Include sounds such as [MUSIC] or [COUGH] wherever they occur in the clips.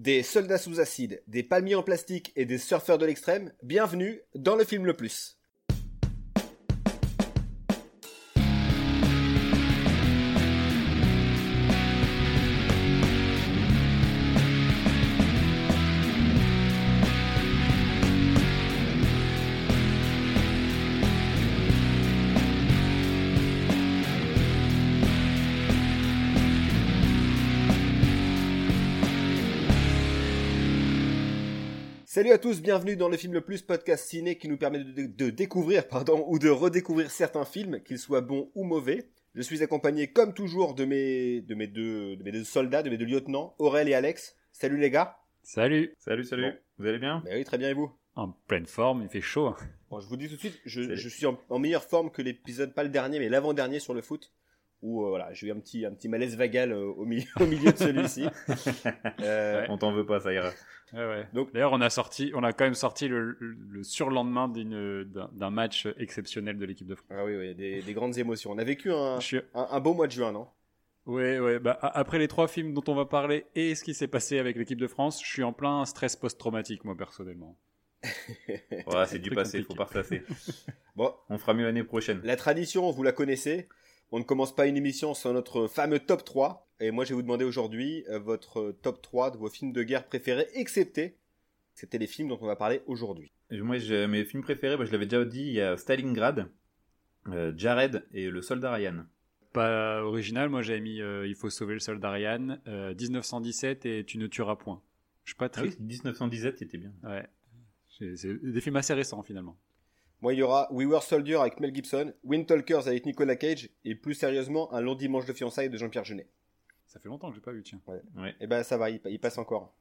Des soldats sous acide, des palmiers en plastique et des surfeurs de l'extrême, bienvenue dans le film le plus. Salut à tous, bienvenue dans le film le plus podcast ciné qui nous permet de, de découvrir pardon, ou de redécouvrir certains films, qu'ils soient bons ou mauvais. Je suis accompagné comme toujours de mes, de mes, deux, de mes deux soldats, de mes deux lieutenants, Aurel et Alex. Salut les gars. Salut. Salut, salut. Bon. Vous allez bien? Bah oui, très bien et vous? En pleine forme, il fait chaud. Bon, je vous dis tout de suite, je, suis en, en meilleure forme que l'épisode, pas le dernier, mais l'avant-dernier sur le foot, où euh, voilà, j'ai eu un petit, un petit malaise vagal euh, au, milieu, [LAUGHS] au milieu de celui-ci. [LAUGHS] Euh, On t'en veut pas, ça ira. Ouais, ouais. Donc- D'ailleurs, on a sorti, on a quand même sorti le, le- le surlendemain d'une- d'un d'un match exceptionnel de l'équipe de France. Ah oui, oui, des, des grandes émotions. On a vécu un, suis- un, un beau mois de juin, non? Ouais, ouais. Bah, après les trois films dont on va parler et ce qui s'est passé avec l'équipe de France, je suis en plein stress post-traumatique, moi personnellement. Ouais, c'est du passé, compliqué. faut pas repasser. Bon, On fera mieux l'année prochaine. La tradition, vous la connaissez? On ne commence pas une émission sans notre fameux top 3. Et moi, je vais vous demander aujourd'hui euh, votre top 3 de vos films de guerre préférés, excepté, c'était les films dont on va parler aujourd'hui. Moi, mes films préférés, bah, je l'avais déjà dit, il y a Stalingrad, euh, Jared et Le Soldat Ryan. Pas original, moi j'avais mis euh, Il faut sauver le soldat Ryan, euh, 1917 et Tu ne tueras point. Je suis pas Ah très. oui, 1917, c'était bien. Ouais. C'est des films assez récents finalement. Moi, il y aura We Were Soldier avec Mel Gibson, Wind Talkers avec Nicolas Cage, et plus sérieusement, Un long dimanche de fiançailles de Jean-Pierre Jeunet. Ça fait longtemps que j'ai pas vu, tiens. Ouais. Et ben, ça va, il, il passe encore.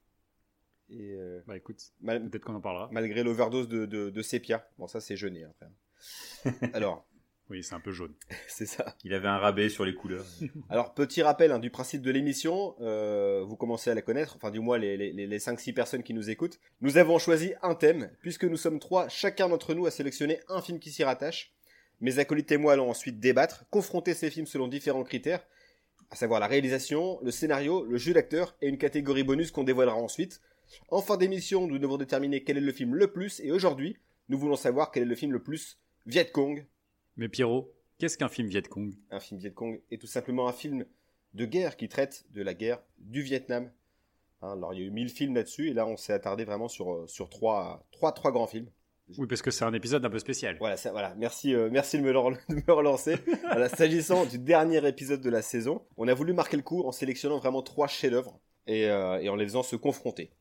Et euh, Bah écoute, mal- peut-être qu'on en parlera. malgré l'overdose de, de, de sépia. Bon, ça, c'est Jeunet, après. [LAUGHS] Alors, Oui, c'est un peu jaune. [LAUGHS] c'est ça. Il avait un rabais sur les couleurs. [LAUGHS] Alors, petit rappel hein, du principe de l'émission, euh, vous commencez à la connaître, enfin du moins les, les, les- les 5-6 personnes qui nous écoutent. Nous avons choisi un thème, puisque nous sommes trois, chacun d'entre nous a sélectionné un film qui s'y rattache. Mes acolytes et moi allons ensuite débattre, confronter ces films selon différents critères, à savoir la réalisation, le scénario, le jeu d'acteur et une catégorie bonus qu'on dévoilera ensuite. En fin d'émission, nous devons déterminer quel est le film le plus, et aujourd'hui, nous voulons savoir quel est le film le plus Viet Cong, Mais Pierrot, qu'est-ce qu'un film Viet Cong? Un film Viet Cong est tout simplement un film de guerre qui traite de la guerre du Vietnam. Hein, alors il y a eu 1000 films là-dessus et là on s'est attardé vraiment sur, euh, sur trois, trois, trois grands films. Oui, parce que c'est un épisode un peu spécial. Voilà, ça, voilà. merci, euh, merci de me, [LAUGHS] de relancer. [LAUGHS] Voilà, S'agissant du dernier épisode de la saison, on a voulu marquer le coup en sélectionnant vraiment trois chefs-d'œuvre et, euh, et en les faisant se confronter.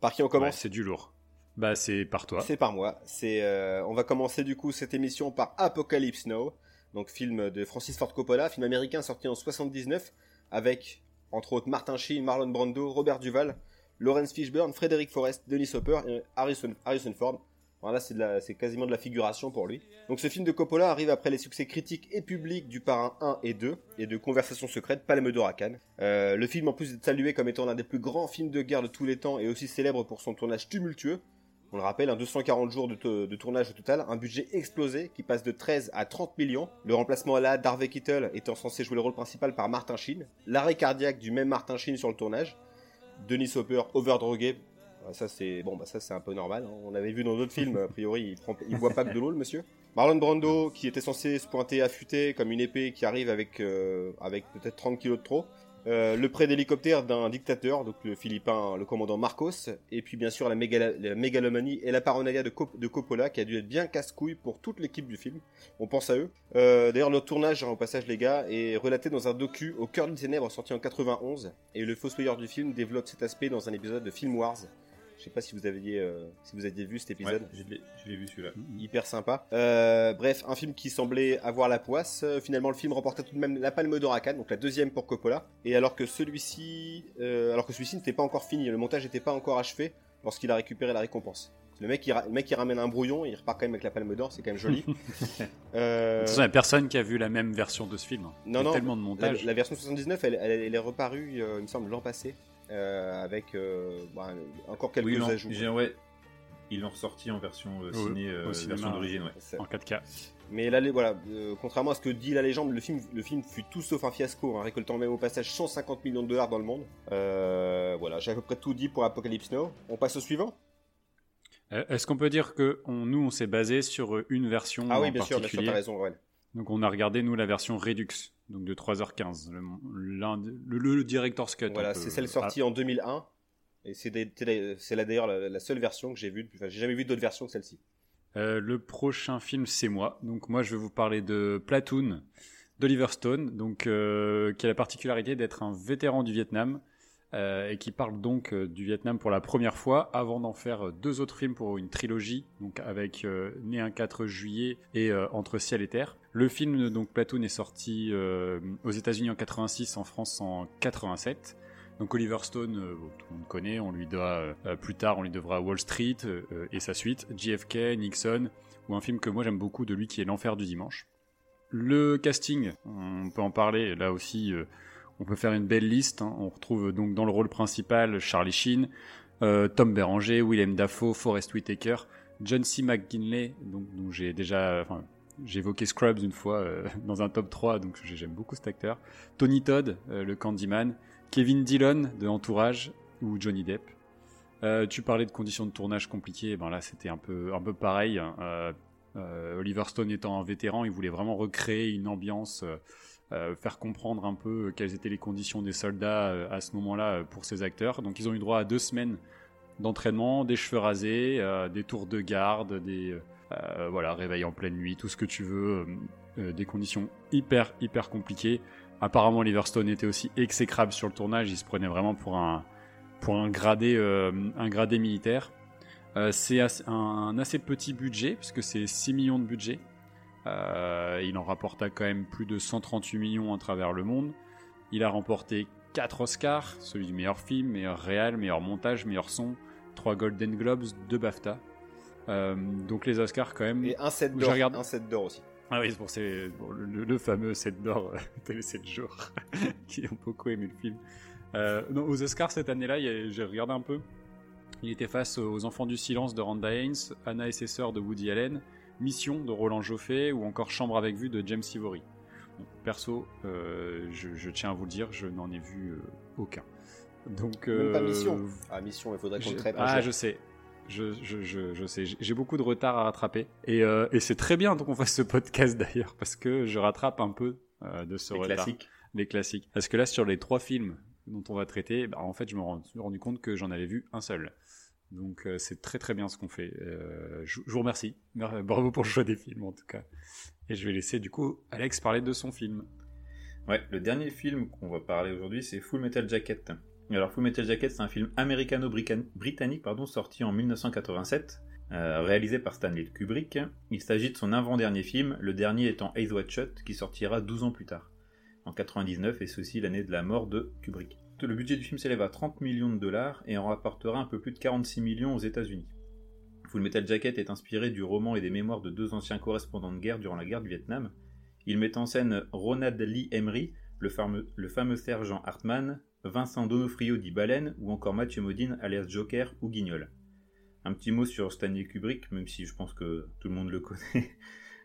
Par qui on Ouais, commence c'est du lourd. Bah c'est par toi. C'est par moi. C'est, euh, on va commencer du coup cette émission par Apocalypse Now, donc film de Francis Ford Coppola, film américain sorti en 79 avec entre autres Martin Sheen, Marlon Brando, Robert Duval, Lawrence Fishburne, Frédéric Forrest, Dennis Hopper et Harrison, Harrison Ford. Voilà, c'est, quasiment de la figuration pour lui. Donc ce film de Coppola arrive après les succès critiques et publics du Parrain 1 et 2 et de Conversations secrètes, Palme d'Or Cannes. Euh, le film en plus d'être salué comme étant l'un des plus grands films de guerre de tous les temps et aussi célèbre pour son tournage tumultueux, on le rappelle, un 240 jours de, to- de tournage au total, un budget explosé qui passe de 13 à 30 millions. Le remplacement là d'Harvey Keitel étant censé jouer le rôle principal par Martin Sheen. L'arrêt cardiaque du même Martin Sheen sur le tournage. Denis Hopper overdrogué. Ça c'est bon, bah ça c'est un peu normal. hein. On avait vu dans d'autres films, a priori il, prend, il boit pas que de l'eau le monsieur. Marlon Brando qui était censé se pointer affûté comme une épée qui arrive avec euh, avec peut-être 30 kilos de trop. Euh, le prêt d'hélicoptère d'un dictateur, donc le Philippin, le commandant Marcos, et puis bien sûr la, mégalomanie et la paranoïa de, Cop- de Coppola qui a dû être bien casse-couille pour toute l'équipe du film. On pense à eux. Euh, D'ailleurs, notre tournage, hein, au passage les gars, est relaté dans un docu au cœur des ténèbres sorti en 91, et le fossoyeur du film développe cet aspect dans un épisode de Film Wars. Je sais pas si vous aviez, euh, si vous aviez vu cet Ouais, épisode je l'ai je l'ai vu celui-là. hyper sympa. Euh, bref, un film qui semblait avoir la poisse. Euh, Finalement, le film remporta tout de même la Palme d'Or à Cannes, donc la deuxième pour Coppola. Et alors que celui-ci, euh, alors que celui-ci n'était pas encore fini, le montage n'était pas encore achevé lorsqu'il a récupéré la récompense. Le mec, il, le mec, il ramène un brouillon, il repart quand même avec la Palme d'Or, c'est quand même joli. [LAUGHS] Euh, De toute façon, il n'y a personne qui a vu la même version de ce film. Il y non, a non, tellement de la, montage. la version 79, elle, elle- elle est reparue, euh, il me semble, l'an passé, avec euh, bah, encore quelques Oui, ajouts. ouais. Ils l'ont ressorti en version euh, ciné, au cinéma, version d'origine, ouais. En 4K. Mais là, les- voilà, euh, contrairement à ce que dit la légende, le film, le film fut tout sauf un fiasco, hein, récoltant même au passage 150 millions de dollars dans le monde. Euh, voilà, j'ai à peu près tout dit pour Apocalypse Now. On passe au suivant? Euh, Est-ce qu'on peut dire que on- nous, on s'est basé sur euh, une version Ah oui, en bien sûr, bien sûr, particulier? t'as raison, Aurel. Donc on a regardé nous la version Redux, donc de 3h15, le, le, le director's cut. Voilà, c'est celle sortie en 2001. Et c'est d'ailleurs la, la seule version que j'ai vue. depuis- Enfin, j'ai jamais vu d'autre version que celle-ci. Ah, euh, le prochain film, c'est moi. Donc moi, je vais vous parler de Platoon d'Oliver Stone, donc euh, qui a la particularité d'être un vétéran du Vietnam. euh, et qui parle donc du Vietnam pour la première fois, avant d'en faire deux autres films pour une trilogie, donc avec Né un 4 juillet et Entre ciel et terre. Le film donc Platoon est sorti euh, aux États-Unis en 86, en France en 87. Donc Oliver Stone, euh, tout le monde connaît, on lui doit euh, plus tard, on lui devra Wall Street euh, et sa suite, JFK, Nixon, ou un film que moi j'aime beaucoup de lui qui est L'enfer du dimanche. Le casting, on peut en parler là aussi. on peut faire une belle liste. hein. On retrouve donc dans le rôle principal Charlie Sheen, Tom Berenger, Willem Dafoe, Forrest Whitaker, John C. McGinley, donc dont j'ai déjà, j'ai évoqué Scrubs une fois euh, [LAUGHS] dans un top 3, donc j'aime beaucoup cet acteur. Tony Todd, euh, le Candyman, Kevin Dillon de Entourage ou Johnny Depp. Euh, tu parlais de conditions de tournage compliquées, ben là c'était un peu un peu pareil. hein. Oliver Stone étant un vétéran, il voulait vraiment recréer une ambiance. faire comprendre un peu quelles étaient les conditions des soldats à ce moment-là pour ces acteurs. Donc ils ont eu droit à deux semaines d'entraînement, des cheveux rasés, des tours de garde, des euh, voilà réveil en pleine nuit, tout ce que tu veux, euh, euh, des conditions hyper hyper compliquées. Apparemment, Liverstone était aussi exécrable sur le tournage. Il se prenait vraiment pour un gradé militaire. C'est un, assez petit budget puisque c'est 6 millions de budget. Il en rapporta quand même plus de 138 millions à travers le monde. Il a remporté 4 Oscars, celui du meilleur film, meilleur réal, meilleur montage, meilleur son, 3 Golden Globes, 2 BAFTA. Euh, donc les Oscars quand même. Et un set d'or. Un set d'or aussi. Ah oui, c'est pour ces- bon, le, le fameux 7 d'or euh, [LAUGHS] Télé 7 jours [LAUGHS] qui ont beaucoup aimé le film. Euh, non, aux Oscars cette année-là, j'ai regardé un peu. Il était face aux Enfants du silence de Randa Haynes, Anna et ses sœurs de Woody Allen, Mission de Roland Joffé ou encore Chambre avec vue de James Ivory. Perso, euh, je, je tiens à vous le dire, je n'en ai vu euh, aucun. Donc, Même pas euh, Mission. Ah, mission, il faudrait qu'on le traite Ah, je sais. Je, je, je, je sais. J'ai- beaucoup de retard à rattraper. Et, euh, et c'est très bien qu'on fasse ce podcast [LAUGHS] d'ailleurs, parce que je rattrape un peu euh, de ce C'est retard. classique. Les classiques. Parce que là, sur les trois films dont on va traiter, bah, en fait, je me suis rendu compte que j'en avais vu un seul. Donc euh, c'est très très bien ce qu'on fait. Euh, je, vous remercie. Mer- Bravo pour le choix des films en tout cas. Et je vais laisser du coup Alex parler de son film. Ouais, le dernier film qu'on va parler aujourd'hui, c'est Full Metal Jacket. Alors, Full Metal Jacket, c'est un film américano-britannique sorti en 1987, euh, réalisé par Stanley Kubrick. Il s'agit de son avant-dernier film, le dernier étant Eyes Wide Shut, qui sortira 12 ans plus tard, en 99, et ceci l'année de la mort de Kubrick. Le budget du film s'élève à 30 millions de dollars et en rapportera un peu plus de 46 millions aux États-Unis. Full Metal Jacket est inspiré du roman et des mémoires de deux anciens correspondants de guerre durant la guerre du Vietnam. Il met en scène Ronald Lee Emery, le fameux, le fameux sergent Hartman, Vincent Donofrio dit Baleine ou encore Mathieu Modine alias Joker ou Guignol. Un petit mot sur Stanley Kubrick, même si je pense que tout le monde le [LAUGHS] connaît.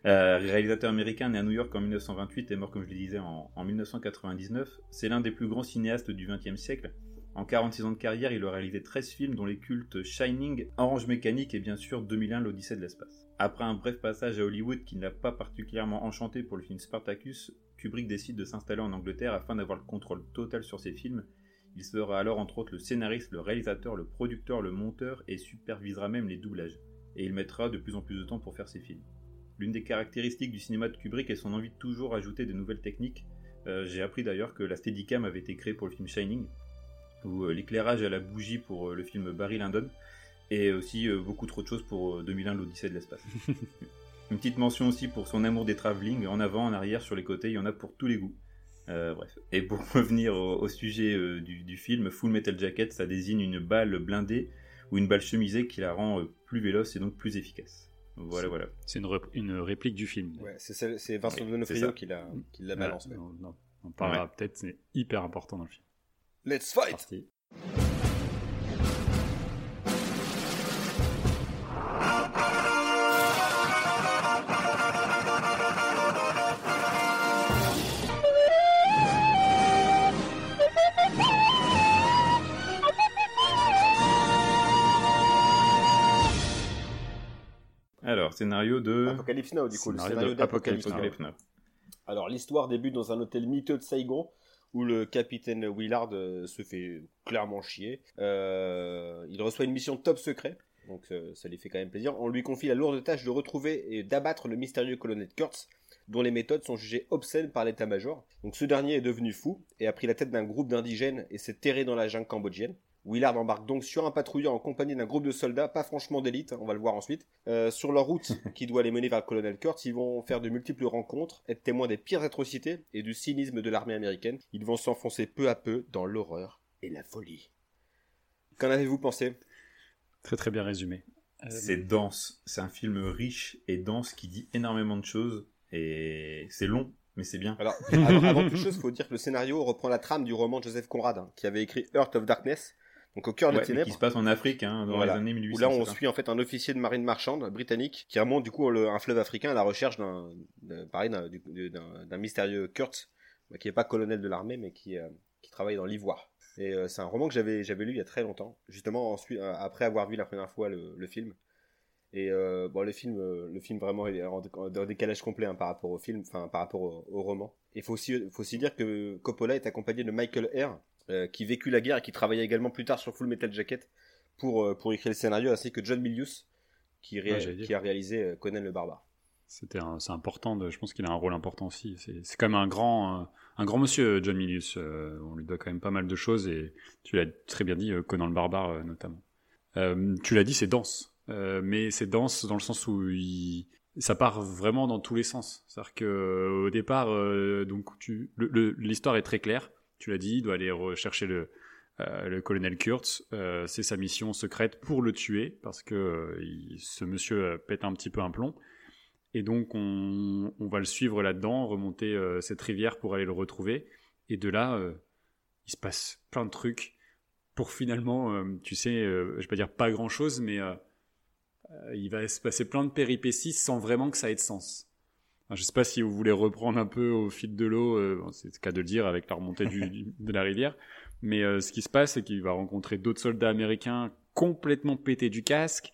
Euh, réalisateur américain né à New York en 1928 et mort, comme je le disais, en, en 1999, c'est l'un des plus grands cinéastes du XXe siècle. En 46 ans de carrière, il a réalisé 13 films dont les cultes Shining, Orange Mécanique et bien sûr 2001 l'Odyssée de l'espace. Après un bref passage à Hollywood qui ne l'a pas particulièrement enchanté pour le film Spartacus, Kubrick décide de s'installer en Angleterre afin d'avoir le contrôle total sur ses films. Il sera alors entre autres le scénariste, le réalisateur, le producteur, le monteur et supervisera même les doublages. Et il mettra de plus en plus de temps pour faire ses films. L'une des caractéristiques du cinéma de Kubrick est son envie de toujours ajouter de nouvelles techniques. Euh, J'ai appris d'ailleurs que la Steadicam avait été créée pour le film Shining, ou euh, l'éclairage à la bougie pour euh, le film Barry Lyndon, et aussi beaucoup trop de choses pour euh, 2001 l'Odyssée de l'espace. [LAUGHS] Une petite mention aussi pour son amour des travelling, en avant, en arrière, sur les côtés, il y en a pour tous les goûts. Euh, bref. Et pour [LAUGHS] revenir au, au sujet euh, du, du film, Full Metal Jacket, ça désigne une balle blindée ou une balle chemisée qui la rend euh, plus véloce et donc plus efficace. Voilà, voilà. C'est une, réplique du film. Ouais, c'est Vincent c'est Donofrio qui la, qui la balance. ouais. Non, non, on parlera peut-être, c'est hyper important dans le film. Let's fight Parti. Scénario de. Apocalypse Now, du coup, le Scénario scénario d'Apocalypse d'Apocalypse Now. Now. Apocalypse Now. Alors, l'histoire débute dans un hôtel miteux de Saigon où le capitaine Willard euh, se fait clairement chier. Euh, il reçoit une mission top secret, donc euh, ça lui fait quand même plaisir. On lui confie la lourde tâche de retrouver et d'abattre le mystérieux colonel Kurtz, dont les méthodes sont jugées obscènes par l'état-major. Donc ce dernier est devenu fou et a pris la tête d'un groupe d'indigènes et s'est terré dans la jungle cambodgienne. Willard embarque donc sur un patrouilleur en compagnie d'un groupe de soldats, pas franchement d'élite, on va le voir ensuite. Euh, sur leur route [LAUGHS] qui doit les mener vers le colonel Kurtz, ils vont faire de multiples rencontres, être témoins des pires atrocités et du cynisme de l'armée américaine. Ils vont s'enfoncer peu à peu dans l'horreur et la folie. Qu'en avez-vous pensé? Très très bien résumé. Euh, C'est dense. C'est un film riche et dense qui dit énormément de choses. Et c'est long, mais c'est bien. Alors, avant, avant toute [LAUGHS] chose, il faut dire que le scénario reprend la trame du roman de Joseph Conrad, hein, qui avait écrit Heart of Darkness, donc au cœur Ouais, des ténèbres. qui se passe en Afrique, hein, dans Voilà. les années 1800. où là on suit en fait un officier de marine marchande britannique qui remonte du coup le- un fleuve africain à la recherche d'un pareil d'un du- d'un- d'un mystérieux Kurt bah, qui est pas colonel de l'armée mais qui euh, qui travaille dans l'ivoire et euh, c'est un roman que j'avais j'avais lu il y a très longtemps justement ensuite euh, après avoir vu la première fois le, le film et euh, bon le film le film vraiment est en, en décalage complet hein, par rapport au film enfin par rapport au, au roman il faut aussi faut aussi dire que Coppola est accompagné de Michael Eyre euh, qui vécut la guerre et qui travaillait également plus tard sur Full Metal Jacket pour, euh, pour écrire le scénario, ainsi que John Milius, qui, ré- Ouais, j'allais dire. qui a réalisé euh, Conan le Barbare. C'était c'est important. De, je pense qu'il a un rôle important aussi. C'est quand même un grand, un grand monsieur, John Milius. On lui doit quand même pas mal de choses et tu l'as très bien dit, Conan le barbare notamment. Tu l'as dit, c'est dense, mais c'est dense dans le sens où il, ça part vraiment dans tous les sens. C'est-à-dire que au départ, euh, donc l'histoire est très claire. Tu l'as dit, il doit aller rechercher le, euh, colonel Kurtz. Euh, c'est sa mission secrète pour le tuer parce que euh, ce monsieur pète un petit peu un plomb. Et donc, on, on va le suivre là-dedans, remonter cette rivière pour aller le retrouver. Et de là, il se passe plein de trucs pour finalement, tu sais, je vais pas dire pas grand-chose, mais il va se passer plein de péripéties sans vraiment que ça ait de sens. Je sais pas si vous voulez reprendre un peu au fil de l'eau, euh, c'est le cas de le dire avec la remontée de la rivière, mais euh, ce qui se passe, c'est qu'il va rencontrer d'autres soldats américains complètement pétés du casque.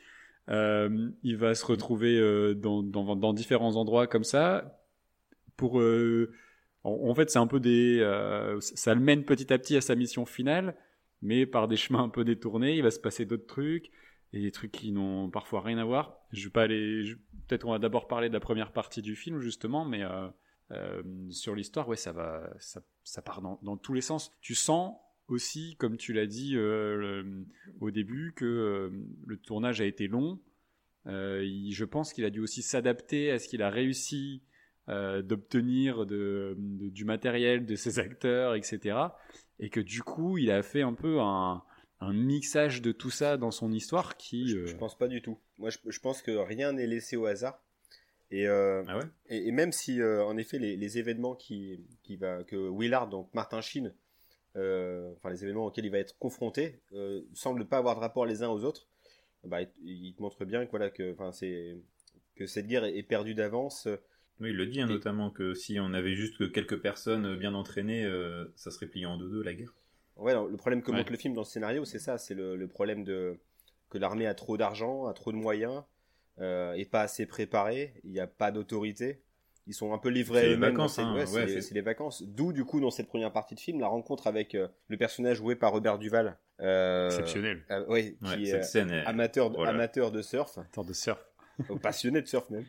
Euh, il va se retrouver dans, différents endroits comme ça. Pour, en, en fait, c'est un peu des, ça le mène petit à petit à sa mission finale, mais par des chemins un peu détournés. Il va se passer d'autres trucs et des trucs qui n'ont parfois rien à voir. Je vais pas aller. Peut-être on va d'abord parler de la première partie du film justement, mais euh, euh, sur l'histoire, ouais, ça va, ça, ça part dans, tous les sens. Tu sens aussi, comme tu l'as dit euh, au début, que le tournage a été long. Je pense qu'il a dû aussi s'adapter à ce qu'il a réussi d'obtenir de- du matériel de ses acteurs, etc. Et que du coup, il a fait un peu un, un mixage de tout ça dans son histoire qui. Je, euh, je pense pas du tout. Moi, je, je pense que rien n'est laissé au hasard. Et, euh, Ah ouais? et, et même si, euh, en effet, les, les événements qui, qui va, que Willard, donc Martin Sheen, euh, enfin les événements auxquels il va être confronté, euh, semblent pas avoir de rapport les uns aux autres, bah, il, il te montre bien que, voilà, que, enfin, c'est, que cette guerre est, est perdue d'avance. Oui, il le dit hein, Et- notamment que si on avait juste que quelques personnes bien entraînées, euh, ça serait plié en deux-deux la guerre. Ouais, le problème que Ouais. montre le film dans le scénario, c'est ça, c'est le, le problème de que l'armée a trop d'argent, a trop de moyens, euh, est pas assez préparée, il n'y a pas d'autorité. Ils sont un peu livrés C'est à les eux-mêmes. vacances, dans ces- hein, ouais, c'est ouais, les- c'est- c'est les vacances. D'où, du coup, dans cette première partie de film, la rencontre avec euh, le personnage joué par Robert Duval. euh, exceptionnel. euh, Ouais, qui est cette scène est... amateur, de- Oh amateur de surf, Sorte de surf. euh, passionné de surf même.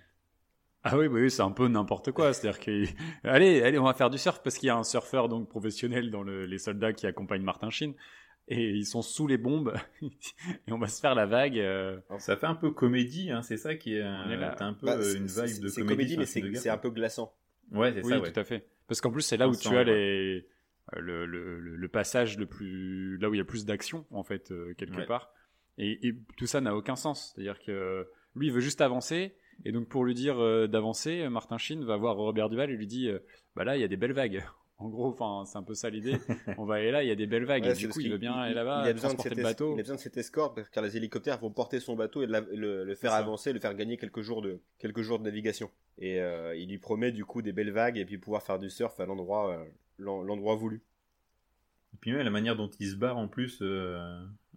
Ah oui, bah oui, c'est un peu n'importe quoi. C'est-à-dire que, allez, allez, on va faire du surf parce qu'il y a un surfeur donc professionnel dans le- les soldats qui accompagnent Martin Sheen et ils sont sous les bombes [LAUGHS] et on va se faire la vague. euh, Ça fait un peu comédie, hein, c'est ça qui est... Un peu Bah, euh, c'est- une c'est- vibe de C'est comédie, comédie, sur mais c'est c'est un peu glaçant. Ouais, c'est oui, ça, ouais. tout à fait. Parce qu'en plus, c'est là où tu as ouais. les, le, le, le- le passage le plus, là où il y a plus d'action en fait euh, quelque Ouais. part. Et, et tout ça n'a aucun sens. C'est-à-dire que lui, il veut juste avancer. Et donc, pour lui dire euh, d'avancer, Martin Sheen va voir Robert Duval et lui dit euh, Bah là, il y a des belles vagues. [LAUGHS] En gros, enfin, c'est un peu ça l'idée. On va aller là, il y a des belles vagues. Ouais, et c'est du coup, il qu'il- veut bien il- aller là-bas, il a besoin de transporter le bateau. Il a besoin de cette escorte car les hélicoptères vont porter son bateau et la- le, le faire avancer, le faire gagner quelques jours de, quelques jours de navigation. Et euh, il lui promet du coup des belles vagues et puis pouvoir faire du surf à l'endroit euh, l'en- l'endroit voulu. Et puis même la manière dont il se barre en plus, euh,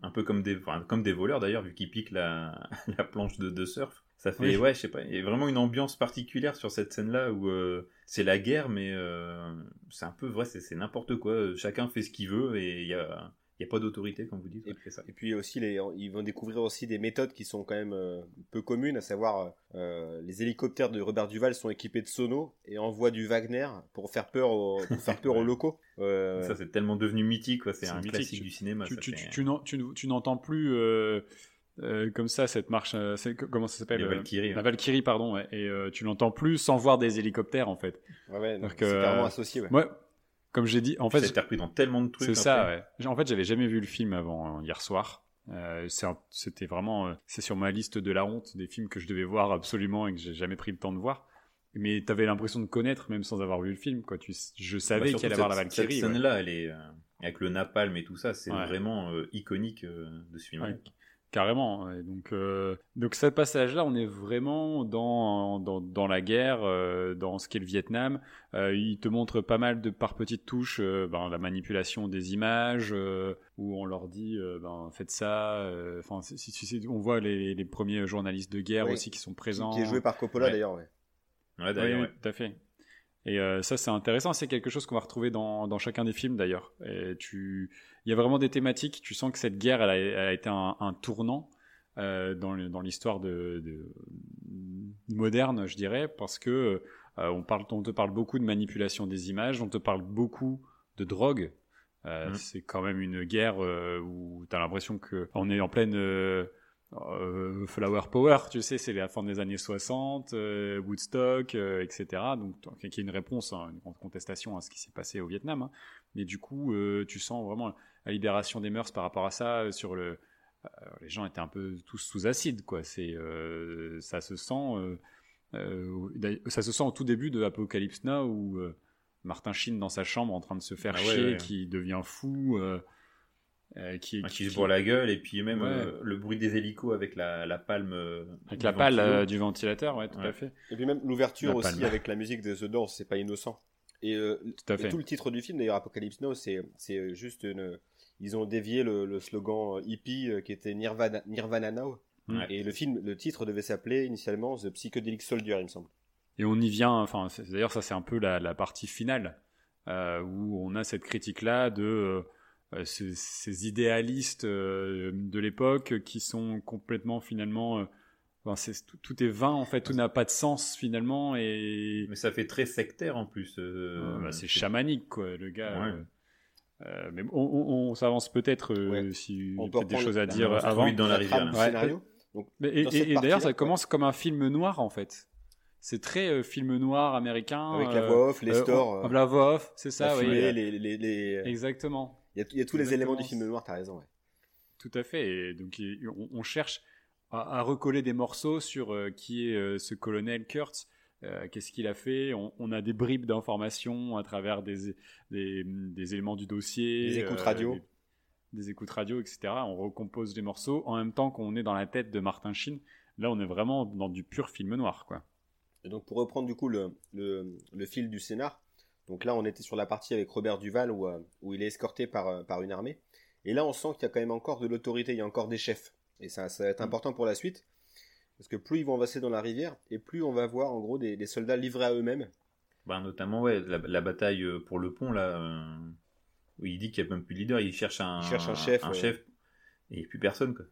un peu comme des, comme des voleurs d'ailleurs, vu qu'ils piquent la, [LAUGHS] la planche de, de surf. Ça fait, ouais, je sais pas, il y a vraiment une ambiance particulière sur cette scène-là où euh, c'est la guerre, mais euh, c'est un peu vrai, c'est n'importe quoi. Chacun fait ce qu'il veut et il y a, y a pas d'autorité, comme vous dites. Et, ça. et puis aussi, les, ils vont découvrir aussi des méthodes qui sont quand même euh, peu communes, à savoir les hélicoptères de Robert Duval sont équipés de sonos et envoient du Wagner pour faire peur aux, pour faire peur [LAUGHS] aux locaux. ça, c'est tellement devenu mythique, c'est un classique du cinéma. Tu, tu, tu n'entends plus euh, comme ça cette marche euh, comment ça s'appelle la Valkyrie euh, la Valkyrie pardon et tu l'entends plus sans voir des hélicoptères en fait. Ouais, ouais c'est carrément associé ouais. moi comme j'ai dit en fait c'est repris dans tellement de trucs c'est ça ouais. En fait j'avais jamais vu le film avant hier soir. C'était vraiment c'est sur ma liste de la honte des films que je devais voir absolument et que j'ai jamais pris le temps de voir. Mais t'avais l'impression de connaître même sans avoir vu le film quoi. Tu je savais bah, qu'il allait avoir la Valkyrie cette scène là elle est avec le napalm et tout ça c'est vraiment iconique de ce film Carrément. donc, euh, donc ce passage-là, on est vraiment dans, dans, dans la guerre, euh, dans ce qu'est le Vietnam. Euh, il te montre pas mal de par petites touches, ben, la manipulation des images, où on leur dit, ben, faites ça. Enfin, si, on voit les, les, premiers journalistes de guerre aussi qui sont présents. Qui est joué par Coppola d'ailleurs. Ouais. Ouais, d'ailleurs. Oui, tout à fait. Et ça, c'est intéressant. C'est quelque chose qu'on va retrouver dans, dans chacun des films d'ailleurs. Il y a vraiment des thématiques. Tu sens que cette guerre, elle a, été un, tournant euh, dans l'histoire de, moderne, je dirais, parce que euh, on, parle, on te parle beaucoup de manipulation des images, on te parle beaucoup de drogue. Euh, mmh. C'est quand même une guerre où tu as l'impression qu'on est en pleine flower power, tu sais, c'est la fin des années 60, Woodstock, etc. Donc, qui est une réponse, hein, une contestation à ce qui s'est passé au Vietnam. Hein. Mais du coup, tu sens vraiment la libération des mœurs par rapport à ça. Euh, sur le, euh, les gens étaient un peu tous sous acide, quoi. C'est, euh, ça se sent, ça se sent au tout début de Apocalypse Now où Martin Sheen dans sa chambre en train de se faire ah chier, qui devient fou. Qui, qui, se boit la gueule et puis même le bruit des hélicos avec la, la palme avec la pale du ventilateur ouais tout à fait. Et puis même l'ouverture aussi avec la musique de The Doors c'est pas innocent. Et, tout, tout, le titre du film d'ailleurs Apocalypse Now c'est c'est juste une ils ont dévié le, slogan euh, hippie euh, qui était Nirvana, Nirvana Now. Et le film, le titre devait s'appeler initialement The Psychedelic Soldier, il me semble. Et on y vient, enfin, d'ailleurs, ça c'est un peu la, partie finale, euh, où on a cette critique-là de ces, idéalistes de l'époque qui sont complètement finalement. tout, est vain en fait, tout n'a pas de sens finalement. Et... Mais ça fait très sectaire en plus. Bah, c'est chamanique quoi, le gars. Euh, mais on, s'avance peut-être euh, si on peut des choses à dire avant. dans la rivière. Scénario. et, d'ailleurs, ça commence comme un film noir en fait. C'est très euh, film noir américain. Avec la voix off, les stores. la voix off, c'est ça. oui. les, Exactement. Il y a, tous les éléments du film noir, t'as raison. Tout à fait. Et donc on, cherche à, recoller des morceaux sur qui est ce colonel Kurtz euh, qu'est-ce qu'il a fait? On, a des bribes d'informations à travers des, des, éléments du dossier. Des écoutes radio. Euh, des, écoutes radio, etc. On recompose les morceaux en même temps qu'on est dans la tête de Martin Sheen. Là, on est vraiment dans du pur film noir, quoi. Et donc, pour reprendre du coup le, le, fil du scénar, donc là, on était sur la partie avec Robert Duval où, euh, où il est escorté par, par une armée. Et là, on sent qu'il y a quand même encore de l'autorité, il y a encore des chefs. Et ça, ça va être mm. important pour la suite. Parce que plus ils vont avancer dans la rivière, et plus on va voir en gros des, soldats livrés à eux-mêmes. Bah, notamment, ouais, la, bataille euh, pour le pont, là, euh, où il dit qu'il n'y a même plus de leader, il cherche un, cherche un chef. Un chef et il n'y a plus personne, quoi.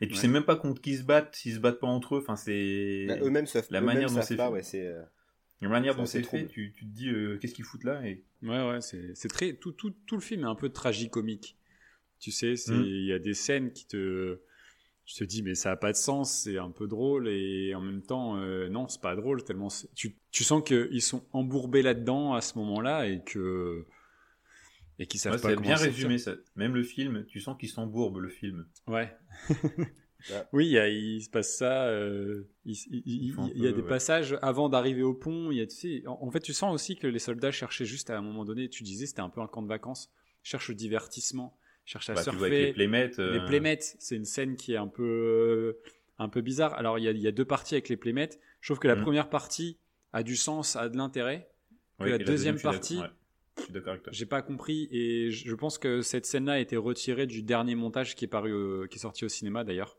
Et tu sais même pas contre qui se battent, s'ils se battent pas entre eux, enfin c'est. Bah, eux-mêmes savent La manière dont c'est fait. Ouais, c'est. Euh, la manière dont c'est fait, tu, tu, te dis qu'est-ce qu'ils foutent là et... Ouais, ouais, c'est très. Tout, tout, tout, le film est un peu tragicomique. Tu sais, hmm. il y a des scènes qui te je te dis mais ça a pas de sens, c'est un peu drôle et en même temps euh, non c'est pas drôle tellement tu, tu sens qu'ils sont embourbés là-dedans à ce moment-là et que et qu'ils savent pas comment bien résumé ça. Même le film, tu sens qu'ils s'embourbent le film. Ouais. [LAUGHS] oui, il, se passe ça. Euh, il, y a des passages avant d'arriver au pont. Il y a, tu sais, en, fait, tu sens aussi que les soldats cherchaient juste à un moment donné. Tu disais, c'était un peu un camp de vacances. Cherchent le divertissement cherche à bah, surfer. les playmates. Les euh. playmates, c'est une scène qui est un peu, euh, un peu bizarre. Alors, il y, a, deux parties avec les playmates. Je trouve que la mm. première partie a du sens, a de l'intérêt. La, deuxième, partie, avec toi. J'ai pas compris et je pense que cette scène-là a été retirée du dernier montage qui est paru, euh, qui est sorti au cinéma d'ailleurs.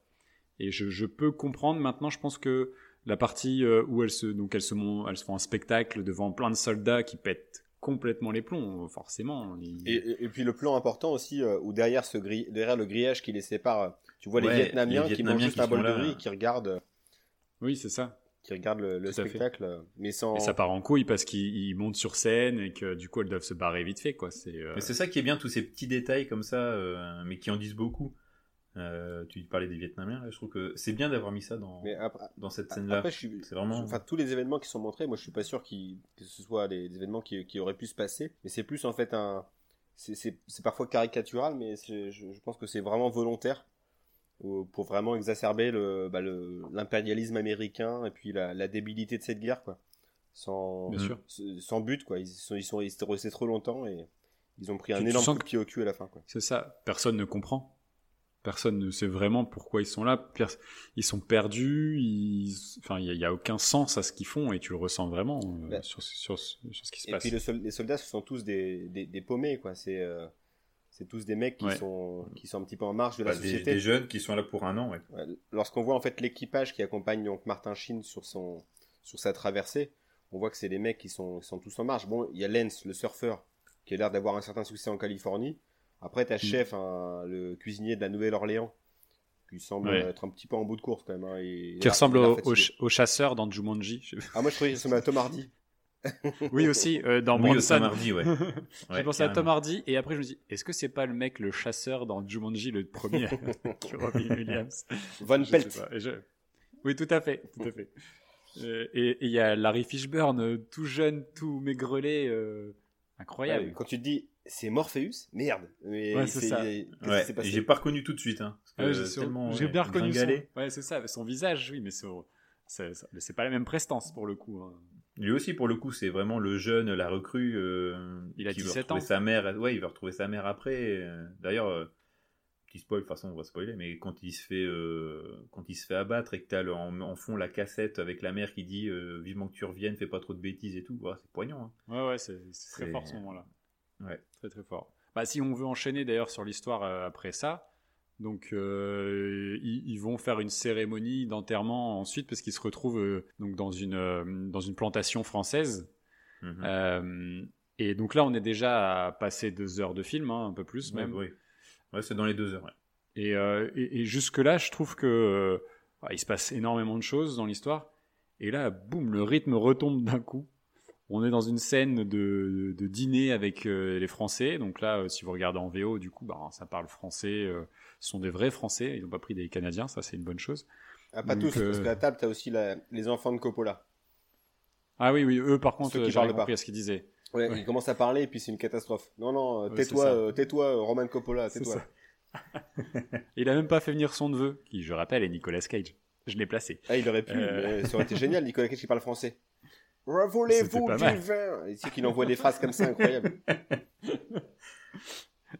Et je, je, peux comprendre maintenant. Je pense que la partie euh, où elles se, donc elles se, elles se font un spectacle devant plein de soldats qui pètent complètement les plombs, forcément. Et, et, puis le plan important aussi, euh, où derrière, ce gris, derrière le grillage qui les sépare, tu vois les, Vietnamiens qui mangent juste un bol de riz, qui regardent. Oui, c'est ça qui regardent le, spectacle, mais sans. Et ça part en couille parce qu'ils montent sur scène et que du coup elles doivent se barrer vite fait, quoi. C'est. Euh... c'est ça qui est bien, tous ces petits détails comme ça, euh, mais qui en disent beaucoup. Euh, tu parlais des Vietnamiens, je trouve que c'est bien d'avoir mis ça dans, dans cette scène-là. C'est vraiment. Enfin, tous les événements qui sont montrés, moi je suis pas sûr que ce soit des, événements qui, qui, auraient pu se passer, mais c'est plus en fait un. C'est parfois caricatural, mais je, je pense que c'est vraiment volontaire pour vraiment exacerber bah, l'impérialisme le, américain et puis la, débilité de cette guerre, quoi. Sans, sans but, quoi. Ils sont, ils sont, restés trop longtemps et ils ont pris un énorme coup de pied au cul à la fin, C'est ça. Personne ne comprend. Personne ne sait vraiment pourquoi ils sont là. Ils sont perdus. Ils... Enfin, il n'y a, aucun sens à ce qu'ils font et tu le ressens vraiment euh, bah, sur, sur, ce qui se passe. Et puis les soldats, ce sont tous des, des, paumés, quoi. C'est euh, c'est tous des mecs qui sont qui sont un petit peu en marge de la société. Des, jeunes qui sont là pour un an. Lorsqu'on voit en fait l'équipage qui accompagne donc Martin Sheen sur son sur sa traversée, on voit que c'est des mecs qui sont sont tous en marge. Bon, il y a Lance, le surfeur, qui a l'air d'avoir un certain succès en Californie. Après, t'as. Chef, hein, le cuisinier de la Nouvelle-Orléans, qui semble être un petit peu en bout de course quand même. Hein, qui ressemble au, chasseur dans Jumanji. Ah moi je trouvais qu'il ressemblait à Tom Hardy. [LAUGHS] oui aussi euh, dans oui, Tom Hardy, ouais. [LAUGHS] J'ai pensé à Tom Hardy et après je me dis est-ce que c'est pas le mec le chasseur dans Jumanji le premier [LAUGHS] Robin Williams? Von Pelt. Oui tout à fait tout à fait. Euh, et il y a Larry Fishburne euh, tout jeune tout maigrelet incroyable. quand tu te dis c'est Morpheus Merde. Mais ouais, c'est ça. Ouais. J'ai pas reconnu tout de suite. Hein, ah J'ai bien reconnu son... Ouais, c'est ça. Son visage, oui, mais c'est pas la même prestance pour le coup. Hein. Lui aussi, pour le coup, c'est vraiment le jeune, la recrue. Euh, il a qui 17 ans. Sa mère, ouais, il va retrouver sa mère après. Euh, d'ailleurs, euh, petit spoil, de toute façon, on va spoiler, mais quand il se fait, quand il se fait abattre et que t'as en, en fond la cassette avec la mère qui dit vivement que tu reviennes, fais pas trop de bêtises et tout, c'est poignant. Hein. Ouais, ouais, c'est très fort ce moment-là. Ouais. Très très fort. Bah, si on veut enchaîner d'ailleurs sur l'histoire après ça, donc euh, ils, vont faire une cérémonie d'enterrement ensuite parce qu'ils se retrouvent euh, donc dans une euh, dans une plantation française. Mhm. et donc là, on est déjà à passer deux heures de film, hein, un peu plus même. Oui, ouais, c'est dans les deux heures. Et, et, jusque là, je trouve que il se passe énormément de choses dans l'histoire. Et là, boum, le rythme retombe d'un coup. On est dans une scène de, de, dîner avec les Français. Donc là, si vous regardez en VO, du coup, bah, ça parle français sont des vrais Français, ils n'ont pas pris des Canadiens, ça c'est une bonne chose. Ah, pas tous, parce euh, qu'à table, tu as aussi les enfants de Coppola. Ah oui, oui, eux par contre, j'ai compris à ce qu'ils disaient. Ouais, ils commencent à parler et puis c'est une catastrophe. Non, non, euh, tais-toi, euh, tais-toi, Roman Coppola, tais-toi. [LAUGHS] il a même pas fait venir son neveu, qui, je rappelle, est Nicolas Cage. Je l'ai placé. Ah, il aurait pu, ça aurait été génial, [LAUGHS] Nicolas Cage qui parle français. Revolez-vous du vin Ici qu'il envoie des [LAUGHS] phrases comme ça incroyables.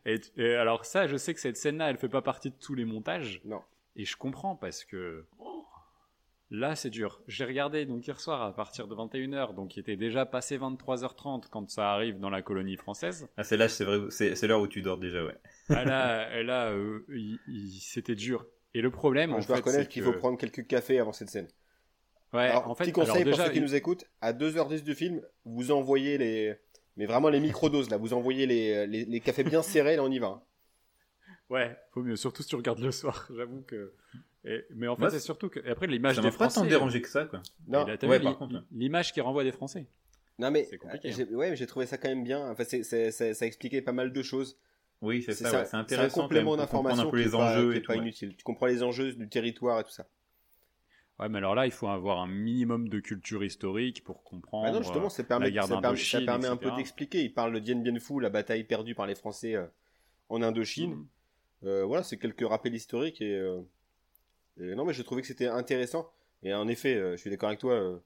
Et, alors ça, je sais que cette scène-là, elle fait pas partie de tous les montages. Non. Et je comprends parce que là, c'est dur. J'ai regardé donc hier soir à partir de 21h, donc il était déjà passé 23h30 quand ça arrive dans la colonie française. Ah, c'est là, c'est vrai, c'est l'heure où tu dors déjà, ouais. ah là, [LAUGHS] là euh, c'était dur. Et le problème, je dois reconnaître qu'il faut prendre quelques cafés avant cette scène. Ouais, en fait, petit conseil pour ceux qui nous écoutent, à 2h10 du film, vous envoyez les, mais vraiment les microdoses, là. Vous envoyez les, les, cafés bien serrés, là, on y va. Hein. Ouais, faut mieux. Surtout si tu regardes le soir, [LAUGHS] j'avoue que. mais en fait, c'est surtout que. après, l'image des Français. Ça m'a pas tant dérangé que ça, quoi. Non, ouais, l'image qui renvoie des Français. Non, mais. C'est compliqué. Hein. Ouais, mais j'ai trouvé ça quand même bien. Enfin, c'est, ça expliquait pas mal de choses. Oui, c'est ça, c'est intéressant. C'est un complément d'information qui est, pas, pas inutile. Tu comprends les enjeux du territoire et tout ça. Ouais, mais alors là, il faut avoir un minimum de culture historique pour comprendre. Ah non, justement, ça permet, ça permet, ça permet un peu d'expliquer. Il parle de Dien Bien Phu, la bataille perdue par les Français euh, en Indochine. Mhm. Euh, voilà, c'est quelques rappels historiques euh, et, non, mais je trouvais que c'était intéressant. Et en effet, je suis d'accord avec toi.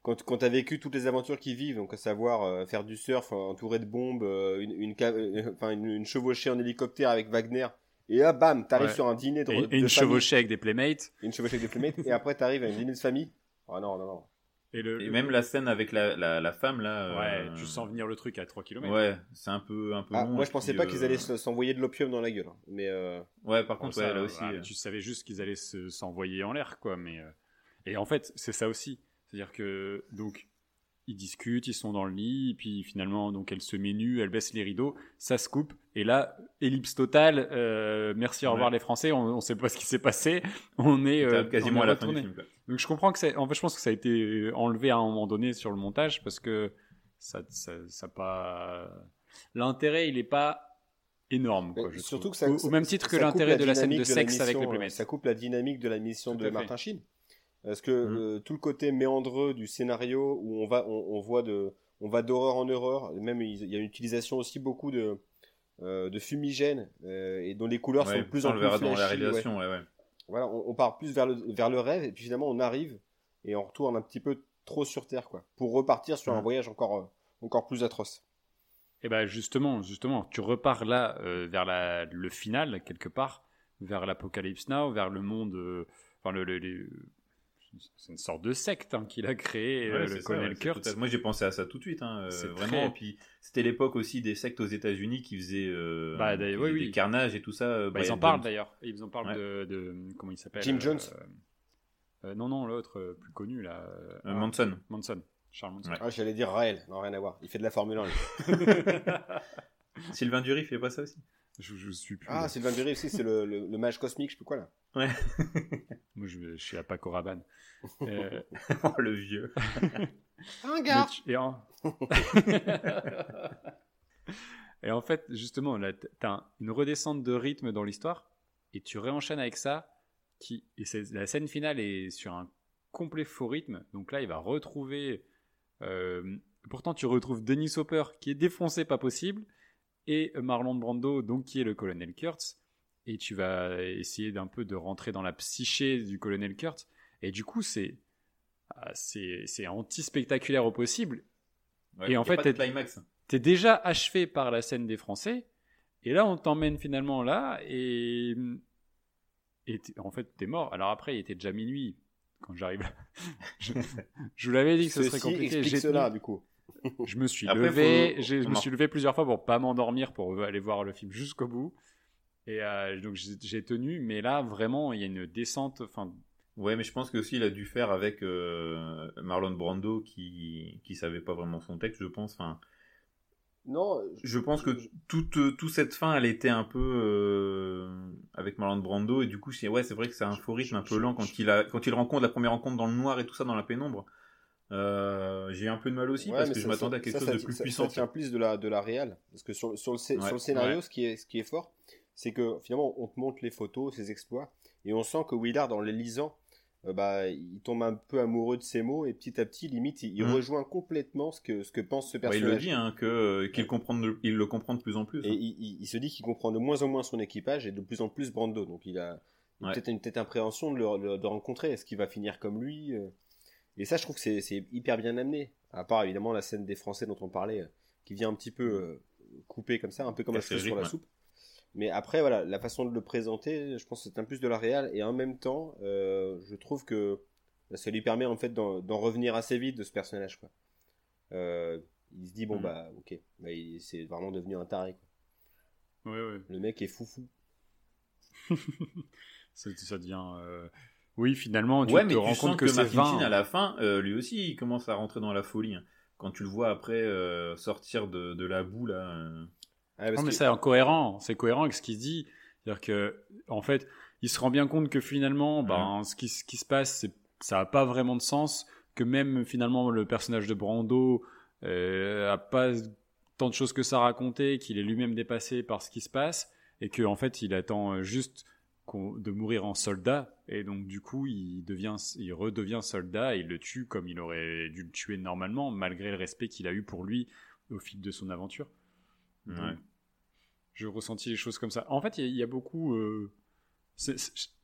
quand quand tu as vécu toutes les aventures qu'ils vivent, donc à savoir faire du surf entouré de bombes, une, une, [LAUGHS] une, une chevauchée en hélicoptère avec Wagner, et là, bam, t'arrives sur un dîner de, et, une chevauchée avec des playmates. Une chevauchée avec des playmates. et après, t'arrives à un dîner de famille. Oh non, non, non. Et, le, même la scène avec la, la, femme là. Ouais, tu sens venir le truc à 3 km. Ouais, c'est un peu, un peu ah, Moi je pensais pas qu'ils allaient s'envoyer de l'opium dans la gueule. Hein. Mais Ouais, par contre, là aussi. tu savais juste qu'ils allaient s'envoyer en l'air, quoi. Mais, Et en fait, c'est ça aussi. C'est-à-dire que, donc, ils discutent, ils sont dans le lit, et puis finalement, donc elle se met nue, elle baisse les rideaux, ça se coupe, et là, ellipse totale. Euh, merci, au revoir les Français. On, ne sait pas ce qui s'est passé. [LAUGHS] On est euh, quasiment à la fin du film. Donc je comprends que c'est. En fait, je pense que ça a été enlevé à un moment donné sur le montage parce que ça, ça, pas. L'intérêt, il est pas énorme. Quoi, surtout que ça, au, même titre que l'intérêt de la scène de sexe avec les Playmates. Ça coupe la dynamique de la mission de Martin Sheen. Parce que mhm. euh, tout le côté méandreux du scénario où on va, on, voit de, on va d'horreur en horreur. Même il y a une utilisation aussi beaucoup de, euh, de fumigènes euh, et dont les couleurs sont de plus en plus flashy, dans la réalisation. Ouais. Voilà, on, part plus vers le, vers le rêve et puis finalement on arrive et on retourne un petit peu trop sur terre quoi, pour repartir sur un mhm. voyage encore, encore plus atroce. Et eh ben justement, justement, tu repars là vers la, le final quelque part, vers l'Apocalypse Now, vers le monde, enfin le, le c'est une sorte de secte hein, qu'il a créé, euh, le colonel. Moi, j'ai pensé à ça tout de suite, hein, euh, vraiment. Et puis, c'était l'époque aussi des sectes aux États-Unis qui faisaient euh, bah, des carnages et tout ça. Bah, ils en parlent d'ailleurs. Ils en parlent de, comment il s'appelle Jim Jones. non, non, l'autre plus connu là. Ah, Manson. Manson. Charles Manson. Ah, j'allais dire Raël. Non, rien à voir. Il fait de la Formule 1. [LAUGHS] Sylvain Dury fait pas ça aussi? Je, je suis plus. Ah, Sylvain Dury aussi, c'est le, le, mage cosmique, je sais plus quoi là. Ouais. [LAUGHS] Moi, je, je, suis à Paco Rabanne. [LAUGHS] Euh... [LAUGHS] oh, le vieux. Un gars. Et en... et en fait, justement, là, t'as une redescente de rythme dans l'histoire et tu réenchaînes avec ça. Qui, et la scène finale est sur un complet faux rythme. Donc là, il va retrouver. Euh, pourtant, tu retrouves Denis Hopper qui est défoncé, pas possible et Marlon Brando, donc qui est le colonel Kurtz, et tu vas essayer d'un peu de rentrer dans la psyché du colonel Kurtz, et du coup c'est ah, c'est anti-spectaculaire au possible. et en fait, t'es es déjà achevé par la scène des Français, et là on t'emmène finalement là, et, et en fait t'es mort. Alors après, il était déjà minuit quand j'arrive. [LAUGHS] je, je vous l'avais dit que ce serait compliqué. J'ai cela du coup. Je me suis levé, je me suis levé plusieurs fois pour pas m'endormir, pour aller voir le film jusqu'au bout. Et euh, donc j'ai tenu, mais là vraiment il y a une descente. Enfin. Ouais, mais je pense que aussi il a dû faire avec euh, Marlon Brando qui qui savait pas vraiment son texte, je pense. Enfin. Non. Je pense que toute toute cette fin, elle était un peu euh, avec Marlon Brando et du coup, ouais, c'est vrai que c'est un faux rythme un peu lent quand il a quand il rencontre la première rencontre dans le noir et tout ça dans la pénombre. Euh, j'ai un peu de mal aussi parce que je m'attendais à quelque chose de plus puissant. Ça tient plus de la, de la réelle. Parce que sur, sur, le, sur le scénario, ce, qui est, ce qui est fort, c'est que finalement, on te montre les photos, ses exploits, et on sent que Willard, en les lisant, euh, bah, il tombe un peu amoureux de ses mots, et petit à petit, limite, il, mm. rejoint complètement ce que, ce que pense ce personnage. il le dit, hein, que, euh, qu'il comprend il le comprend de plus en plus. Et hein. il, il, se dit qu'il comprend de moins en moins son équipage et de plus en plus Brando. Donc il a, peut-être une appréhension de le, de rencontrer. Est-ce qu'il va finir comme lui et ça, je trouve que c'est hyper bien amené. À part évidemment la scène des Français dont on parlait, euh, qui vient un petit peu euh, couper comme ça, un peu comme un sur la soupe. Mais après, voilà, la façon de le présenter, je pense que c'est un plus de la réal. Et en même temps, euh, je trouve que ça lui permet en fait d'en revenir assez vite de ce personnage. Quoi. il se dit, bon, mm. bah, ok, bah, c'est vraiment devenu un taré. Quoi. Ouais, ouais. Le mec est foufou. [LAUGHS] ça, ça devient oui, finalement, tu te rends compte que, c'est 20. à la fin, euh, lui aussi, il commence à rentrer dans la folie. Hein. Quand tu le vois après euh, sortir de, de, la boue, là. Euh. Ah, non, mais c'est incohérent. C'est cohérent avec ce qu'il dit. C'est-à-dire que, en fait, il se rend bien compte que finalement, ben, ce, qui, ce qui se passe, ça n'a pas vraiment de sens. Que même finalement, le personnage de Brando euh, a pas tant de choses que ça à raconter, qu'il est lui-même dépassé par ce qui se passe, et qu'en en fait, il attend juste de mourir en soldat et donc du coup il devient il redevient soldat et il le tue comme il aurait dû le tuer normalement malgré le respect qu'il a eu pour lui au fil de son aventure ouais. je ressentis les choses comme ça en fait il y, a beaucoup euh,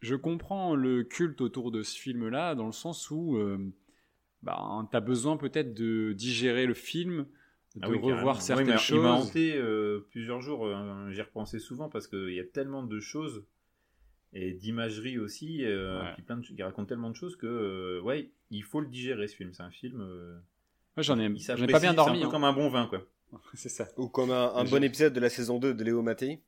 je comprends le culte autour de ce film là dans le sens où euh, bah, tu as besoin peut-être de digérer le film de ah revoir certaines choses. Il m'a hanté euh, plusieurs jours, j'y repensais souvent parce qu'il y a tellement de choses et d'imagerie aussi, euh, Ouais. puis plein de, il raconte tellement de choses que euh, ouais, il faut le digérer ce film. C'est un film. euh, Moi, j'en ai, ai pas bien dormi. C'est un peu hein. comme un bon vin quoi. [LAUGHS] C'est ça. Ou comme un, bon épisode de la saison 2 de Léo Mattei.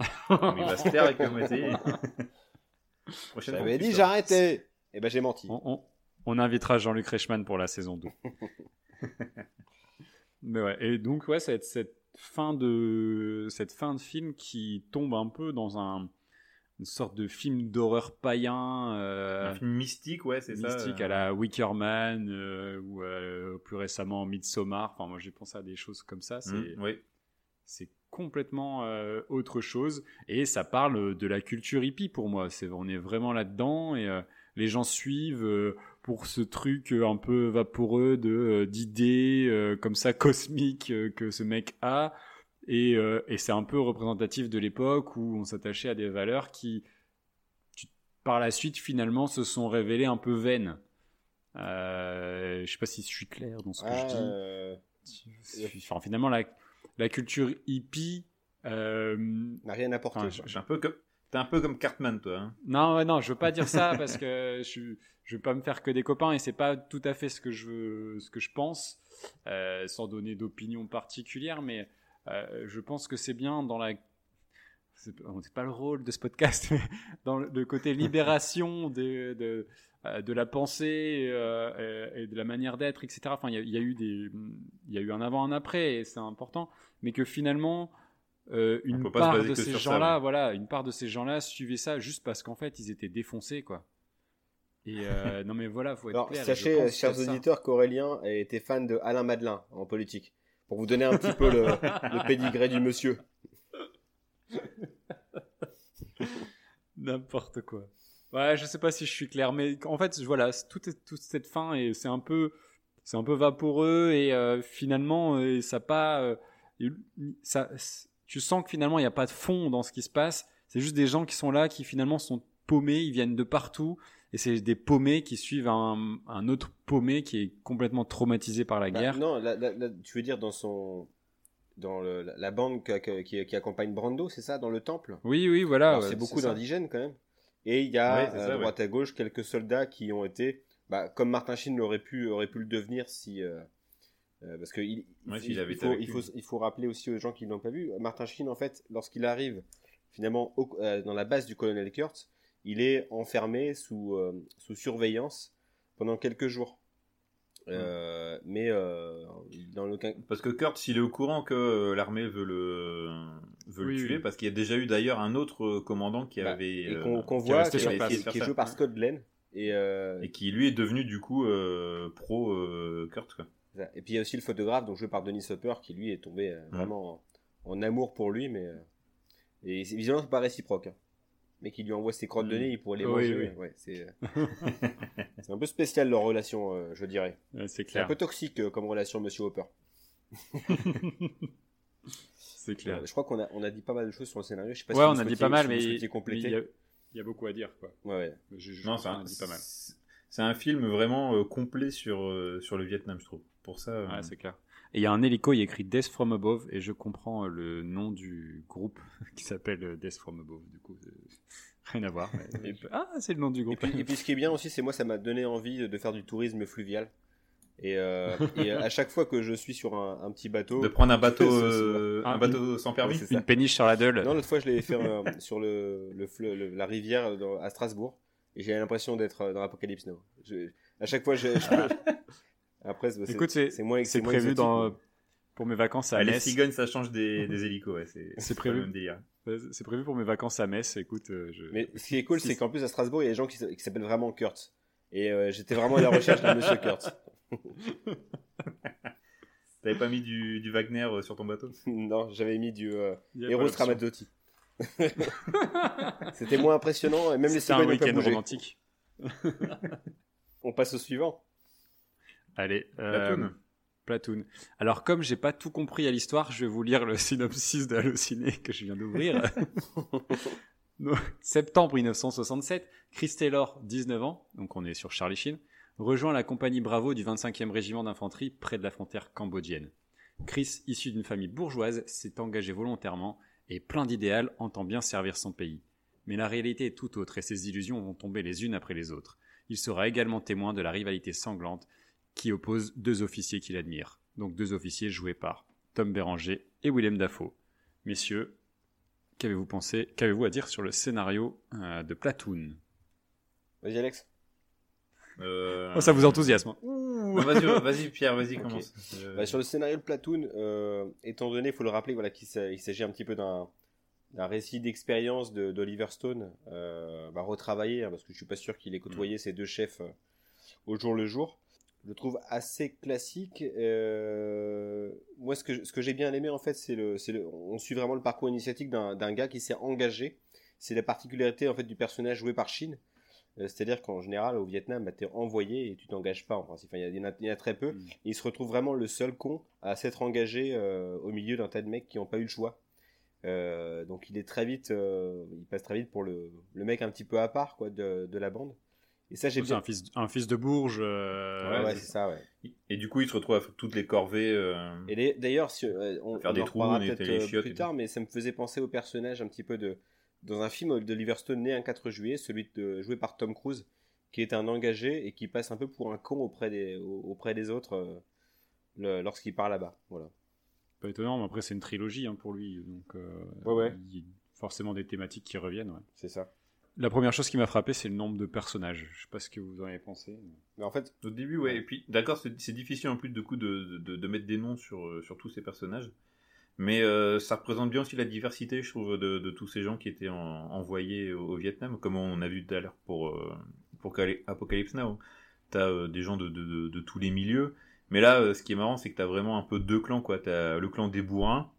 [LAUGHS] il va se taire avec métier. [LAUGHS] Prochaine J'avais dit j'arrêtais. Et ben j'ai menti. On, on- on invitera Jean-Luc Reichmann pour la saison 2. Mais ouais, et donc ouais, cette, cette fin de cette fin de film qui tombe un peu dans un une sorte de film d'horreur païen euh, Un film mystique, ouais, c'est ça. mystique euh, à la Wicker Man euh, ou euh, plus récemment Midsommar. Enfin, moi j'ai pensé à des choses comme ça. C'est ouais. c'est complètement euh, autre chose et ça parle de la culture hippie pour moi. C'est on est vraiment là-dedans et euh, les gens suivent euh, pour ce truc euh, un peu vaporeux de euh, d'idées euh, comme ça [LAUGHS] cosmiques euh, que ce mec a et, euh, et c'est un peu représentatif de l'époque où on s'attachait à des valeurs qui qui, par la suite finalement se sont révélées un peu vaines. Euh, je sais pas si je suis clair dans ce que Ah, je dis. euh, Enfin, finalement, la, la culture hippie. euh, n'a rien apporté. Enfin. T'es un peu comme, t'es un peu comme Cartman, toi. hein. non, non, je veux pas dire ça [LAUGHS] parce que je, je veux pas me faire que des copains et c'est pas tout à fait ce que je veux, ce que je pense, euh, sans donner d'opinion particulière, mais euh, je pense que c'est bien dans la. C'est pas le rôle de ce podcast, [LAUGHS] mais dans le, côté libération [LAUGHS] de, de, euh, de la pensée euh, et, de la manière d'être, etc. Enfin, il y, a- il y a eu des, il y a eu un avant, un après, et c'est important, mais que finalement, euh, une part de que ces gens-là, ouais. voilà, une part de ces gens-là suivaient ça juste parce qu'en fait, ils étaient défoncés, quoi. Et euh, [LAUGHS] non, mais voilà, faut être Alors, clair. sachez, chers auditeurs, qu'Aurélien été fan de Alain Madelin en politique. Pour vous donner un petit peu le, le pédigré du monsieur. [LAUGHS] N'importe quoi. Ouais, je sais pas si je suis clair, mais en fait, voilà, toute, toute cette fin et c'est un peu, c'est un peu vaporeux et euh, finalement, euh, ça pas, euh, ça, tu sens que finalement il n'y a pas de fond dans ce qui se passe. C'est juste des gens qui sont là, qui finalement sont paumés, ils viennent de partout et c'est des paumés qui suivent un, un autre paumé qui est complètement traumatisé par la Bah, guerre. non, tu veux dire dans son. Dans le- la, la bande que- que- qui, qui accompagne Brando, c'est ça, dans le temple? Oui, oui, voilà. Ouais, C'est beaucoup d'indigènes quand même. Et il y a Ouais, c'est à droite à gauche quelques soldats qui ont été, bah, comme Martin Sheen aurait pu, aurait pu le devenir si. euh, euh, parce que il, Ouais, il- s'il avait il été faut, il, faut, il faut rappeler aussi aux gens qui ne l'ont pas vu, Martin Sheen, en fait, lorsqu'il arrive finalement au- euh, dans la base du colonel Kurtz, il est enfermé sous, euh, sous surveillance pendant quelques jours. Euh, Mais euh, dans le cas- Parce que Kurt, il est au courant que l'armée veut le, veut Oui, le tuer, oui. parce qu'il y a déjà eu d'ailleurs un autre commandant qui bah, avait. et euh, qu'on voit, qui, sur qui- place. qui- est joué par Scott Glenn. Et, euh, Et qui lui est devenu du coup euh, pro euh, Kurt. Quoi. Et puis il y a aussi le photographe, donc joué par Denis Hopper, qui lui est tombé vraiment en, en amour pour lui, mais euh, et c'est évidemment c'est pas réciproque. hein. Mais qui lui envoie ses crottes de Mm. nez, il pourrait les manger. oui. ouais, c'est euh, [LAUGHS] c'est un peu spécial leur relation, euh, je dirais. Ouais, c'est C'est un clair. peu toxique euh, comme relation, Monsieur Hopper. [LAUGHS] c'est clair. Euh, je crois qu'on a on a dit pas mal de choses sur le scénario. Je sais pas Ouais, si on a dit pas mal, mais il y, a- il y a beaucoup à dire, quoi. Ouais, ouais. Je, je Non, c'est un, a dit pas mal. c'est un film vraiment euh, complet sur, euh, sur le Vietnam, je trouve. Pour ça. euh, Ouais, c'est clair. Et il y a un hélico, il y a écrit Death from Above, et je comprends euh, le nom du groupe [LAUGHS] qui s'appelle euh, Death from Above. Du coup, euh, rien à voir. mais- ah, c'est le nom du Et groupe. puis, et puis ce qui est bien aussi, c'est moi, ça m'a donné envie de faire du tourisme fluvial. Et, euh, et à chaque fois que je suis sur un, un petit bateau, de prendre un bateau, euh, Ah, un bateau sans permis. Ouais. Une péniche sur la Deule. Non, l'autre fois, je l'ai fait euh, sur le, le, la rivière dans- à Strasbourg. Et j'ai l'impression d'être dans Apocalypse Now. Je- à chaque fois, je. je- [LAUGHS] Après, c'est Écoute, c'est- c'est moins C'est moins prévu dans, mais- pour mes vacances à Ah, les Metz. cigognes, ça change des, [LAUGHS] des hélicos. Ouais, c'est C'est pas prévu. le même délire. C'est prévu pour mes vacances à Metz. Écoute, euh, je... Mais ce qui est cool, c'est qu'en plus, à Strasbourg, il y a des gens qui, s'appellent vraiment Kurt. Et euh, j'étais vraiment à la recherche de Monsieur Kurt. [LAUGHS] T'avais pas mis du, du Wagner euh, sur ton bateau? [LAUGHS] Non, j'avais mis du euh, Eros. Ramazzotti. C'était moins impressionnant. Et même les C'était un week-end romantique. On passe au suivant. Allez, euh, Platoon. Platoon. Alors, comme j'ai pas tout compris à l'histoire, je vais vous lire le [LAUGHS] synopsis de Allociné que je viens d'ouvrir. [LAUGHS] Septembre 1967, Chris Taylor, 19 ans, donc on est sur Charlie Sheen, rejoint la compagnie Bravo du 25e régiment d'infanterie près de la frontière cambodgienne. Chris, issu d'une famille bourgeoise, s'est engagé volontairement et plein d'idéal entend bien servir son pays. Mais la réalité est tout autre et ses illusions vont tomber les unes après les autres. Il sera également témoin de la rivalité sanglante qui oppose deux officiers qu'il admire. Donc deux officiers joués par Tom Béranger et Willem Dafoe. Messieurs, qu'avez-vous pensé Qu'avez-vous à dire sur le scénario euh, de Platoon? Vas-y, Alex. Euh, Oh, ça vous enthousiasme. hein Vas-y, Pierre, vas-y, commence. Euh, Bah, sur le scénario de Platoon, euh, étant donné, il faut le rappeler, voilà, qu'il s'a- il s'agit un petit peu d'un d'un récit d'expérience de- d'Oliver Stone, euh, bah, retravaillé, hein, parce que je suis pas sûr qu'il ait côtoyé ces deux chefs euh, au jour le jour. Je le trouve assez classique. euh, moi, ce que, ce que j'ai bien aimé, en fait, c'est le, le, on suit vraiment le parcours initiatique d'un gars qui s'est engagé. C'est la particularité, en fait, du personnage joué par Shin. Euh, C'est-à-dire qu'en général, au Vietnam, bah, tu es envoyé et tu t'engages pas, en principe. Enfin, il y, y en a- il y en a très peu. Mm. Et il se retrouve vraiment le seul con à s'être engagé euh, au milieu d'un tas de mecs qui n'ont pas eu le choix. Donc il est très vite, il passe très vite pour le, le mec un petit peu à part quoi de, de la bande. Et ça j'ai bien. un fils, un fils de Bourges. euh, Ouais, c'est ça. Ouais. Et du coup, il se retrouve à faire toutes les corvées. euh, Et d'ailleurs, si, euh, on, Faire on des en trous, peut-être les euh, chiottes plus tard, mais ça me faisait penser au personnage un petit peu de dans un film de Liverstone né un 4 juillet, celui de, joué par Tom Cruise, qui est un engagé et qui passe un peu pour un con auprès des au- auprès des autres euh, lorsqu'il part là-bas. Voilà. Pas étonnant, mais après c'est une trilogie hein, pour lui, donc euh, Ouais, ouais. il y a forcément des thématiques qui reviennent. ouais. C'est ça. La première chose qui m'a frappé, c'est le nombre de personnages. Je sais pas ce que vous en avez pensé. Mais en fait, Au début, ouais. Et puis, d'accord, c'est difficile en plus de coup de, de, de mettre des noms sur, euh, sur tous ces personnages. Mais euh, ça représente bien aussi la diversité, je trouve, de, de tous ces gens qui étaient en- envoyés au, au Vietnam, comme on a vu tout à l'heure pour, euh, pour Apocalypse Now. T'as euh, des gens de, de, de, tous les milieux. Mais là, ce qui est marrant, c'est que t'as vraiment un peu deux clans, quoi. T'as le clan des bourrins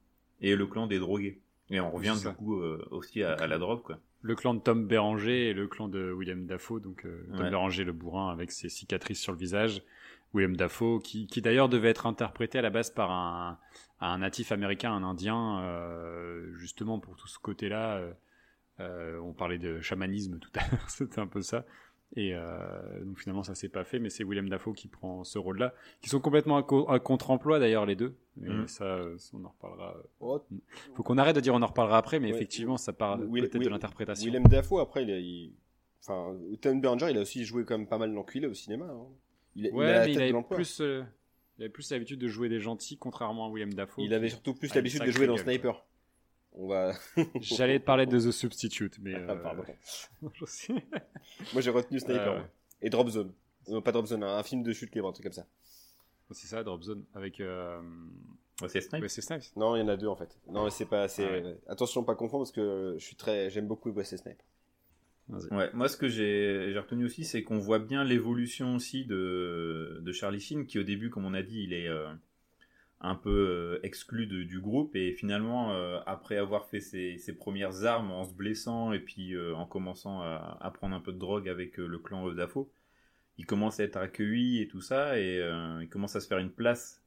et le clan des drogués. Et on revient ça. du coup aussi à, à la drogue, quoi. Le clan de Tom Béranger et le clan de William Dafoe. Donc euh, Tom Ouais. Béranger, le bourrin, avec ses cicatrices sur le visage. William Dafoe, qui, qui d'ailleurs devait être interprété à la base par un, un natif américain, un indien, euh, justement pour tout ce côté-là. euh, euh, on parlait de chamanisme tout à [LAUGHS] l'heure, c'était un peu ça. Et euh, donc finalement ça s'est pas fait, mais c'est William Dafoe qui prend ce rôle-là, qui sont complètement à, co- à contre-emploi d'ailleurs les deux. Et Mhm. ça, euh, on en reparlera. oh, Faut qu'on arrête de dire on en reparlera après, mais Ouais. effectivement ça parle Will- peut-être de l'interprétation. Willem Dafoe, après, il, a- il- enfin, Tom Berenger, il a aussi joué comme pas mal l'enculé au cinéma. hein. Il, Ouais, a la mais tête il de avait plus, euh, il avait plus l'habitude de jouer des gentils, contrairement à William Dafoe. Il avait surtout plus l'habitude de jouer dans gueule, Sniper. On va. [LAUGHS] J'allais te parler de The Substitute, mais Ah, euh, pardon. [LAUGHS] Moi, j'ai retenu Sniper. Euh. Et Drop Zone. Non, pas Drop Zone, un film de chute libre, un truc comme ça. c'est ça, Drop Zone avec euh... Ouais, c'est Snipe. Snipes. Non, il y en a deux en fait. Non, mais c'est pas. Ah ouais. Attention, pas confondre parce que je suis très. J'aime beaucoup Wesley Snipes. Ouais, moi ce que j'ai j'ai retenu aussi, c'est qu'on voit bien l'évolution aussi de, de Charlie Sheen, qui au début, comme on a dit, il est euh, un peu euh, exclu de- du groupe, et finalement, euh, après avoir fait ses, ses premières armes en se blessant, et puis euh, en commençant à, à prendre un peu de drogue avec euh, le clan Dafoe, il commence à être accueilli et tout ça, et euh, il commence à se faire une place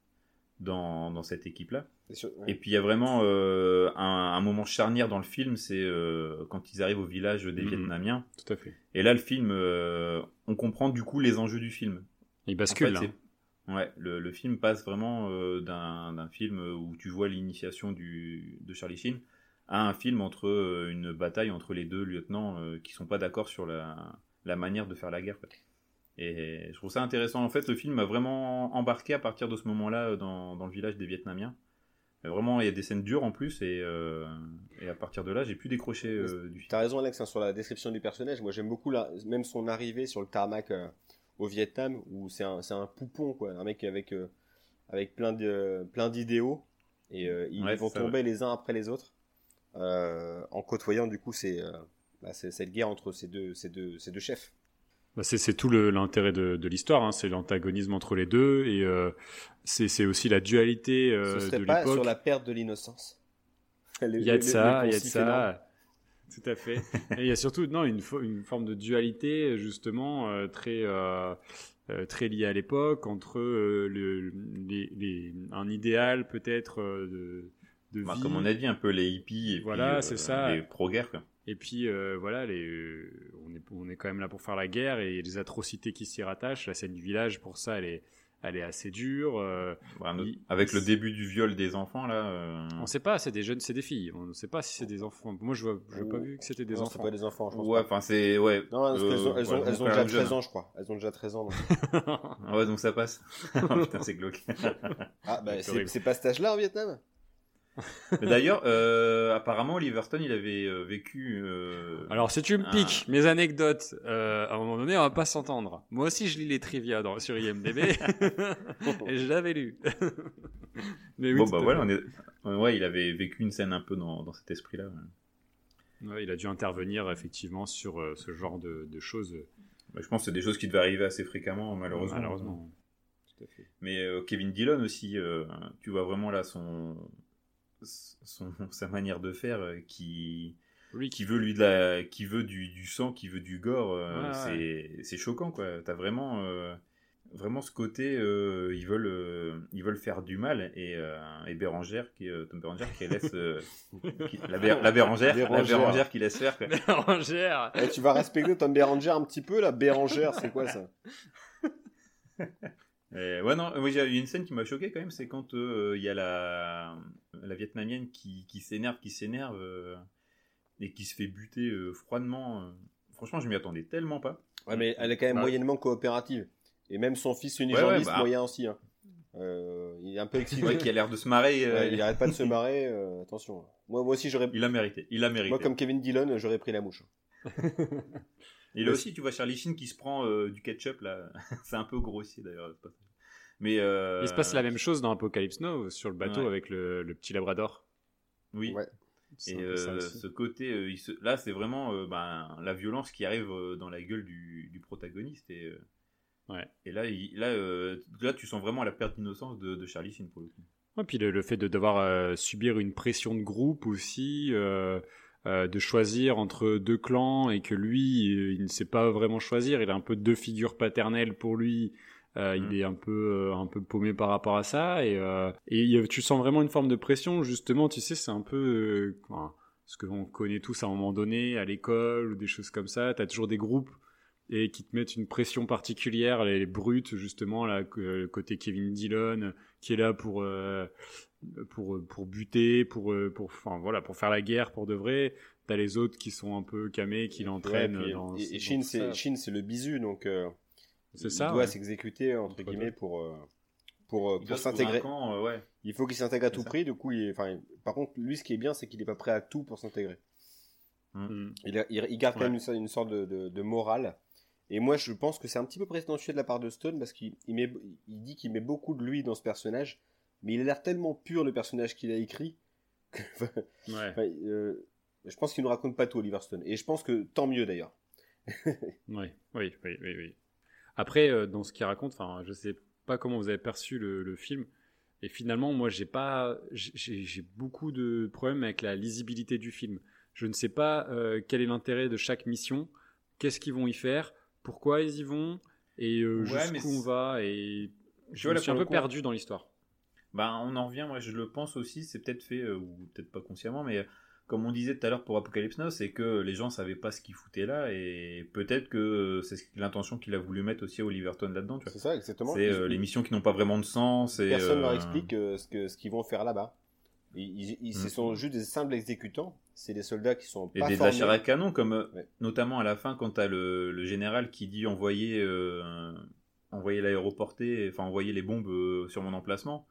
dans, dans cette équipe-là. C'est sûr- Et puis il y a vraiment euh, un, un moment charnière dans le film, c'est euh, quand ils arrivent au village des Mhm. Vietnamiens. Tout à fait. Et là, le film, euh, on comprend du coup les enjeux du film. Il En bascule. fait, hein. Ouais, le, le film passe vraiment euh, d'un film où tu vois l'initiation de Charlie Sheen à un film entre euh, une bataille entre les deux lieutenants euh, qui sont pas d'accord sur la, la manière de faire la guerre. quoi. Et je trouve ça intéressant. En fait, le film m'a vraiment embarqué à partir de ce moment-là euh, dans, dans le village des Vietnamiens. Et Vraiment, il y a des scènes dures en plus, et, euh, et à partir de là, j'ai pu décrocher du film. T'as raison, Alex, hein, sur la description du personnage. Moi, j'aime beaucoup la... même son arrivée sur le tarmac au Vietnam, où c'est un, c'est un poupon, quoi. Un mec avec, euh, avec plein de- plein d'idéaux. Et euh, ils Ouais, vont tomber les uns après les autres. euh, en côtoyant, du coup, bah, c'est- cette guerre entre ces deux, ces deux, ces deux chefs. Bah, c'est c'est tout l'intérêt de, de l'histoire, hein. c'est l'antagonisme entre les deux, et euh, c'est c'est aussi la dualité euh, Ce serait de pas l'époque. sur la perte de l'innocence. Il y a de ça, il y a de ça. Tout à fait. Et il y a surtout non, une, fo- une forme de dualité, justement, euh, très, euh, euh, très liée à l'époque, entre euh, le, les, les- un idéal peut-être de, de Bah, vie. comme on a dit, un peu les hippies et Voilà, puis, c'est ça. les pro-guerre. Et puis voilà, les, on, est, on est quand même là pour faire la guerre et les atrocités qui s'y rattachent. La scène du village, pour ça, elle est, elle est assez dure. euh, il- Avec le début du viol des enfants, là. euh, on sait pas, c'est des jeunes, c'est des filles. On ne sait pas si c'est des enfants. Moi, je n'ai pas vu que c'était des Non, c'est enfants. pas des enfants, je pense Ouais, enfin, c'est. Ouais. Non, parce qu'elles ont, euh, elles ont, ouais, elles mon ont frère déjà est jeune. 13 ans, je crois. Elles ont déjà 13 ans. donc. [LAUGHS] Ah ouais, donc ça passe. Oh, [LAUGHS] putain, c'est glauque. Ah, bah, C'est pas cet âge-là en Vietnam? [LAUGHS] D'ailleurs, euh, apparemment, Oliver Stone, il avait euh, vécu. euh, Alors, si tu me piques mes anecdotes, à un moment donné, on va pas s'entendre. Moi aussi, je lis les trivia dans, sur IMDb [LAUGHS] et je l'avais lu. [LAUGHS] Mais oui, bon, bah voilà, est... ouais, il avait vécu une scène un peu dans, dans cet esprit-là. ouais. Ouais, il a dû intervenir effectivement sur ce genre de, de choses. Bah, je pense que c'est des choses qui devaient arriver assez fréquemment, malheureusement. Malheureusement. Tout à fait. Mais Kevin Dillon aussi, tu vois vraiment là son, son [LAUGHS] sa manière de faire euh, qui Lui qui veut lui de la qui veut du, du sang, qui veut du gore, Ouais, c'est c'est choquant quoi. T'as vraiment euh, vraiment ce côté euh, ils veulent euh, ils veulent faire du mal et euh, et Bérangère qui euh, Tom Bérangère qui laisse euh, [LAUGHS] qui- la, Bé- la Bérangère la Bérangère. Bérangère qui laisse faire quoi. Bérangère Eh, Tu vas respecter Tom Béranger un petit peu, là Bérangère, c'est quoi ça? [LAUGHS] Et ouais, non, oui, il y a une scène qui m'a choqué quand même, c'est quand euh, il y a la, la vietnamienne qui, s'énerve, qui s'énerve euh, et qui se fait buter euh, froidement. euh. Franchement, je m'y attendais tellement pas. Ouais, mais elle est quand même Ouais. moyennement coopérative. Et même son fils unijambiste, bah. moyen aussi. hein. Euh, il est un peu excité. Ouais, qui a l'air de se marrer. euh, Ouais, il arrête pas de se marrer, euh, attention. Moi, moi aussi, j'aurais. il a mérité. Il a mérité. Moi, comme Kevin Dillon, j'aurais pris la mouche. [LAUGHS] Et là aussi, tu vois Charlie Sheen qui se prend euh, du ketchup là. [LAUGHS] c'est un peu grossier d'ailleurs. Mais euh, Il se passe la même chose dans Apocalypse Now sur le bateau Ouais. avec le, le petit labrador. Oui. Ouais. C'est Et euh, ce côté, euh, il se... là, c'est vraiment euh, ben, la violence qui arrive euh, dans la gueule du, du protagoniste. Et, euh, Ouais. et là, il- là, euh, là, tu sens vraiment la perte d'innocence de, de Charlie Sheen pour le coup. Ouais, puis le, le fait de devoir euh, subir une pression de groupe aussi, euh, de choisir entre deux clans et que lui, euh, il ne sait pas vraiment choisir. Il a un peu deux figures paternelles pour lui. Euh. Il est un peu, euh, un peu paumé par rapport à ça et, euh, et tu sens vraiment une forme de pression. Justement, tu sais, c'est un peu euh, ce que l'on connaît tous à un moment donné à l'école ou des choses comme ça. T'as toujours des groupes et qui te mettent une pression particulière, les, brutes justement, là, le côté Kevin Dillon qui est là pour euh, pour pour buter, pour euh, pour enfin voilà, pour faire la guerre pour de vrai. T'as les autres qui sont un peu camés, qui l'entraînent Ouais, puis- dans. et, et Shin, c'est Shin, c'est le bisu, donc euh, C'est il ça, doit s'exécuter entre Entre guillemets pour euh, pour euh, Il pour s'intégrer. euh, ouais. Il faut qu'il s'intègre à tout ça. prix. Du coup, il enfin, par contre, lui, ce qui est bien, c'est qu'il est pas prêt à tout pour s'intégrer. Mm. Il, a- il- il garde quand Ouais. même une, so- une sorte de, de- de morale. Et moi, je pense que c'est un petit peu prétentieux de la part de Stone parce qu'il il met, il dit qu'il met beaucoup de lui dans ce personnage, mais il a l'air tellement pur le personnage qu'il a écrit que, [LAUGHS] Ouais. euh, je pense qu'il ne raconte pas tout Oliver Stone. Et je pense que tant mieux d'ailleurs. [LAUGHS] Oui, oui, oui, oui, oui. Après, euh, dans ce qu'il raconte, enfin, je sais pas comment vous avez perçu le, le film, et finalement, moi, j'ai pas, j'ai beaucoup de problèmes avec la lisibilité du film. Je ne sais pas euh, quel est l'intérêt de chaque mission, qu'est-ce qu'ils vont y faire, pourquoi ils y vont, et euh, Ouais, jusqu'où on va, et je vois, me suis un peu coup, perdu dans l'histoire. Ben, on en revient, moi je le pense aussi, c'est peut-être fait, euh, ou peut-être pas consciemment, mais euh, comme on disait tout à l'heure pour Apocalypse Now, c'est que les gens savaient pas ce qu'ils foutaient là, et peut-être que euh, c'est ce- l'intention qu'il a voulu mettre aussi à Oliverton là-dedans. C'est ça, exactement. C'est euh, les missions qui n'ont pas vraiment de sens. et, Personne ne leur explique ce qu'ils vont faire là-bas. Ils, Mm. sont juste des simples exécutants. C'est des soldats qui sont Et pas des formés. achats à canon, comme Ouais. notamment à la fin, quand t'as le, le général qui dit envoyer, euh, envoyer l'aéroporté, enfin envoyer les bombes sur mon emplacement.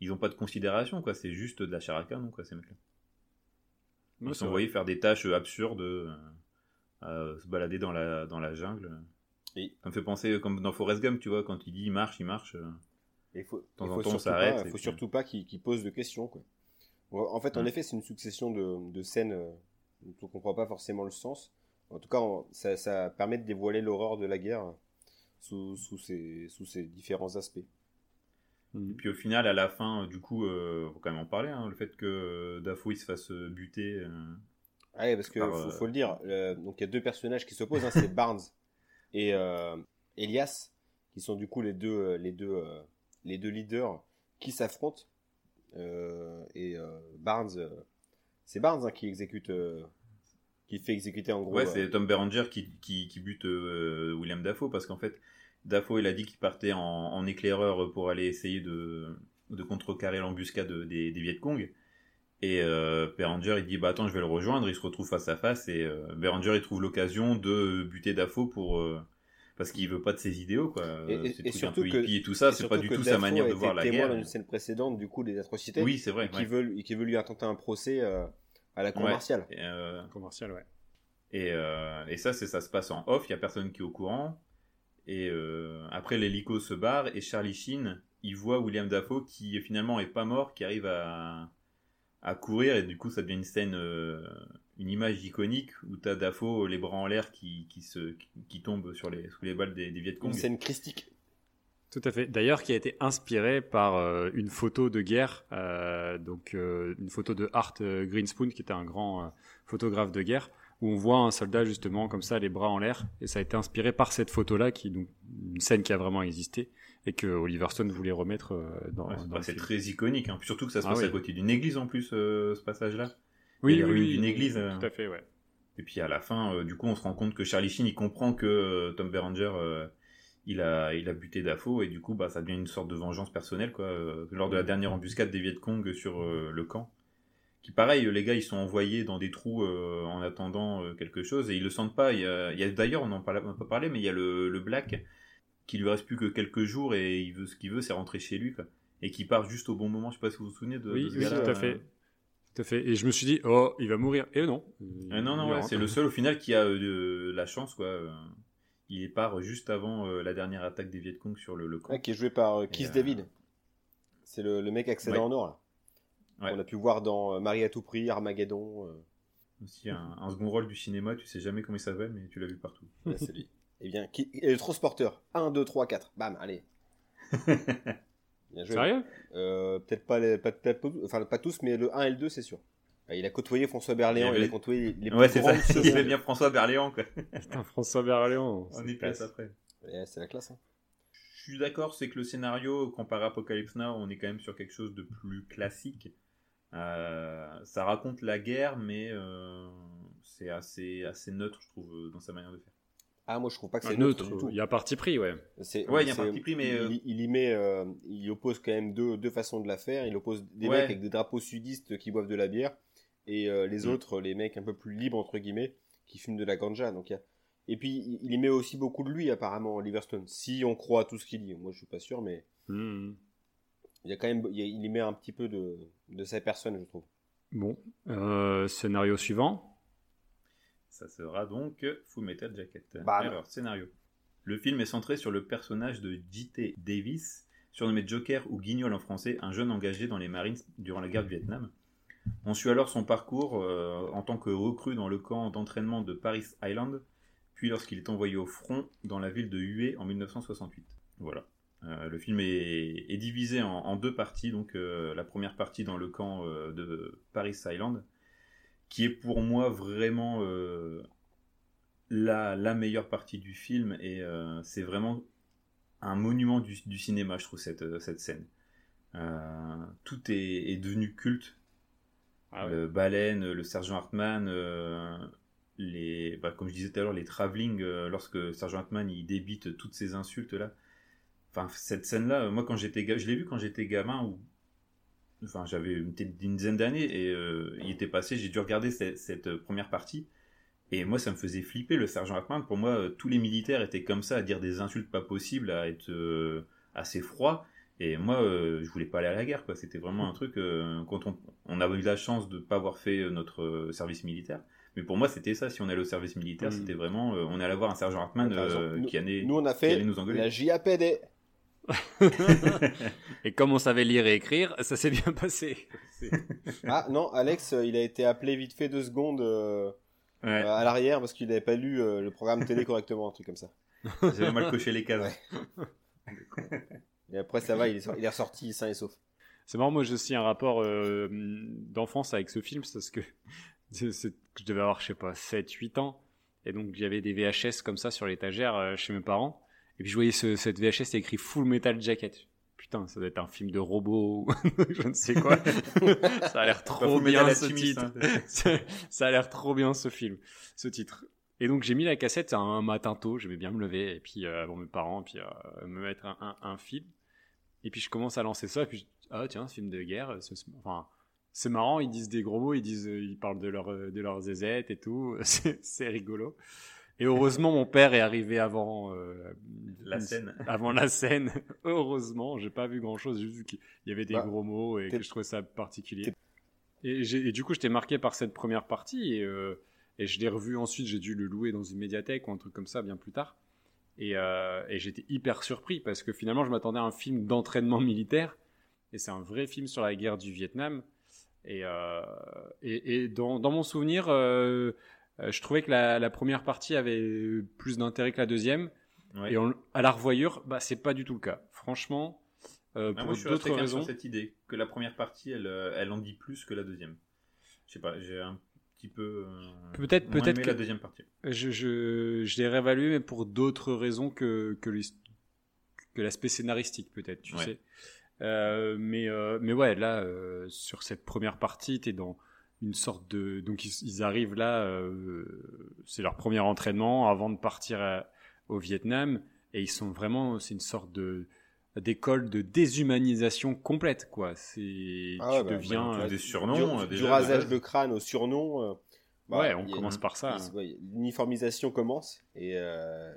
Ils ont pas de considération, quoi. C'est juste de la chair à canon, quoi, ces mecs-là. Ils sont envoyés faire des tâches absurdes, euh, à se balader dans la, dans la jungle. Et- Ça me fait penser comme dans Forrest Gump, tu vois, quand il dit il marche, il marche. euh. Il faut, temps il en temps, on s'arrête, et faut puis- surtout pas qu'ils qu'ils posent de questions. Quoi. En fait, en effet, c'est une succession de, de scènes euh, dont on comprend pas forcément le sens. En tout cas, on- ça, ça permet de dévoiler l'horreur de la guerre sous, sous, ses, sous ses différents aspects. Et puis au final, à la fin, euh, du coup, euh, faut quand même en parler, hein, le fait que Dafoe il se fasse euh, buter. Ah ouais, parce que Par, faut, faut le dire. donc il y a deux personnages qui s'opposent. hein, c'est [LAUGHS] Barnes et Elias, qui sont du coup les deux, les deux, les deux leaders qui s'affrontent. Euh, et euh, Barnes, euh, c'est Barnes hein, qui exécute, qui fait exécuter en gros. Ouais, c'est Tom Berenger qui, qui, qui bute William Dafoe parce qu'en fait, Dafoe, il a dit qu'il partait en, éclaireur pour aller essayer de, de contrecarrer l'embuscade des, des Viet Cong. Et euh, Beranger, il dit bah attends, je vais le rejoindre. Il se retrouve face à face et euh, Beranger, il trouve l'occasion de buter Dafoe pour euh, parce qu'il veut pas de ses idéaux quoi. Et, surtout que et tout ça, c'est pas du tout sa manière de voir la guerre. dans une scène précédente du coup des atrocités. Oui, c'est vrai. Qui veut qui veut lui intenter un procès euh, à la cour martiale. Commerciale, ouais. Et, et ça, c'est ça se passe en off. Il y a personne qui est au courant. Et après, l'hélico se barre et Charlie Sheen, il voit William Dafoe qui finalement est pas mort, qui arrive à à courir et du coup ça devient une scène euh, une image iconique où t'as Dafoe les bras en l'air qui, qui se qui tombe sur les sous les balles des, des Viet Cong. Une scène christique. Tout à fait. D'ailleurs, qui a été inspiré par euh, une photo de guerre, euh, donc une photo de Art Greenspoon, qui était un grand photographe de guerre, où on voit un soldat justement comme ça, les bras en l'air, et ça a été inspiré par cette photo-là, qui donc une scène qui a vraiment existé et que Oliver Stone voulait remettre euh, dans. c'est très iconique, hein. surtout que ça se ah passe à côté d'une église en plus, euh, ce passage-là. Oui, oui, oui, d'une église. Tout à fait, ouais. Et puis à la fin, euh, du coup, on se rend compte que Charlie Sheen, il comprend que Tom Berenger, il a, il a buté Dafoe et du coup, bah, ça devient une sorte de vengeance personnelle, quoi. lors de la dernière embuscade des Viet Cong sur le camp, qui pareil, les gars, ils sont envoyés dans des trous en attendant quelque chose et ils le sentent pas. Il y a, d'ailleurs, on n'en a pas parlé, mais il y a le, le Black qui lui reste plus que quelques jours et il veut ce qu'il veut, c'est rentrer chez lui, quoi. Et qui part juste au bon moment. Je sais pas si vous vous souvenez de, oui, ce oui, tout à fait. Tout à fait. Et je me suis dit, oh, il va mourir. Et non. Euh, non, non, c'est le seul au final qui a euh, la chance, quoi. Euh, il part juste avant la dernière attaque des Viet Cong sur le, le camp. qui est joué par Keith David. C'est le, le, mec excellent en or, là. On a pu voir dans Marie à tout prix, Armageddon. Aussi un, un, second rôle du cinéma, tu sais jamais comment il s'appelle, mais tu l'as vu partout. c'est lui. Eh bien, qui est le transporteur 1, 2, 3, 4. Bam, allez. [LAUGHS] Bien joué. Sérieux? Euh, Peut-être pas, les, pas, enfin, pas tous, mais le 1 et le 2, c'est sûr. Bah, il a côtoyé François Berléand, il, a côtoyé les Ouais, c'est ça, c'est bien François Berléand, quoi. Putain, François Berléand. On y place après. c'est la classe, hein. Je suis d'accord, c'est que le scénario, comparé à Apocalypse Now, on est quand même sur quelque chose de plus classique. Euh, ça raconte la guerre, mais euh, c'est assez, assez neutre, je trouve, dans sa manière de faire. Ah, moi je trouve pas que c'est neutre. Il y a parti pris, ouais. Ouais, il y a parti pris, mais. Euh, il, y met, euh, il oppose quand même deux, deux façons de la faire. Il oppose des mecs avec des drapeaux sudistes qui boivent de la bière et euh, les mm. autres, les mecs un peu plus libres, entre guillemets, qui fument de la ganja. Donc, Et puis il y met aussi beaucoup de lui, apparemment, Oliver Stone. Si on croit à tout ce qu'il dit. Moi je suis pas sûr, mais. Mm. Il y a quand même, il, y met un petit peu de, de sa personne, je trouve. Bon, scénario suivant. Ça sera donc Full Metal Jacket. Alors, scénario. Le film est centré sur le personnage de J.T. Davis, surnommé Joker ou Guignol en français, un jeune engagé dans les Marines durant la guerre du Vietnam. On suit alors son parcours euh, en tant que recrue dans le camp d'entraînement de Paris Island, puis lorsqu'il est envoyé au front dans la ville de Hue en 1968. Voilà. Euh, le film est, divisé en, deux parties, donc euh, la première partie dans le camp de Paris Island, qui est pour moi vraiment euh, la, la, meilleure partie du film et euh, c'est vraiment un monument du, du, cinéma, je trouve, cette, euh, cette scène. tout est, est, devenu culte. Ah le Baleine, le sergent Hartman, les, bah, comme je disais tout à l'heure, les travelling, lorsque sergent Hartman il débite toutes ces insultes là. Enfin, cette scène-là, moi quand j'étais, je l'ai vu quand j'étais gamin ou enfin j'avais une, dizaine d'années et euh, il était passé, j'ai dû regarder cette, première partie et moi ça me faisait flipper le sergent Hackman. Pour moi, euh, tous les militaires étaient comme ça à dire des insultes pas possibles, à être euh, assez froid. Et moi, je voulais pas aller à la guerre, quoi. C'était vraiment un truc quand on, on avait eu la chance de pas avoir fait notre service militaire. Mais pour moi, c'était ça. Si on allait au service militaire, hmm. c'était vraiment, on allait voir un sergent Hartmann qui allait, nous on a fait nous engueuler. la JAPD. [LAUGHS] et comme on savait lire et écrire, ça s'est bien passé. [LAUGHS] ah non, Alex, euh, il a été appelé vite fait deux secondes euh, euh, à l'arrière parce qu'il n'avait pas lu le programme télé correctement, un truc comme ça. [LAUGHS] J'avais mal coché les cases. et après, ça va, il est, il est ressorti sain et sauf. C'est marrant, moi j'ai aussi un rapport d'enfance avec ce film, parce que je devais avoir, je sais pas, 7-8 ans. Et donc j'avais des VHS comme ça sur l'étagère chez mes parents. Et puis je voyais ce, cette VHS, c'était écrit Full Metal Jacket. Putain, ça doit être un film de robot, [LAUGHS] je ne sais quoi. [LAUGHS] ça a l'air trop bien ce titre. Hein. [LAUGHS] ça a l'air trop bien ce film, ce titre. Et donc j'ai mis la cassette un matin tôt, je vais bien me lever, et puis euh, avant mes parents, puis euh, me mettre un, un, film. Et puis je commence à lancer ça, et puis ah tiens, film de guerre, enfin c'est marrant, ils disent des gros mots, ils disent, ils parlent de leur de leurs zézettes et tout, c'est rigolo. Et heureusement, mon père est arrivé avant euh, la scène. [LAUGHS] Avant la scène. heureusement, j'ai pas vu grand chose, j'ai vu qu'il y avait des bah, gros mots et que je trouvais ça particulier. Et, et du coup, j'étais marqué par cette première partie et, euh, et je l'ai revu ensuite. J'ai dû le louer dans une médiathèque ou un truc comme ça bien plus tard. Et, euh, et j'étais hyper surpris parce que finalement, je m'attendais à un film d'entraînement militaire et c'est un vrai film sur la guerre du Vietnam. Et, euh, et, et dans, dans, mon souvenir, euh, euh, je trouvais que la, première partie avait plus d'intérêt que la deuxième. Et à la revoyure, bah, c'est pas du tout le cas. Franchement, euh, ah, pour d'autres raisons. Sur cette idée que la première partie, elle, euh, elle en dit plus que la deuxième. Je sais pas, j'ai un petit peu. peut-être, peut-être que la deuxième partie. Je, je, je l'ai réévalué, mais pour d'autres raisons que que, que l'aspect scénaristique, peut-être. Tu sais. mais mais ouais, là, sur cette première partie, t'es dans une sorte de donc ils, arrivent là euh, c'est leur premier entraînement avant de partir euh, au Vietnam et ils sont vraiment c'est une sorte de d'école de déshumanisation complète quoi. C'est ah tu bah, deviens bah, des surnoms du, rasage de crâne au surnom bah, ouais on commence par ça. l'uniformisation commence et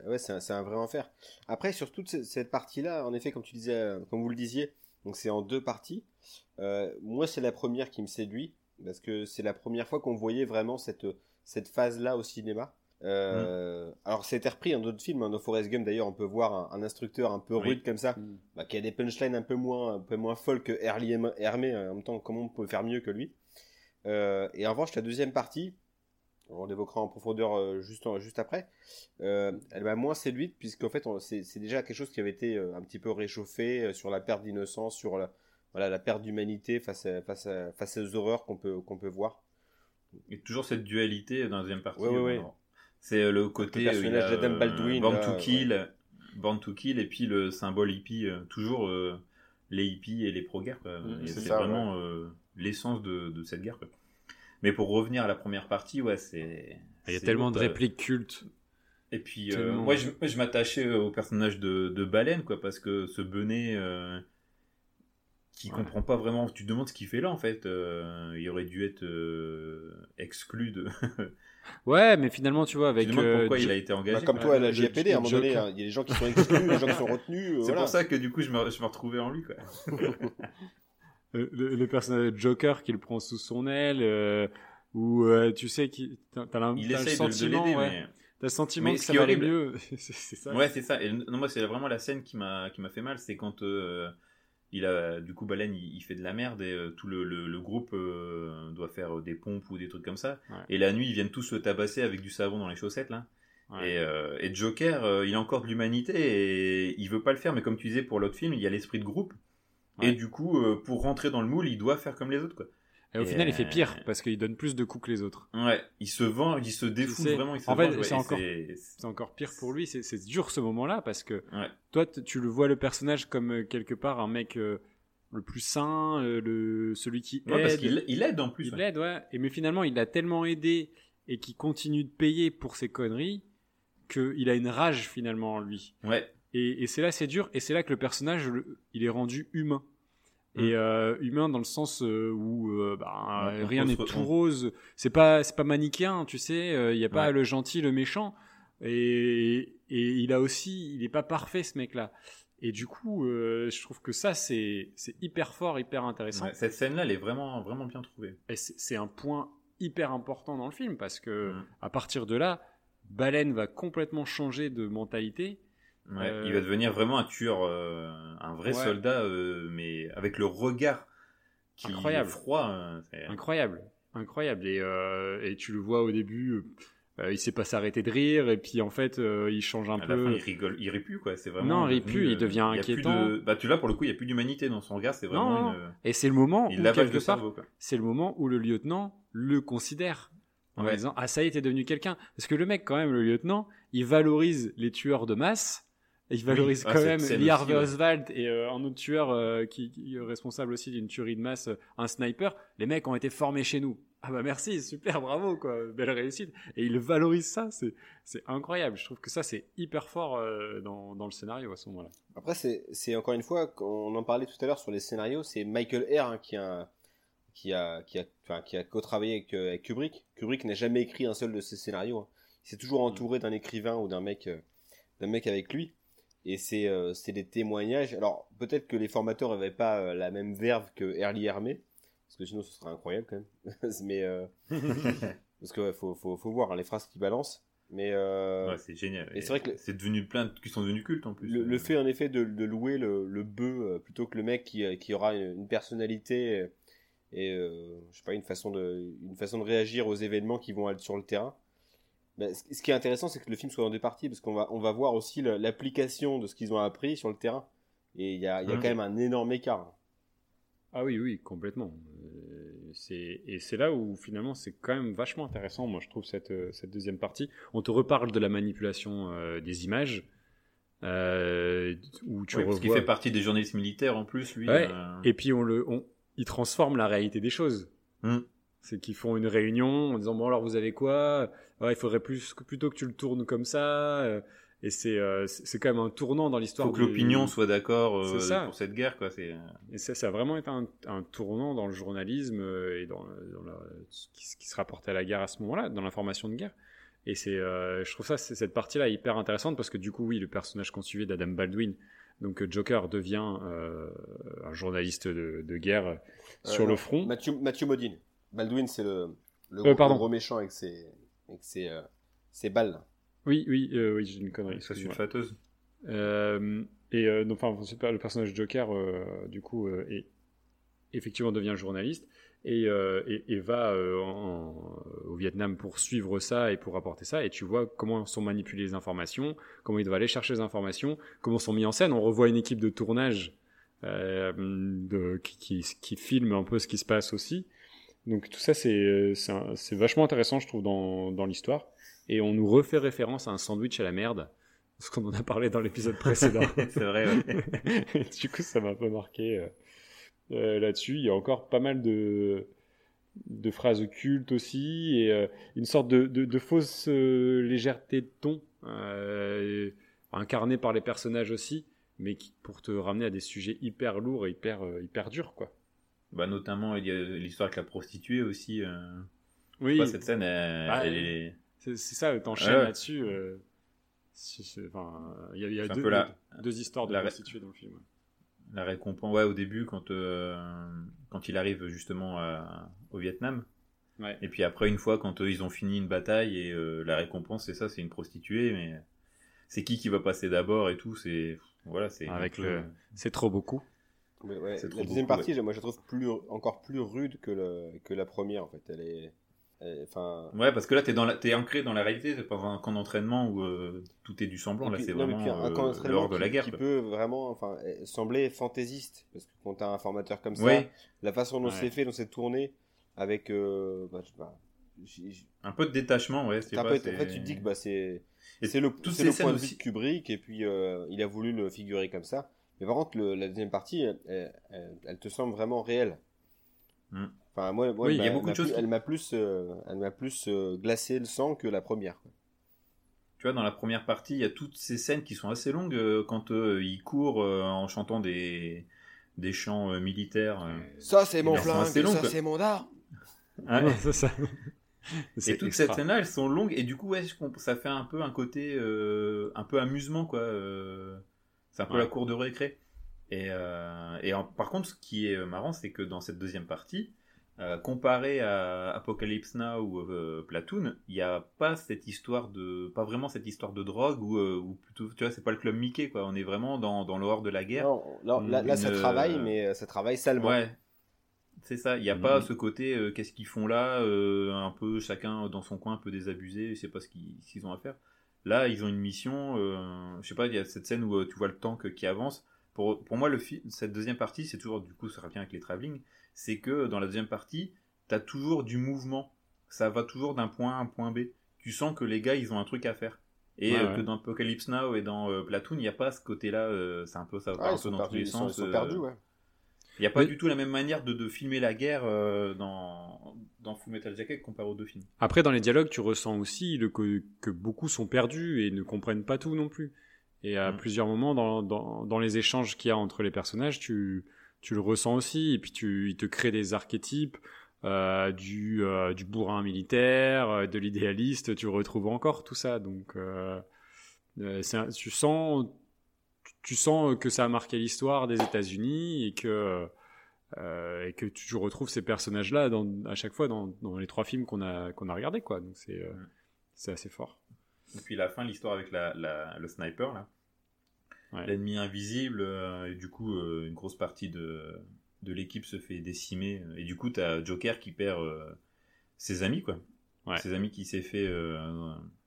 ouais c'est un, vrai enfer. Après sur toute cette partie là en effet comme tu disais comme vous le disiez donc c'est en deux parties. Moi c'est la première qui me séduit parce que c'est la première fois qu'on voyait vraiment cette, cette phase-là au cinéma. Euh, mm. Alors, c'était repris dans d'autres films. Hein. Dans Forrest Gump, d'ailleurs, on peut voir un, instructeur un peu rude comme ça, mm. bah, qui a des punchlines un peu moins, un peu moins folles que Hermé. En même temps, comment on peut faire mieux que lui euh, Et en revanche, la deuxième partie, on l'évoquera en profondeur euh, juste, juste après, elle m'a moins séduite, puisqu'en fait, c'est déjà quelque chose qui avait été un petit peu réchauffé sur la perte d'innocence, sur la, voilà, la perte d'humanité face, à, face, à, face aux horreurs qu'on peut, qu'on peut voir. Et toujours cette dualité dans la deuxième partie. C'est euh, le côté. Le personnage d'Adam euh, Baldwin. Born to Kill. Born to Kill, et puis le symbole hippie, euh, toujours les hippies et les pro-guerres. Mm, c'est vraiment l'essence de, de, cette guerre. Quoi. Mais pour revenir à la première partie, ouais, c'est. Il y a tellement de répliques cultes. Et puis, moi, je, je m'attachais au personnage de, de Baleine, quoi, parce que ce Benet qui comprend pas vraiment. Tu te demandes ce qu'il fait là en fait. Euh, il aurait dû être euh, exclu de. [LAUGHS] ouais, mais finalement, tu vois, avec. Tu te euh, pourquoi il a été engagé. Bah, comme toi à la JAPD, à un moment donné, hein, il y a des gens qui sont exclus, des gens qui sont retenus. C'est pour ça que du coup, je me, je me retrouvais en lui. Quoi. [LAUGHS] le, personnage de Joker qui le prend sous son aile, ou tu sais, qui, t'as, il essaie le sentiment, de, ouais. T'as le sentiment que ça va mieux. [LAUGHS] c'est ça. Ouais, c'est ça. Et non, moi, c'est vraiment la scène qui m'a qui m'a fait mal, c'est quand il a du coup Baleine il, fait de la merde et euh, tout le, le, groupe euh, doit faire des pompes ou des trucs comme ça. Et la nuit ils viennent tous se tabasser avec du savon dans les chaussettes là. Et, euh, et, Joker il a encore de l'humanité et il veut pas le faire. Mais comme tu disais pour l'autre film il y a l'esprit de groupe. Et du coup pour rentrer dans le moule il doit faire comme les autres quoi et au final, il fait pire parce qu'il donne plus de coups que les autres. Ouais, il se vend, il se défoule vraiment. en fait, c'est encore, encore, pire pour lui. C'est dur ce moment-là parce que toi, tu le vois le personnage comme euh, quelque part un mec euh, le plus sain, euh, le celui qui aide. parce qu'il il aide en plus. Il aide, ouais. Et mais finalement, il a tellement aidé et qui continue de payer pour ses conneries qu'il a une rage finalement en lui. Ouais. Et, et c'est là, c'est dur. Et c'est là que le personnage, il est rendu humain et mm. euh, humain dans le sens euh, où euh, bah, rien n'est tout rose. C'est pas c'est pas manichéen, tu sais. Il n'y a pas le gentil, le méchant. Et, et il a aussi, il est pas parfait ce mec-là. Et du coup, je trouve que ça c'est c'est hyper fort, hyper intéressant. cette scène-là, elle est vraiment vraiment bien trouvée. Et c'est un point hyper important dans le film parce que mm. à partir de là, Baleine va complètement changer de mentalité euh, il va devenir vraiment un tueur, euh, un vrai soldat, euh, mais avec le regard qui incroyable. est froid. Incroyable, incroyable. Et, et, tu le vois au début, il sait pas s'arrêter de rire, et puis en fait, il change un peu. il rigole, il rit plus quoi. C'est vraiment. Non, il rit plus, il devient inquiétant. De... Bah tu là pour le coup, il y a plus d'humanité dans son regard. C'est vraiment. Et c'est le moment il où quelque part, c'est le moment où le lieutenant le considère en disant ah ça y est t'es devenu quelqu'un parce que le mec quand même le lieutenant il valorise les tueurs de masse il valorise ah, quand même Lee Harvey Oswald et euh, un autre tueur euh, qui, est responsable aussi d'une tuerie de masse, euh, un sniper. Les mecs ont été formés chez nous. Ah bah merci, super, bravo quoi, belle réussite. Et il valorise ça, c'est c'est incroyable. Je trouve que ça c'est hyper fort euh, dans, dans le scénario à ce moment-là. Après c'est c'est encore une fois, on en parlait tout à l'heure sur les scénarios, c'est Michael Herr hein, qui a qui a qui a enfin, qui a co-travaillé avec, euh, avec Kubrick. Kubrick n'a jamais écrit un seul de ses scénarios. Hein. Il s'est toujours entouré d'un écrivain ou d'un mec euh, d'un mec avec lui. Et c'est euh, c'est des témoignages. Alors peut-être que les formateurs n'avaient pas euh, la même verve que Early Hermé, parce que sinon ce serait incroyable quand même. [LAUGHS] Mais euh, [LAUGHS] parce que ouais, faut, faut, faut voir hein, les phrases qui balancent. Mais Ouais, c'est génial. et c'est vrai que c'est devenu plein de... qui sont devenus cultes en plus. le, le fait en effet de, de louer le, le bœuf plutôt que le mec qui, qui aura une, personnalité et je sais pas une façon de une façon de réagir aux événements qui vont être sur le terrain. Ben, ce, qui est intéressant, c'est que le film soit en deux parties parce qu'on va on va voir aussi l'application de ce qu'ils ont appris sur le terrain et il y a, il y a Mhm. quand même un énorme écart. Ah oui, oui, complètement. Euh, c'est et c'est là où finalement c'est quand même vachement intéressant. Moi, je trouve cette euh, cette deuxième partie. On te reparle de la manipulation euh, des images, euh, où tu Ouais, parce qu'il revois. fait partie des journalistes militaires en plus, lui. Ouais, euh, Et puis on le, on, ils transforment la réalité des choses. Hmm. C'est qu'ils font une réunion en disant bon alors vous avez quoi? Ouais, Il faudrait plus plutôt que tu le tournes comme ça. euh, Et c'est euh, c'est c'est quand même un tournant dans l'histoire. faut que du- l'opinion soit d'accord euh, pour cette guerre, quoi. C'est Et ça, ça a vraiment été un, un tournant dans le journalisme euh, et dans, dans la- ce, qui, qui se rapportait à la guerre à ce moment-là, dans l'information de guerre. Et c'est, euh, je trouve ça, c'est- cette partie-là hyper intéressante parce que du coup, oui, le personnage qu'on suivait d'Adam Baldwin, donc euh, Joker devient euh, un journaliste de, de guerre Euh, sur non, le front. Mathieu Mathieu Modine. Baldwin c'est le le Euh, gros, pardon. le gros méchant avec ses avec ses, euh, ses balles. Oui, oui, euh, oui, j'ai une connerie. sa sulfateuse. Euh, et euh, donc, enfin, le personnage Joker, euh, du coup, euh, est, effectivement devient journaliste et, euh, et, et va euh, en- au Vietnam pour suivre ça et pour rapporter ça. Et tu vois comment sont manipulées les informations, comment il doit aller chercher les informations, comment sont mis en scène. On revoit une équipe de tournage euh, de, qui, qui, qui filme un peu ce qui se passe aussi. Donc tout ça, c'est c'est vachement intéressant, je trouve, dans, dans l'histoire. Et on nous refait référence à un sandwich à la merde, [LAUGHS] ce qu'on en a parlé dans l'épisode [LAUGHS] précédent. c'est vrai, ouais. [LAUGHS] du coup, ça m'a un peu marqué euh, euh, là-dessus. Il y a encore pas mal de, de phrases cultes aussi, et euh, une sorte de, de, de fausse euh, légèreté de ton, euh, incarnée par les personnages aussi, mais qui, pour te ramener à des sujets hyper lourds et hyper, euh, hyper durs, quoi. Bah, notamment, il y a l'histoire avec la prostituée aussi. euh. Oui, cette scène, elle, Bah, elle est. c'est c'est ça, t'enchaînes Ouais. là-dessus. euh, c'est- c'est- enfin, il y a, il y a C'est un deux, peu la- deux histoires de la- prostituées dans le film. La récompense, ouais, au début, quand, euh, quand il arrive justement à- au Vietnam. Ouais. Et puis après, une fois, quand euh, ils ont fini une bataille, et euh, la récompense, c'est ça, c'est une prostituée, mais c'est qui qui va passer d'abord et tout, c'est. Voilà, c'est. Avec le- C'est trop beaucoup. Mais ouais, la deuxième beaucoup, partie, moi je la trouve plus, encore plus rude que, le, que la première en fait. Elle est, enfin. Ouais, parce que là, t'es dans la... t'es ancré dans la réalité, c'est pas un camp d'entraînement où euh, tout est du semblant, là, c'est vraiment un euh, camp d'entraînement de la guerre. qui quoi. peut vraiment, enfin, euh, sembler fantaisiste parce que quand t'as un formateur comme ça, Oui, la façon dont Ouais. c'est fait, dont c'est tourné, avec, euh, bah, un peu de détachement, ouais. pas, pas- en fait, tu te dis que bah c'est, c'est le, le point de vue aussi- de Kubrick et puis il a voulu le figurer comme ça. Mais par contre, le- la deuxième partie, elle, elle- elle- elle te semble vraiment réelle. Hmm. Enfin, moi, moi Oui, elle il y a m'a- beaucoup de choses plus- qui- Elle m'a plus, euh, elle m'a plus euh, glacé le sang que la première. quoi. Tu vois, dans la première partie, il y a toutes ces scènes qui sont assez longues euh, quand euh, il court euh, en chantant des, des chants euh, militaires. euh. Ça, c'est mon flingue, ça, c'est mon dard. Ouais. Ouais, [LAUGHS] c'est ça. Et C'est toutes ces scènes-là, elles sont longues et du coup, ouais, ça fait un peu un côté euh, un peu amusement, quoi. Euh, c'est un peu Ouais. la cour de récré. Et, euh, et en- par contre, ce qui est marrant, c'est que dans cette deuxième partie, euh, comparé à Apocalypse Now ou euh, Platoon, il n'y a pas cette histoire de, pas vraiment cette histoire de drogue ou, euh, ou plutôt, tu vois, c'est pas le club Mickey, quoi. On est vraiment dans, dans l'horreur de la guerre. Non, là, là, là, ça travaille, euh, mais euh, ça travaille salement. Ouais. C'est ça, il n'y a Mhm. pas ce côté euh, qu'est-ce qu'ils font là, euh, un peu chacun dans son coin, un peu désabusé, je sais pas ce qu'ils ce qu'ils ont à faire. Là, ils ont une mission, euh, je sais pas, il y a cette scène où euh, tu vois le tank qui avance. Pour, pour moi, le cette deuxième partie, c'est toujours, du coup, ça revient avec les travelling, c'est que dans la deuxième partie, tu as toujours du mouvement. Ça va toujours d'un point A à un point B. Tu sens que les gars, ils ont un truc à faire. Et Ouais, euh, ouais. que dans Apocalypse Now et dans euh, Platoon, il n'y a pas ce côté-là, euh, c'est un peu ça va Ah, un ils peu sont dans perdus, tous les ils sont, sens. ils sont perdus, ouais. Il n'y a pas du tout la même manière de, de filmer la guerre euh, dans, dans Full Metal Jacket comparé aux deux films. Après, dans les dialogues, tu ressens aussi le, que, que beaucoup sont perdus et ne comprennent pas tout non plus. Et à Mm. plusieurs moments, dans, dans, dans les échanges qu'il y a entre les personnages, tu, tu le ressens aussi. Et puis, tu, il te crée des archétypes euh, du, euh, du bourrin militaire, de l'idéaliste. Tu retrouves encore tout ça. Donc, euh, un- tu sens, tu sens que ça a marqué l'histoire des États-Unis et que euh, et que tu retrouves ces personnages-là à chaque fois dans, dans les trois films qu'on a qu'on a regardés quoi. Donc c'est euh, c'est assez fort. Et puis la fin, l'histoire avec la, la- le sniper, là. Ouais. L'ennemi invisible, euh, et du coup, une grosse partie de, de l'équipe se fait décimer. Et du coup, t'as Joker qui perd ses amis, quoi. Ouais. Ses amis qui s'est fait.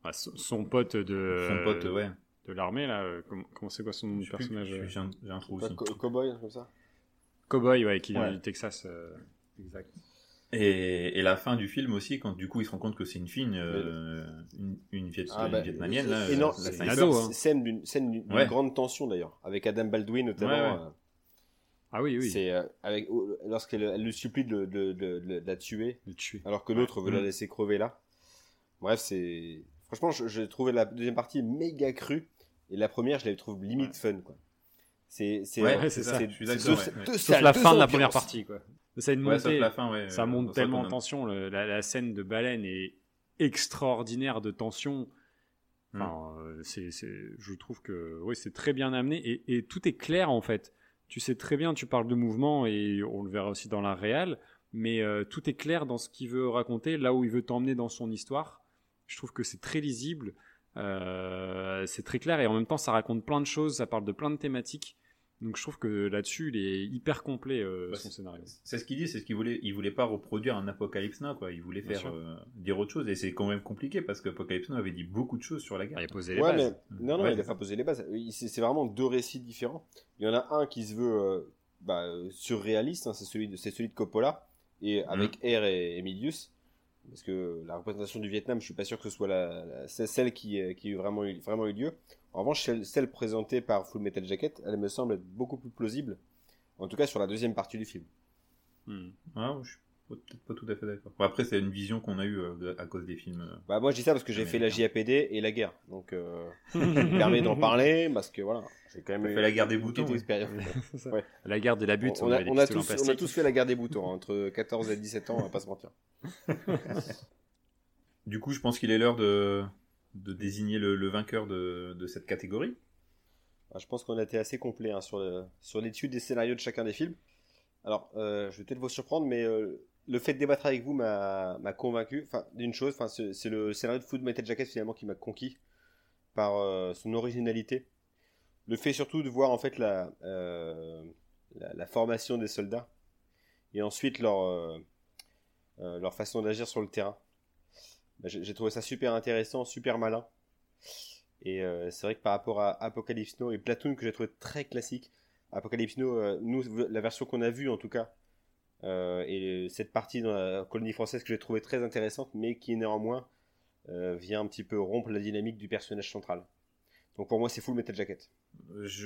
Ah, son, son pote de son pote, ouais. De l'armée là, euh, comment comment c'est quoi son nom de Je sais plus, personnage je- J'ai un, j'ai un trou aussi. co- Cowboy, comme ça. Cowboy ouais qui vient Ouais. du Texas. euh, exact. Et, et la fin du film aussi, quand du coup il se rend compte que c'est une fille, euh, une, une, Viet- Ah, une bah, vietnamienne, là, et non, la c'est une sniper. ado, hein. scène d'une scène d'une d'une Ouais. grande tension d'ailleurs, avec Adam Baldwin notamment. Ouais, ouais. euh, Ah oui oui. C'est euh, avec oh, lorsqu'elle elle le supplie de, de- de- de- de la tuer, Le tuer. alors que l'autre veut la Mm. laisser crever là. Bref, c'est franchement, je- j'ai trouvé la deuxième partie méga crue et la première, je la trouve limite fun quoi. C'est c'est Ouais, c'est ça, Sauf la fin de la première partie quoi. Ça a une Ouais, sauf montée. la fin, ouais. ça euh, monte tellement en tension. le- la, la scène de baleine est extraordinaire de tension. Enfin, euh, c'est, c'est- je trouve que oui, c'est très bien amené et, et tout est clair en fait. Tu sais très bien, tu parles de mouvement et on le verra aussi dans la réal, mais euh, tout est clair dans ce qu'il veut raconter, là où il veut t'emmener dans son histoire. Je trouve que c'est très lisible, euh, c'est très clair et en même temps ça raconte plein de choses, ça parle de plein de thématiques. Donc je trouve que là-dessus il est hyper complet euh, Bah, son scénario. C'est ce qu'il dit, c'est ce qu'il voulait. Il voulait pas reproduire un Apocalypse Now, quoi. Il voulait faire euh, dire autre chose, et c'est quand même compliqué parce que Apocalypse Now avait dit beaucoup de choses sur la guerre. Il a posé les Ouais, bases. mais non, non, Ouais, il c'est a pas posé les bases. C'est vraiment deux récits différents. Il y en a un qui se veut euh, bah, surréaliste, hein, c'est celui, de- c'est celui de Coppola, et avec Air et, et Milius. Parce que la représentation du Vietnam, je suis pas sûr que ce soit la, celle qui, euh, qui a vraiment eu, vraiment eu lieu. En revanche, celle, présentée par Full Metal Jacket, elle me semble être beaucoup plus plausible. En tout cas, sur la deuxième partie du film. Hmm. Peut-être pas tout à fait d'accord. Bon, après, c'est une vision qu'on a eue euh, à cause des films. euh. Bah, moi, je dis ça parce que j'ai fait la. JAPD et la guerre. Donc, euh, [LAUGHS] ça me permet d'en parler parce que voilà, j'ai quand même fait la guerre des boutons, [LAUGHS] ouais. La guerre de la butte, on, a, on tous, on a plastique. tous fait la guerre des boutons, hein, entre 14 et 17 ans, on va pas se mentir. [LAUGHS] Du coup, je pense qu'il est l'heure de, de désigner le, le vainqueur de, de cette catégorie. Ah, Je pense qu'on a été assez complet hein, sur l'étude des scénarios de chacun des films. Alors, euh, je vais peut-être vous surprendre, mais euh, le fait de débattre avec vous m'a convaincu d'une chose. C'est le scénario de Food Metal Jacket finalement qui m'a conquis par euh, son originalité. Le fait surtout de voir en fait la, euh, formation des soldats et ensuite leur, euh, façon d'agir sur le terrain. Bah, J'ai trouvé ça super intéressant, super malin. Et c'est vrai que par rapport à Apocalypse Now et Platoon, que j'ai trouvé très classique, Apocalypse Now, nous, la version qu'on a vue en tout cas, euh, et cette partie dans la colonie française que j'ai trouvé très intéressante, mais qui néanmoins euh, vient un petit peu rompre la dynamique du personnage central. Donc pour moi, c'est Full Metal Jacket.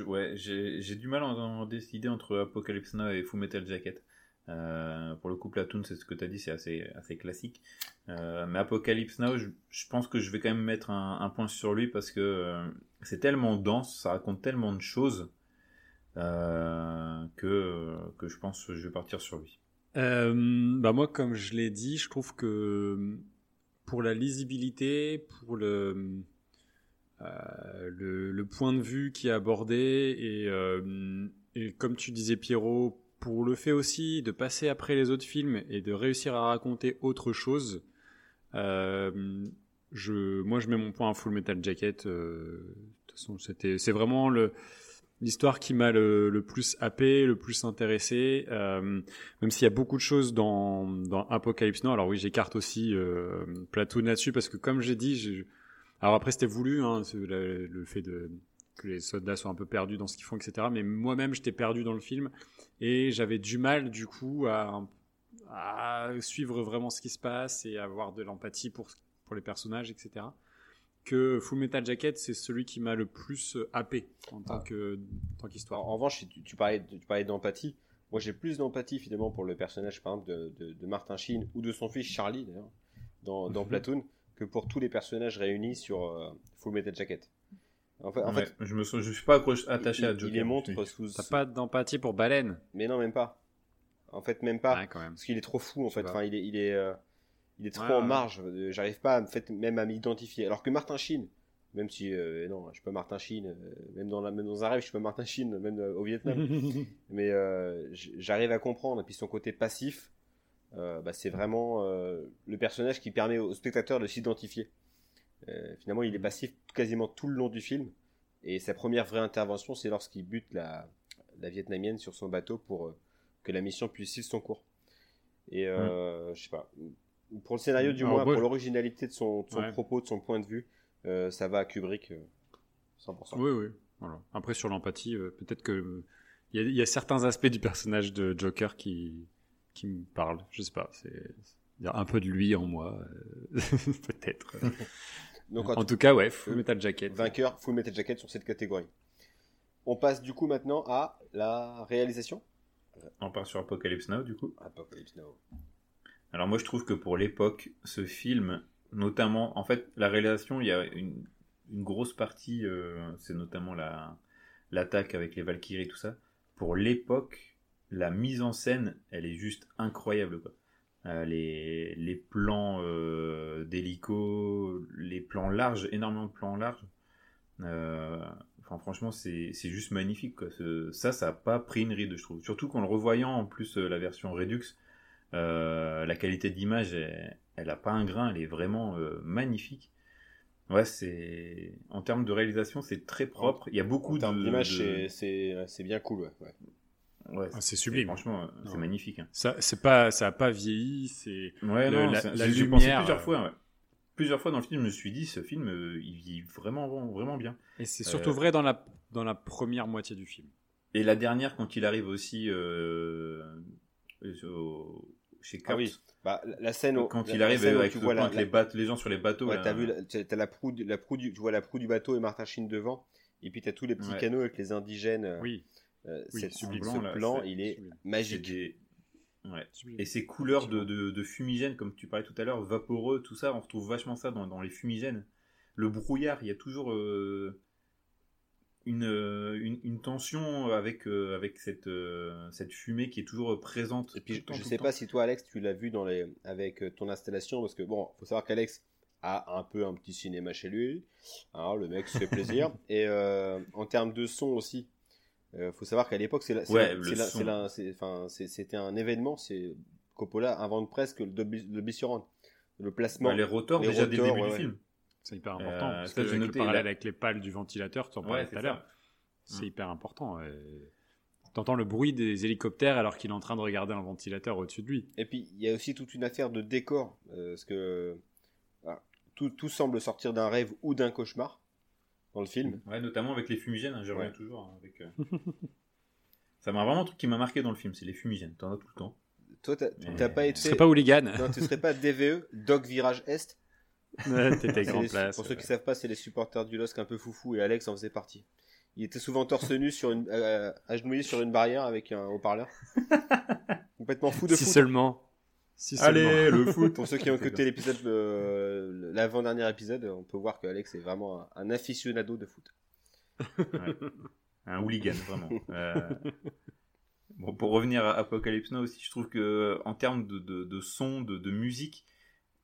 Ouais, j'ai du mal à en décider entre Apocalypse Now et Full Metal Jacket. Euh, pour le coup, Platoon, c'est ce que tu as dit, c'est assez, classique. Mais Apocalypse Now, je, pense que je vais quand même mettre un, point sur lui parce que c'est tellement dense, ça raconte tellement de choses que, que je pense que je vais partir sur lui. Euh, bah moi, comme je l'ai dit, je trouve que pour la lisibilité, pour le, euh, le, le point de vue qui est abordé, et, euh, et comme tu disais Pierrot, pour le fait aussi de passer après les autres films et de réussir à raconter autre chose, euh, je, moi je mets mon point à Full Metal Jacket. euh, de toute façon, c'était, c'est vraiment le, l'histoire qui m'a le, plus happé, le plus intéressé. Euh, même s'il y a beaucoup de choses dans, Apocalypse Now. Alors oui, j'écarte aussi euh, Platoon là-dessus parce que comme j'ai dit, alors après c'était voulu, hein, le, fait que les soldats soient un peu perdus dans ce qu'ils font, etc. Mais moi-même, j'étais perdu dans le film et j'avais du mal du coup à, à suivre vraiment ce qui se passe et avoir de l'empathie pour pour les personnages, etc. Que Full Metal Jacket, c'est celui qui m'a le plus happé en tant Ah. que en tant qu'histoire. En, en revanche, tu, tu parlais, tu parlais d'empathie. moi j'ai plus d'empathie finalement pour le personnage par exemple de, de, Martin Sheen ou de son fils Charlie d'ailleurs dans, dans mhm. Platoon que pour tous les personnages réunis sur euh, Full Metal Jacket. En fait, en fait je me je suis pas attaché à Joker. Il les montre sous. T'as pas d'empathie pour Baleine Mais non, même pas. En fait, même pas. Parce qu'il est trop fou en fait. Enfin, il est, il est, euh, il est trop en marge. J'arrive pas, en fait, même à m'identifier. Alors que Martin Sheen, même si euh, non, je suis pas Martin Sheen, même dans la, même dans un rêve, je suis pas Martin Sheen, même au Vietnam. [LAUGHS] mais j'arrive à comprendre. Et puis son côté passif, euh, bah, c'est vraiment euh, le personnage qui permet au spectateur de s'identifier. Euh, finalement, il est passif quasiment tout le long du film. Et sa première vraie intervention, c'est lorsqu'il bute la, la, vietnamienne sur son bateau pour que la mission puisse suivre son cours. Et mm. je sais pas, pour le scénario du moins, pour l'originalité de son, propos, de son point de vue, ça va à Kubrick 100%. Oui, oui. Voilà. Après, sur l'empathie, peut-être que il y, a certains aspects du personnage de Joker qui, qui me parle. Je sais pas. C'est il y a un peu de lui en moi, euh, [LAUGHS] peut-être. [LAUGHS] Donc, en, tout cas, ouais, Full Metal Jacket. Vainqueur, Full Metal Jacket sur cette catégorie. On passe du coup maintenant à la réalisation. On part sur Apocalypse Now du coup. Apocalypse Now. Alors moi je trouve que pour l'époque, ce film, notamment, en fait, la réalisation, il y a une, grosse partie, euh, c'est notamment la l'attaque avec les Valkyries, tout ça. Pour l'époque, la mise en scène, elle est juste incroyable. Quoi. Euh, les, les, plans euh, d'hélico, les plans larges, énormément de plans larges. Euh, enfin, franchement, c'est juste magnifique. Quoi. Ça, ça n'a pas pris une ride, je trouve. Surtout qu'en le revoyant, en plus, la version Redux, la qualité d'image, elle, n'a pas un grain, elle est vraiment magnifique. Ouais, c'est en termes de réalisation, c'est très propre. Il y a beaucoup d'image, c'est bien cool. Ouais. Ah, c'est sublime. Franchement, c'est magnifique. Hein. Ça, c'est pas, ça a pas vieilli. C'est ouais, non, la, la lumière. Plusieurs fois, ouais. plusieurs fois dans le film, je me suis dit, ce film, euh, il vit vraiment, vraiment bien. Et c'est surtout euh, vrai dans la, dans la première moitié du film. Et la dernière, quand il arrive aussi euh, chez. Ah oui. Bah, la scène quand il arrive avec, tu vois les, les, gens sur les bateaux. Ouais, t'as vu, t'as la proue, la proue du, tu vois la proue du bateau et Martin Sheen devant, et puis t'as tous les petits canaux avec les indigènes. Oui. Euh, ce plan, il est magique. Et ces couleurs de, de, fumigène, comme tu parlais tout à l'heure, vaporeux, tout ça, on retrouve vachement ça dans, dans les fumigènes. Le brouillard, il y a toujours euh, une, euh, une, une, tension avec, avec cette, cette fumée qui est toujours présente. Et puis, je ne sais pas si toi, Alex, tu l'as vu dans les, avec ton installation, parce que bon, faut savoir qu'Alex a un peu un petit cinéma chez lui. Hein, le mec se fait plaisir. [LAUGHS] Et en termes de son aussi, euh, faut savoir qu'à l'époque, c'était un événement. C'est Coppola invente presque le Dolby Surround, le placement. Bah, les rotors déjà rotors, dès le début du film. C'est hyper important. Euh, parce que j'ai noté avec les pales du ventilateur, tu en parlais tout à l'heure. C'est mm. hyper important. T'entends le bruit des hélicoptères alors qu'il est en train de regarder un ventilateur au-dessus de lui. Et puis il y a aussi toute une affaire de décor, euh, parce que tout, tout, semble sortir d'un rêve ou d'un cauchemar dans le film. Ouais, notamment avec les fumigènes, hein, je reviens toujours. Hein, avec, euh, [LAUGHS] Ça m'a vraiment un truc qui m'a marqué dans le film, c'est les fumigènes. T'en as tout le temps. Toi, t'as pas été. Tu serais pas hooligan. Non, tu serais pas DVE, Dog Virage Est. [LAUGHS] T'étais grand place. Pour ceux qui savent pas, c'est les supporters du LOSC un peu foufou et Alex en faisait partie. Il était souvent torse nu sur une, euh, agenouillé sur une barrière avec un haut-parleur. [LAUGHS] Complètement fou de si foot. seulement. Allez, le foot. Pour ceux qui ont écouté l'épisode, euh, l'avant-dernier épisode, on peut voir que Alex est vraiment un, aficionado de foot. Un hooligan, vraiment. Euh, bon, pour revenir à Apocalypse Now aussi, je trouve que en termes de, de, son, de, musique,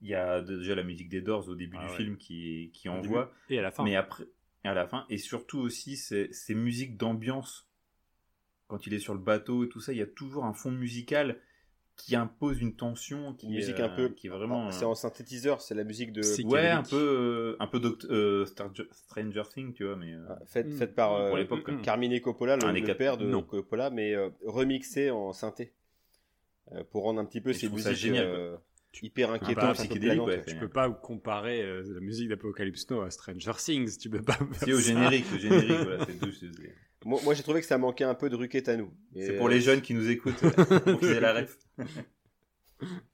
il y a déjà la musique des Doors au début ah du film qui, qui envoie. Et à la fin. Mais après, à la fin. Et surtout aussi, ces, ces musiques d'ambiance. Quand il est sur le bateau et tout ça, il y a toujours un fond musical qui impose une tension qui musique est, un peu qui est vraiment c'est en synthétiseur c'est la musique de ouais un peu euh, un peu euh, Stranger Things tu vois mais euh, ah, faite hmm. fait par Carmine Coppola le, le père de Coppola mais remixé en synthé pour rendre un petit peu ces musiques hyper inquiétantes psychédéliques tu peux pas comparer la musique d'Apocalypse Now à Stranger Things tu peux pas si au générique au [LAUGHS] générique voilà c'est tout moi, j'ai trouvé que ça manquait un peu de Ruquet à nous. C'est pour les jeunes qui nous écoutent, [LAUGHS] pour qu'ils aient la ref.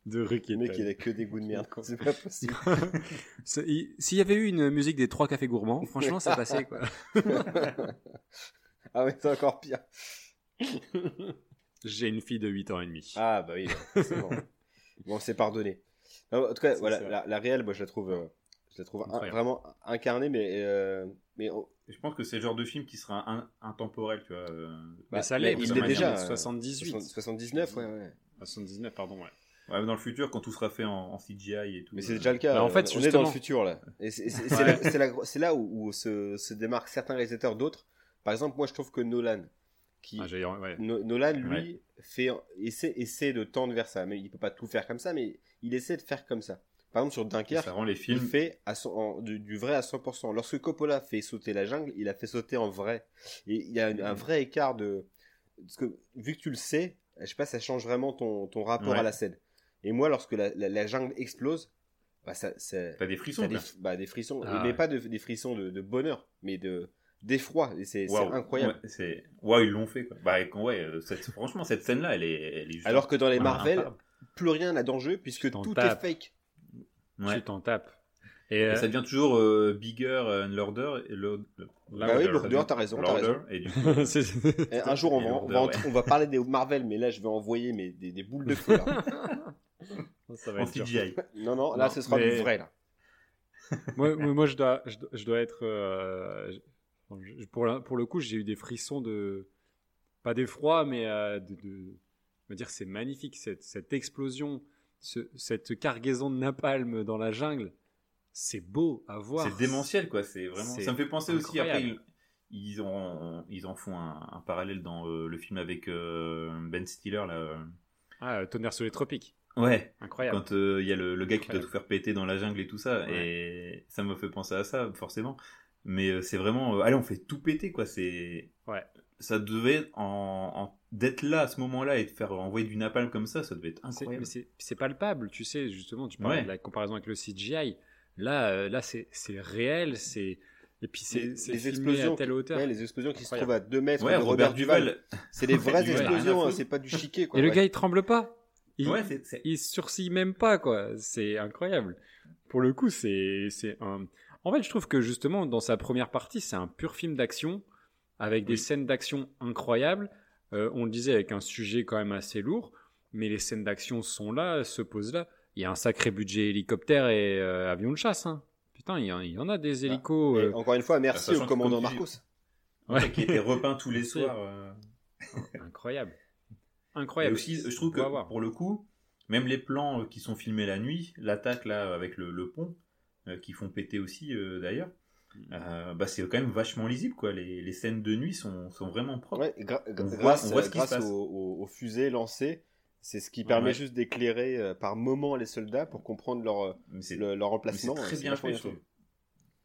De Ruquet. Le mec, il a que des goûts de merde, c'est pas possible. [LAUGHS] S'il y avait eu une musique des trois cafés gourmands, franchement, ça passait, quoi. ah ouais, c'est encore pire. J'ai une fille de 8 ans et demi. Ah bah oui, c'est bon. Bon, c'est pardonné. en tout cas, voilà, la, la, réelle, moi je la trouve, euh, je la trouve vraiment incarnée, mais, euh, mais je pense que c'est le genre de film qui sera intemporel, tu vois. Bah, ça l'est, il est déjà 78, 79, ouais, ouais. 79, pardon, ouais. Ouais, dans le futur, quand tout sera fait en, CGI et tout. Mais c'est déjà le cas. Bah, en fait, on est dans le futur là. Et c'est là, où, se, se, démarquent certains réalisateurs d'autres. Par exemple, moi, je trouve que Nolan, qui, ah, Nolan, lui, fait, essaie, essaie de tendre vers ça. Mais il peut pas tout faire comme ça, mais il essaie de faire comme ça. Par exemple, sur Dunkerque, ça rend les films... il fait à son, du, vrai à 100%. Lorsque Coppola fait sauter la jungle, il a fait sauter en vrai. Et il y a un, vrai écart de. Parce que vu que tu le sais, je sais pas, ça change vraiment ton, ton rapport à la scène. Et moi, lorsque la, la, jungle explose, bah ça, T'as des frissons. des, bah, des frissons. Ah mais pas de, des frissons de, de bonheur, mais de d'effroi. C'est incroyable. Ouais, c'est... ouais, ils l'ont fait. Quoi. Bah, ouais, euh, franchement, cette scène-là, elle est, elle est Alors que dans les Marvel, plus rien n'a d'enjeu puisque tout est fake. Ouais. Tu t'en tapes. Et, euh, ça devient toujours euh, bigger and louder. Et bah oui, Lourder, t'as raison. As raison. Et du [LAUGHS] coup, un jour, on va, on, va, parler des Marvel, mais là, je vais envoyer mais, des, des boules de feu. [LAUGHS] Ça va en CGI. Non, non, là, ce sera du vrai. Là. [LAUGHS] moi, moi, je dois, je, dois être. Euh, pour, pour le coup, j'ai eu des frissons de. Pas d'effroi, mais euh, de, de. Je veux dire, c'est magnifique, cette, cette explosion, ce, cette cargaison de napalm dans la jungle c'est beau à voir. C'est démentiel, quoi. C'est vraiment. Ça me fait penser aussi après. Ils, ont, ils en font un, parallèle dans euh, le film avec euh, Ben Stiller là. Ah, Tonnerre sous les tropiques. Ouais. Incroyable. Quand il y a le, gars qui doit tout faire péter dans la jungle et tout ça, et ça me fait penser à ça forcément. Mais c'est vraiment, allez, on fait tout péter quoi. C'est. Ouais. Ça devait en, d'être là à ce moment-là et de faire envoyer du napalm comme ça, ça devait être incroyable. C'est palpable, tu sais justement. Tu parlais de la comparaison avec le CGI Là, euh, là c'est réel, c'est. Et puis c'est les explosions à telle hauteur. les explosions qui se trouvent à 2 mètres de Robert, Duval. C'est des [LAUGHS] vraies explosions, hein, c'est pas du chiquet. Quoi, et le gars il tremble pas. Il, ouais, il sourcille même pas quoi. C'est incroyable. Pour le coup, c'est un. En fait, je trouve que justement dans sa première partie, c'est un pur film d'action avec des scènes d'action incroyables. Euh, on le disait avec un sujet quand même assez lourd, mais les scènes d'action sont là, se posent là il y a un sacré budget hélicoptère et euh, avion de chasse. Hein. Putain, il y, en, a des bah, hélicos. Euh. Encore une fois, merci au commandant Marcos. Ouais. qui était repeint tous les [LAUGHS] soirs. Euh. Incroyable. Incroyable. aussi, je trouve que pour le coup, même les plans qui sont filmés la nuit, l'attaque là avec le, pont, qui font péter aussi d'ailleurs, mm. bah, c'est quand même vachement lisible quoi. Les, scènes de nuit sont, vraiment propres. grâce, aux, fusées lancées, c'est ce qui permet juste d'éclairer euh, par moment les soldats pour comprendre leur, euh, leur emplacement. C'est très bien fait,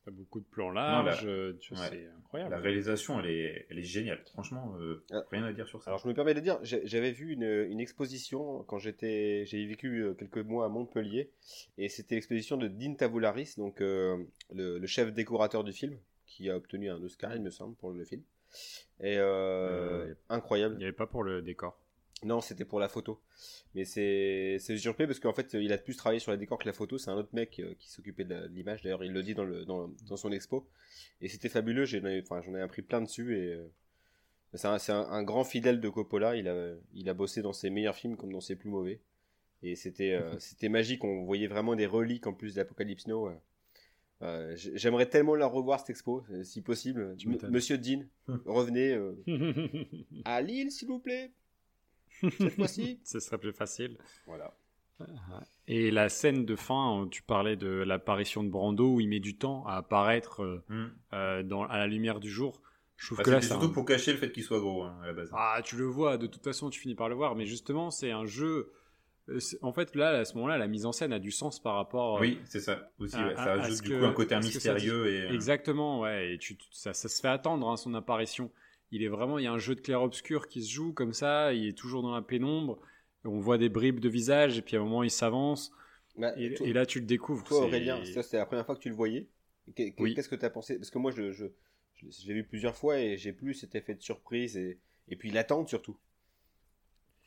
T'as beaucoup de plans larges, euh, c'est incroyable. La réalisation, elle est, elle est géniale. Franchement, ah. rien à dire sur ça. Alors, je me permets de dire, j'avais vu une, une, exposition quand j'étais, j'ai vécu quelques mois à Montpellier, et c'était l'exposition de Dean Tavoularis, donc le, chef décorateur du film, qui a obtenu un Oscar, il me semble, pour le film. Et incroyable. Il n'y avait pas pour le décor. Non, c'était pour la photo. Mais c'est surpris parce qu'en fait, il a plus travaillé sur les décors que la photo. C'est un autre mec euh, qui s'occupait de l'image. D'ailleurs, il le dit dans, le, dans, dans son expo. Et c'était fabuleux. J'en ai, enfin, ai appris plein dessus. Et euh, c'est un, un, grand fidèle de Coppola. Il a, il a bossé dans ses meilleurs films comme dans ses plus mauvais. Et c'était euh, [LAUGHS] c'était magique. On voyait vraiment des reliques en plus d'Apocalypse Now. J'aimerais tellement la revoir cette expo, si possible. Monsieur Dean, revenez [LAUGHS] à Lille, s'il vous plaît. Cette fois-ci. [LAUGHS] Ce serait plus facile. Voilà. Et la scène de fin, tu parlais de l'apparition de Brando où il met du temps à apparaître euh, hmm. euh, dans, à la lumière du jour. Je trouve bah, que là, surtout pour cacher le fait qu'il soit gros hein, à la base. Ah, tu le vois. De toute façon, tu finis par le voir. Mais justement, c'est un jeu. Euh, en fait, là, à ce moment-là, la mise en scène a du sens par rapport. Oui, c'est ça aussi. ça ajoute du coup un côté mystérieux et. Exactement, ouais. Et tu, ça, ça, se fait attendre hein, son apparition il est vraiment, il y a un jeu de clair-obscur qui se joue comme ça, il est toujours dans la pénombre, on voit des bribes de visage, et puis à un moment il s'avance, bah, et, là tu le découvres. Toi Aurélien, c'était la première fois que tu le voyais Qu'est-ce que tu as pensé? Parce que moi je, je, l'ai vu plusieurs fois et j'ai plus cet effet de surprise et, et puis l'attente surtout.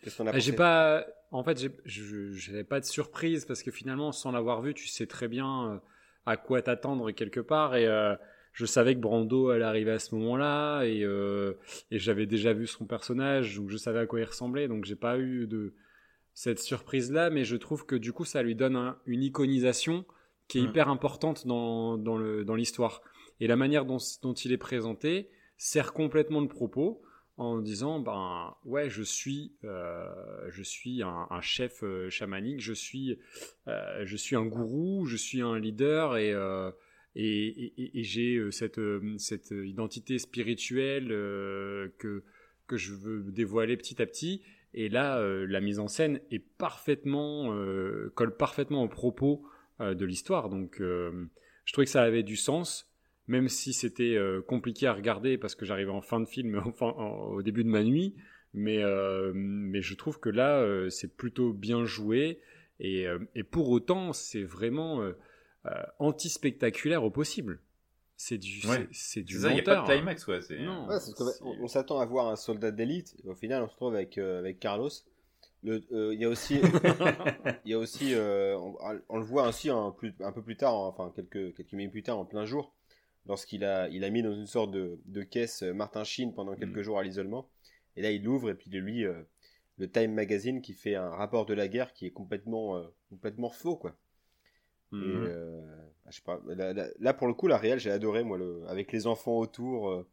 Qu'est-ce qu'on a J'ai pas, en fait, je n'avais pas de surprise parce que finalement, sans l'avoir vu, tu sais très bien euh, à quoi t'attendre quelque part et euh, je savais que Brando allait arriver à ce moment-là et, et j'avais déjà vu son personnage, donc je savais à quoi il ressemblait, donc j'ai pas eu de cette surprise-là, mais je trouve que du coup ça lui donne une iconisation qui est hyper importante dans, dans l'histoire. Et la manière dont, dont, il est présenté sert complètement de propos en disant ben ouais je suis euh, je suis un, chef euh, chamanique je suis euh, je suis un gourou je suis un leader et et, j'ai cette cette identité spirituelle que que je veux dévoiler petit à petit et là la mise en scène est parfaitement colle parfaitement au propos de l'histoire donc je trouvais que ça avait du sens même si c'était euh, compliqué à regarder parce que j'arrivais en fin de film, [LAUGHS] au début de ma nuit. Mais, euh, je trouve que là, euh, c'est plutôt bien joué. Et pour autant, c'est vraiment anti-spectaculaire au possible. C'est du, c'est du Il n'y a pas de climax, quoi. on, s'attend à voir un soldat d'élite. Au final, on se trouve avec, avec Carlos. Il y a aussi, [LAUGHS] il y a aussi on, le voit ainsi un, plus, un peu plus tard, enfin quelques, quelques minutes plus tard, en plein jour, lorsqu'il a, il a mis dans une sorte de, de caisse euh, Martin Sheen pendant quelques mm. jours à l'isolement. Et là, il l'ouvre et puis il lit euh, le Time Magazine qui fait un rapport de la guerre qui est complètement, euh, complètement faux, quoi. Et, mm. ah, je sais pas, là, pour le coup, la réelle, j'ai adoré, moi, le, avec les enfants autour.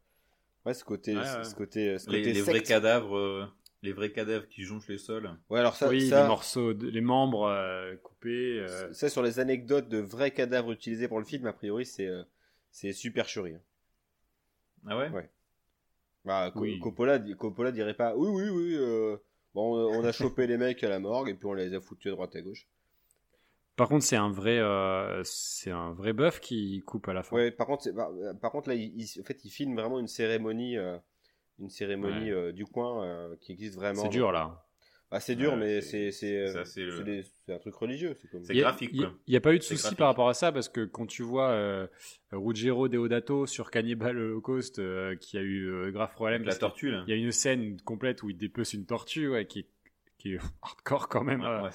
ouais, ce côté, ce côté, ce côté les, vrais cadavres. les vrais cadavres qui jonchent les sols. Ouais, alors ça, oui, les morceaux, les membres coupés. Ça, sur les anecdotes de vrais cadavres utilisés pour le film, a priori, c'est c'est super chéri. Hein. Ah ouais? Ouais. Bah, Coppola, Coppola dirait pas oui, oui, oui. Euh, bon, on a [LAUGHS] chopé les mecs à la morgue et puis on les a foutus à droite à gauche. Par contre, c'est un vrai, euh, c'est un vrai bœuf qui coupe à la fin. Ouais. Par contre, par, par, contre là, il, en fait, il filme vraiment une cérémonie, euh, une cérémonie du coin qui existe vraiment. C'est dur là. Ah, c'est dur, mais c'est un truc religieux. C'est graphique. Il n'y a, pas eu de souci par rapport à ça parce que quand tu vois euh, Ruggiero Deodato sur Cannibal Holocaust euh, qui a eu euh, grave problème. la tortue, Il y a une scène complète où il dépece une tortue ouais, qui, qui est hardcore quand même à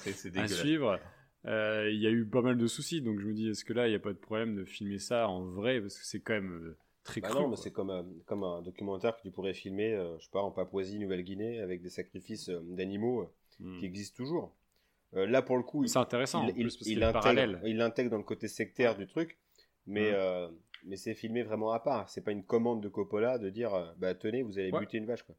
suivre. Il y a eu pas mal de soucis, donc je me dis, est-ce que là, il n'y a pas de problème de filmer ça en vrai? Parce que c'est quand même très bah Non, c'est comme, comme un documentaire que tu pourrais filmer, euh, je sais pas, en Papouasie, Nouvelle-Guinée, avec des sacrifices euh, d'animaux euh, hmm. qui existent toujours. là, pour le coup, c'est intéressant. Il, il, intègre, il dans le côté sectaire du truc, mais hmm. mais c'est filmé vraiment à part. C'est pas une commande de Coppola de dire, bah tenez, vous allez buter une vache, quoi.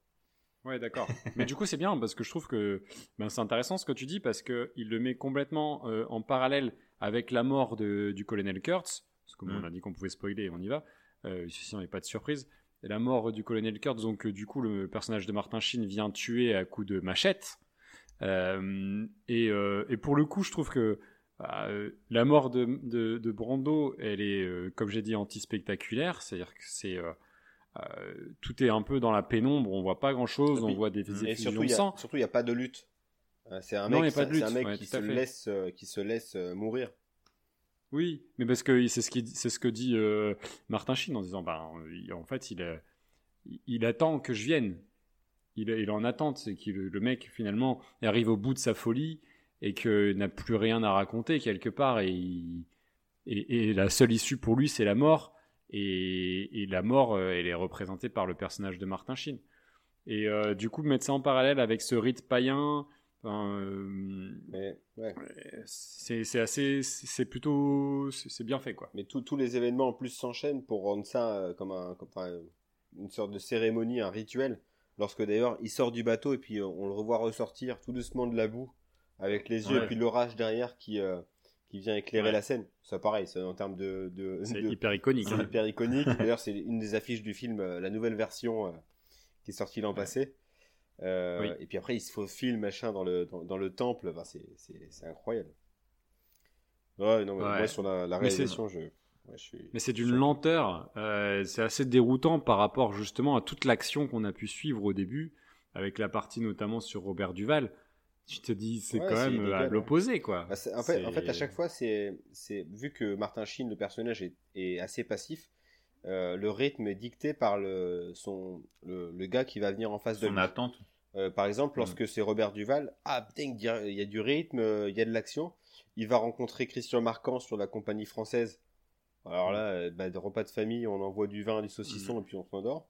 Ouais, d'accord. [LAUGHS] Mais du coup, c'est bien parce que je trouve que ben, c'est intéressant ce que tu dis parce que il le met complètement en parallèle avec la mort de, du colonel Kurtz. Parce que comme on a dit qu'on pouvait spoiler, on y va. Euh, il n'y a pas de surprise. Et la mort du colonel Kurtz, donc euh, du coup le personnage de Martin Sheen vient tuer à coups de machette. Euh, et, et, pour le coup, je trouve que bah, la mort de, de, Brando, elle est, comme j'ai dit, anti-spectaculaire. C'est-à-dire que c'est tout est un peu dans la pénombre, on voit pas grand-chose, on voit des, des surtout, il n'y a pas de lutte. C'est un mec, un mec qui, se laisse, qui se laisse mourir. Oui, mais parce que c'est ce, qui, c'est ce que dit euh, Martin Sheen en disant, bah, en fait, il, euh, il attend que je vienne. Il, il en attente, c'est que le mec finalement arrive au bout de sa folie et qu'il n'a plus rien à raconter quelque part et, et, la seule issue pour lui c'est la mort et, la mort euh, elle est représentée par le personnage de Martin Sheen. Et du coup mettre ça en parallèle avec ce rite païen euh, c'est assez, c'est plutôt, c'est bien fait quoi. Mais tous les événements en plus s'enchaînent pour rendre ça euh, comme, un, une sorte de cérémonie, un rituel. Lorsque d'ailleurs il sort du bateau et puis euh, on le revoit ressortir tout doucement de la boue avec les yeux et puis l'orage derrière qui qui vient éclairer la scène. Ça pareil, c'est en termes de, de c'est hyper iconique. C'est hyper iconique. [LAUGHS] D'ailleurs c'est une des affiches du film, la nouvelle version qui est sortie l'an passé. Euh, et puis après, il se faufile, machin, dans le, dans, le temple. c'est incroyable. Ouais, non, moi, sur la, réalisation, je, Mais c'est d'une lenteur. Euh, c'est assez déroutant par rapport justement à toute l'action qu'on a pu suivre au début, avec la partie notamment sur Robert Duval. Tu te dis, c'est quand même à l'opposé, quoi. Bah, en, fait, en, fait, à chaque fois, c'est vu que Martin Sheen, le personnage, est, est assez passif. Euh, le rythme est dicté par le, son, le, le, gars qui va venir en face de lui. attente. Euh, par exemple, mm. lorsque c'est Robert Duval, ah, il y a du rythme, il y a de l'action. Il va rencontrer Christian Marquand sur la compagnie française. Alors là, euh, bah, de repas de famille, on envoie du vin, du saucisson et puis on s'endort.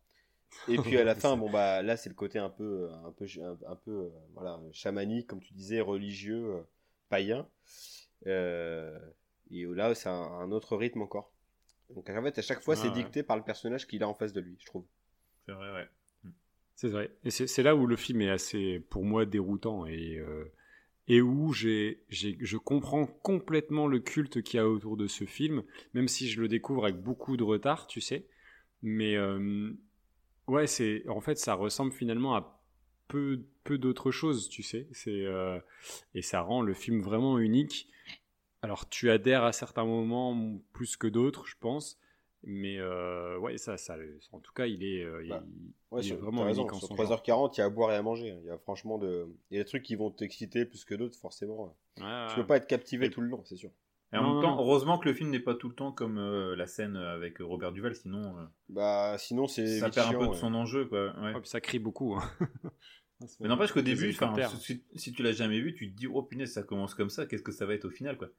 Et puis à la [LAUGHS] fin, bon bah là c'est le côté un peu, euh, un peu, un, peu, euh, voilà, chamanique, comme tu disais, religieux, païen. et là, c'est un, autre rythme encore. Donc en fait, à chaque fois, c'est dicté par le personnage qu'il a en face de lui, je trouve. C'est vrai, ouais. C'est vrai. Et c'est là où le film est assez, pour moi, déroutant et et où j'ai, je comprends complètement le culte qu'il y a autour de ce film, même si je le découvre avec beaucoup de retard, tu sais. Mais euh, ouais, c'est en fait ça ressemble finalement à peu, peu d'autres choses, tu sais. C'est euh, et ça rend le film vraiment unique. Alors tu adhères à certains moments plus que d'autres, je pense. Mais euh, ouais, ça, ça, en tout cas, il est, euh, bah, vraiment unique en Sur 3h40, il y a à boire et à manger. Hein. Il y a franchement de, il y a des trucs qui vont t'exciter plus que d'autres, forcément. Ouais, tu peux pas être captivé tout le long, c'est sûr. Et en même temps, heureusement que le film n'est pas tout le temps comme euh, la scène avec Robert Duval, sinon. bah, sinon c'est. Ça perd un peu de son enjeu, quoi. ça crie beaucoup. Hein. [LAUGHS] Mais n'empêche qu'au début, si, si, tu l'as jamais vu, tu te dis, oh punaise, ça commence comme ça, qu'est-ce que ça va être au final, quoi.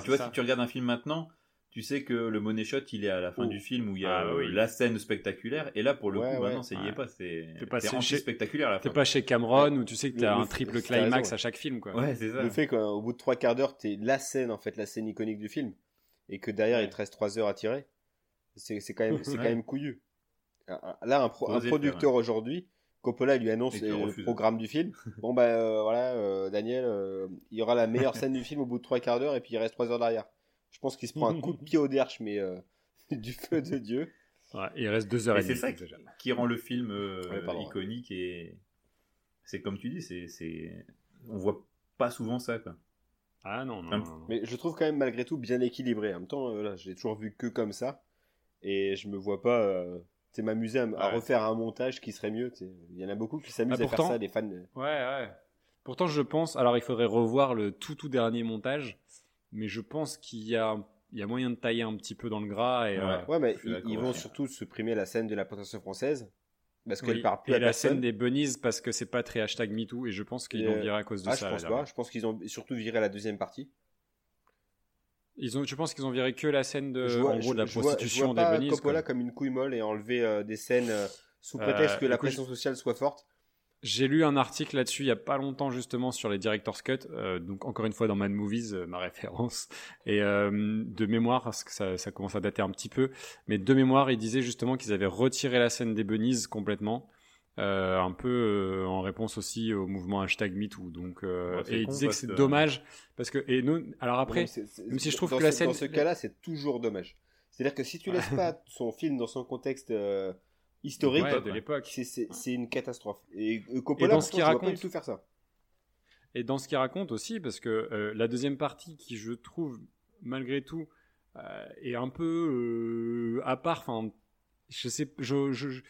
tu vois, si tu regardes un film maintenant, tu sais que le money shot il est à la fin du film où il y a ah, la scène spectaculaire et là pour le coup maintenant ça y est pas c'est c'est spectaculaire à la fin. T'es pas chez Cameron où tu sais que t'as un triple climax à chaque film quoi. Ouais, c'est ça. Le fait qu'au bout de trois quarts d'heure t'es la scène en fait la scène iconique du film et que derrière il te reste trois heures à tirer c'est quand même c'est quand même [LAUGHS] couillu. Là un, producteur aujourd'hui Coppola lui annonce le programme du film. [LAUGHS] Bon bah euh, voilà euh, Daniel euh, il y aura la meilleure [LAUGHS] scène du film au bout de trois quarts d'heure et puis il reste trois heures derrière. Je pense qu'il se prend un coup de pied au derche, mais euh, [LAUGHS] du feu de Dieu. il reste deux heures et, C'est ça qui, rend le film euh, iconique et c'est comme tu dis, c'est, c'est, on voit pas souvent ça quoi. Ah non, non, Mais je trouve quand même malgré tout bien équilibré. En même temps, euh, là, j'ai toujours vu que comme ça et je me vois pas. m'amuser à, refaire un montage qui serait mieux. Il y en a beaucoup qui s'amusent ah, à faire ça, des fans. Ouais, ouais. Pourtant, je pense. Alors, il faudrait revoir le tout tout dernier montage mais je pense qu'il y a, il y a moyen de tailler un petit peu dans le gras. Et, ouais, euh, mais ils, vont surtout supprimer la scène de la protection française. Parce qu'elle parle plus et à la scène des bunnies parce que c'est pas très hashtag MeToo et je pense qu'ils vont virer à cause de ah, ça. Je pense pas. Je pense qu'ils ont surtout viré la deuxième partie. Ils ont, tu penses qu'ils ont viré que la scène de, en gros, de la prostitution des bunnies. Coppola comme une couille molle et enlevé euh, des scènes euh, sous prétexte que la pression sociale soit forte. J'ai lu un article là-dessus il y a pas longtemps justement sur les director's cut, euh, donc encore une fois dans Mad Movies, euh, ma [LAUGHS] référence, et euh, de mémoire, parce que ça, ça, commence à dater un petit peu, mais de mémoire, il disait justement qu'ils avaient retiré la scène des bunnies complètement, un peu en réponse aussi au mouvement hashtag MeToo. Donc, et il disait que c'est dommage parce que et nous, alors après, même si je trouve que la scène, dans ce cas-là, c'est toujours dommage. C'est-à-dire que si tu laisses [LAUGHS] pas son film dans son contexte historique de l'époque. C'est une catastrophe. Et euh, Coppola, dans ce qu'il raconte, pas du tout faire ça. Et dans ce qu'il raconte aussi, parce que euh, la deuxième partie, qui je trouve malgré tout euh, est un peu à part. Enfin, je sais, je, je,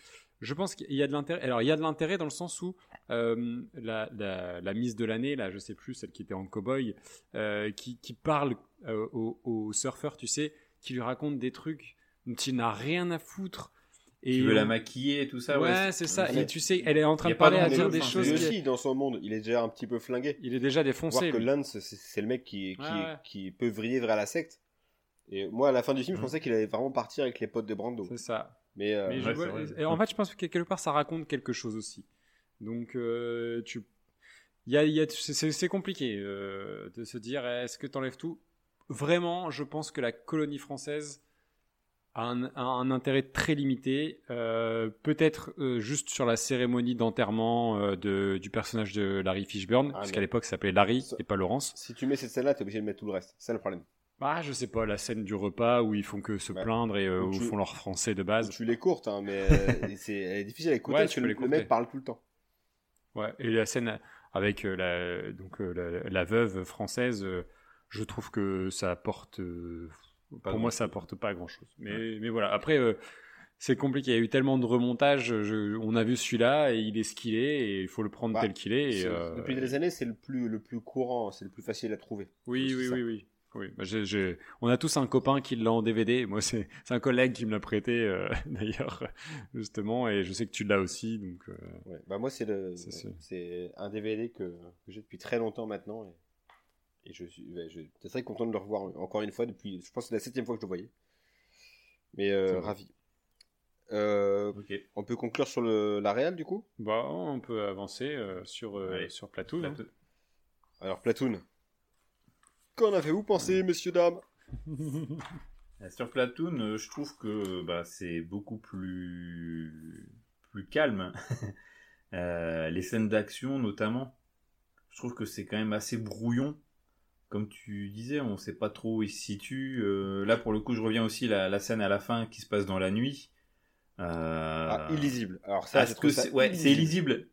je pense qu'il y a de l'intérêt. Alors, il y a de l'intérêt dans le sens où la, la, mise de l'année, là, je sais plus, celle qui était en cowboy, qui, qui parle au, au surfeur, tu sais, qui lui raconte des trucs dont il n'a rien à foutre et tu veux la maquiller et tout ça. Ouais, c'est ça. Et tu sais, elle est en train de parler à dire des choses. Lui aussi, dans son monde, il est déjà un petit peu flingué. Il est déjà défoncé. Voir que Lance, c'est le mec qui, qui, qui, peut vriller vers la secte. Et moi, à la fin du film, je mm. pensais qu'il allait vraiment partir avec les potes de Brando. C'est ça. Mais, euh, et en fait, je pense que quelque part, ça raconte quelque chose aussi. Donc, euh, tu, il y a, y a c'est compliqué euh, de se dire, est-ce que t'enlèves tout? Vraiment, je pense que la colonie française un, un, intérêt très limité, euh, peut-être euh, juste sur la cérémonie d'enterrement euh, de, du personnage de Larry Fishburne, ah, parce qu'à l'époque ça s'appelait Larry et pas Laurence. Si tu mets cette scène-là, t'es obligé de mettre tout le reste, c'est le problème. Ah, je sais pas, la scène du repas où ils font que se plaindre et où ils font leur français de base. Tu les courtes, hein, mais [LAUGHS] c'est elle est difficile à écouter parce que le, mec parle tout le temps. Ouais, et la scène avec la, donc, la, la, veuve française, je trouve que ça apporte pour moi, ça apporte pas grand chose. Mais, mais voilà. Après, euh, c'est compliqué. Il y a eu tellement de remontages. on a vu celui-là et il est ce qu'il est et il faut le prendre bah, tel qu'il est. Euh, depuis des années, c'est le plus, le plus courant, c'est le plus facile à trouver. Oui, oui, oui, oui, oui. Bah, on a tous un copain qui l'a en DVD. Moi, c'est un collègue qui me l'a prêté euh, [LAUGHS] d'ailleurs, justement, et je sais que tu l'as aussi. Donc, bah moi, c'est un DVD que, que j'ai depuis très longtemps maintenant. Et et je suis très content de le revoir encore une fois depuis, je pense que c'est la septième fois que je le voyais. Mais euh, ravi. Euh, Ok. on peut conclure sur le, la réal du coup? Bah, on peut avancer euh, sur, euh, sur Platoon. hein. Alors Platoon. Qu'en avez-vous pensé, messieurs, dames? [LAUGHS] Sur Platoon, je trouve que bah, c'est beaucoup plus, plus calme. [LAUGHS] Euh, les scènes d'action, notamment, je trouve que c'est quand même assez brouillon. Comme tu disais, on sait pas trop où il se situe. Euh, là, pour le coup, je reviens aussi à la, la scène à la fin qui se passe dans la nuit. Euh, ah, Illisible. Alors ça, est-ce que c'est ouais, c'est illisible.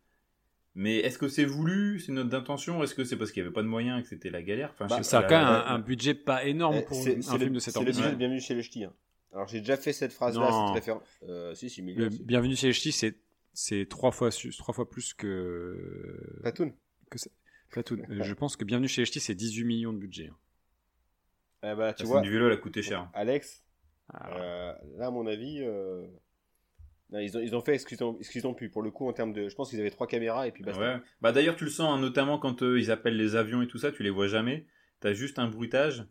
Mais est-ce que c'est voulu? C'est notre intention Est-ce que c'est parce qu'il n'y avait pas de moyens et que c'était la galère? Enfin, je Bah, sais Ça a pas, quand même un, un budget pas énorme Eh, pour c'est- un c'est film le- de cette C'est le de Bienvenue chez les Ch'tis. hein. Alors j'ai déjà fait cette phrase-là, Non. cette référence. Euh, si, si, Le. Bienvenue chez les Ch'tis, c'est c'est trois fois trois fois plus que Platoon. Platoon. Euh, Je pense que Bienvenue chez les Ch'tis, c'est 18 millions de budget. hein. Eh tu vois, scène du vélo, elle a coûté cher. Alex, Ah, euh, là, à mon avis, euh, non, ils, ont, ils ont fait ce qu'ils ont, ce qu'ils ont pu. Pour le coup, en termes de. Je pense qu'ils avaient trois caméras et puis basta. Ouais. Bah d'ailleurs tu le sens hein, notamment quand euh, ils appellent les avions et tout ça, tu les vois jamais. T'as juste un bruitage.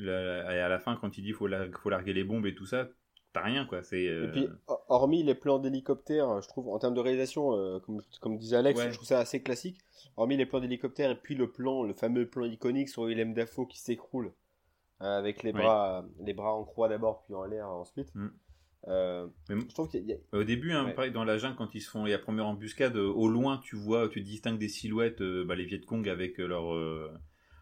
Et à la fin quand il dit faut, la- faut larguer les bombes et tout ça, t'as rien quoi. C'est. euh, Et puis, ho- hormis les plans d'hélicoptère, je trouve, en termes de réalisation, euh, comme, comme disait Alex, Ouais. je trouve ça assez classique. Hormis les plans d'hélicoptère et puis le plan, le fameux plan iconique sur Willem Dafoe qui s'écroule euh, avec les bras, les bras en croix d'abord puis en l'air ensuite. Mm. Euh, Mais- je trouve qu'il y a, Au début, hein, Ouais. pareil, dans la jungle, quand ils se font la première embuscade, euh, au loin, tu vois, tu distingues des silhouettes, euh, bah, les Viet Cong avec euh, leur, euh,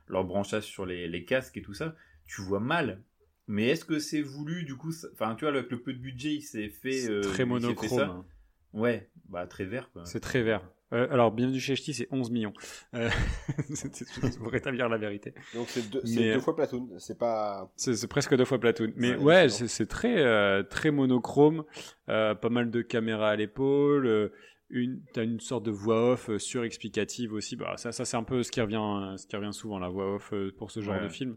leur branchage sur les, les casques et tout ça. Tu vois mal. Mais est-ce que c'est voulu, du coup Enfin, tu vois, avec le peu de budget, il s'est fait. c'est euh, très fait monochrome. ça. hein. Ouais, bah, très vert, quoi. C'est très vert. Euh, alors, Bienvenue chez les Ch'tis, c'est 11 millions. Euh, [LAUGHS] juste pour rétablir la vérité. donc c'est deux, Mais, c'est euh, deux fois Platoon. C'est pas. C'est c'est presque deux fois Platoon. Mais Ouais, c'est c'est très, euh, très monochrome. Euh, pas mal de caméras à l'épaule. euh, une, t'as une sorte de voix off surexplicative aussi. Bah, ça, ça c'est un peu ce qui revient, ce qui revient souvent, la voix off pour ce genre Ouais. de film.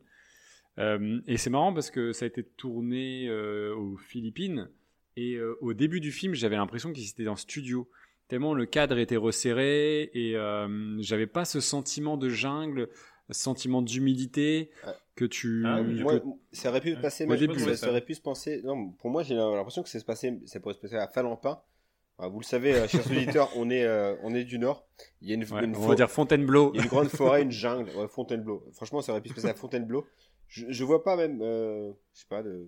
Euh, et c'est marrant parce que ça a été tourné euh, aux Philippines. Et euh, au début du film, j'avais l'impression qu'ils étaient en studio. Tellement le cadre était resserré et euh, j'avais pas ce sentiment de jungle, ce sentiment d'humidité que tu. Ah que- Moi, ça aurait pu Ouais. passer. Moi, je début, ça aurait pu se passer. Non, pour moi, j'ai l'impression que ça se passait, ça pourrait se passer à Falampin. Vous le savez, chers [LAUGHS] auditeurs, on est, euh, on est du nord. Il y a une, Ouais, une on va dire Fontainebleau. il y a une grande forêt, une [LAUGHS] jungle, ouais, Fontainebleau. Franchement, ça aurait pu se passer à Fontainebleau. Je, je vois pas même, euh, je sais pas, de,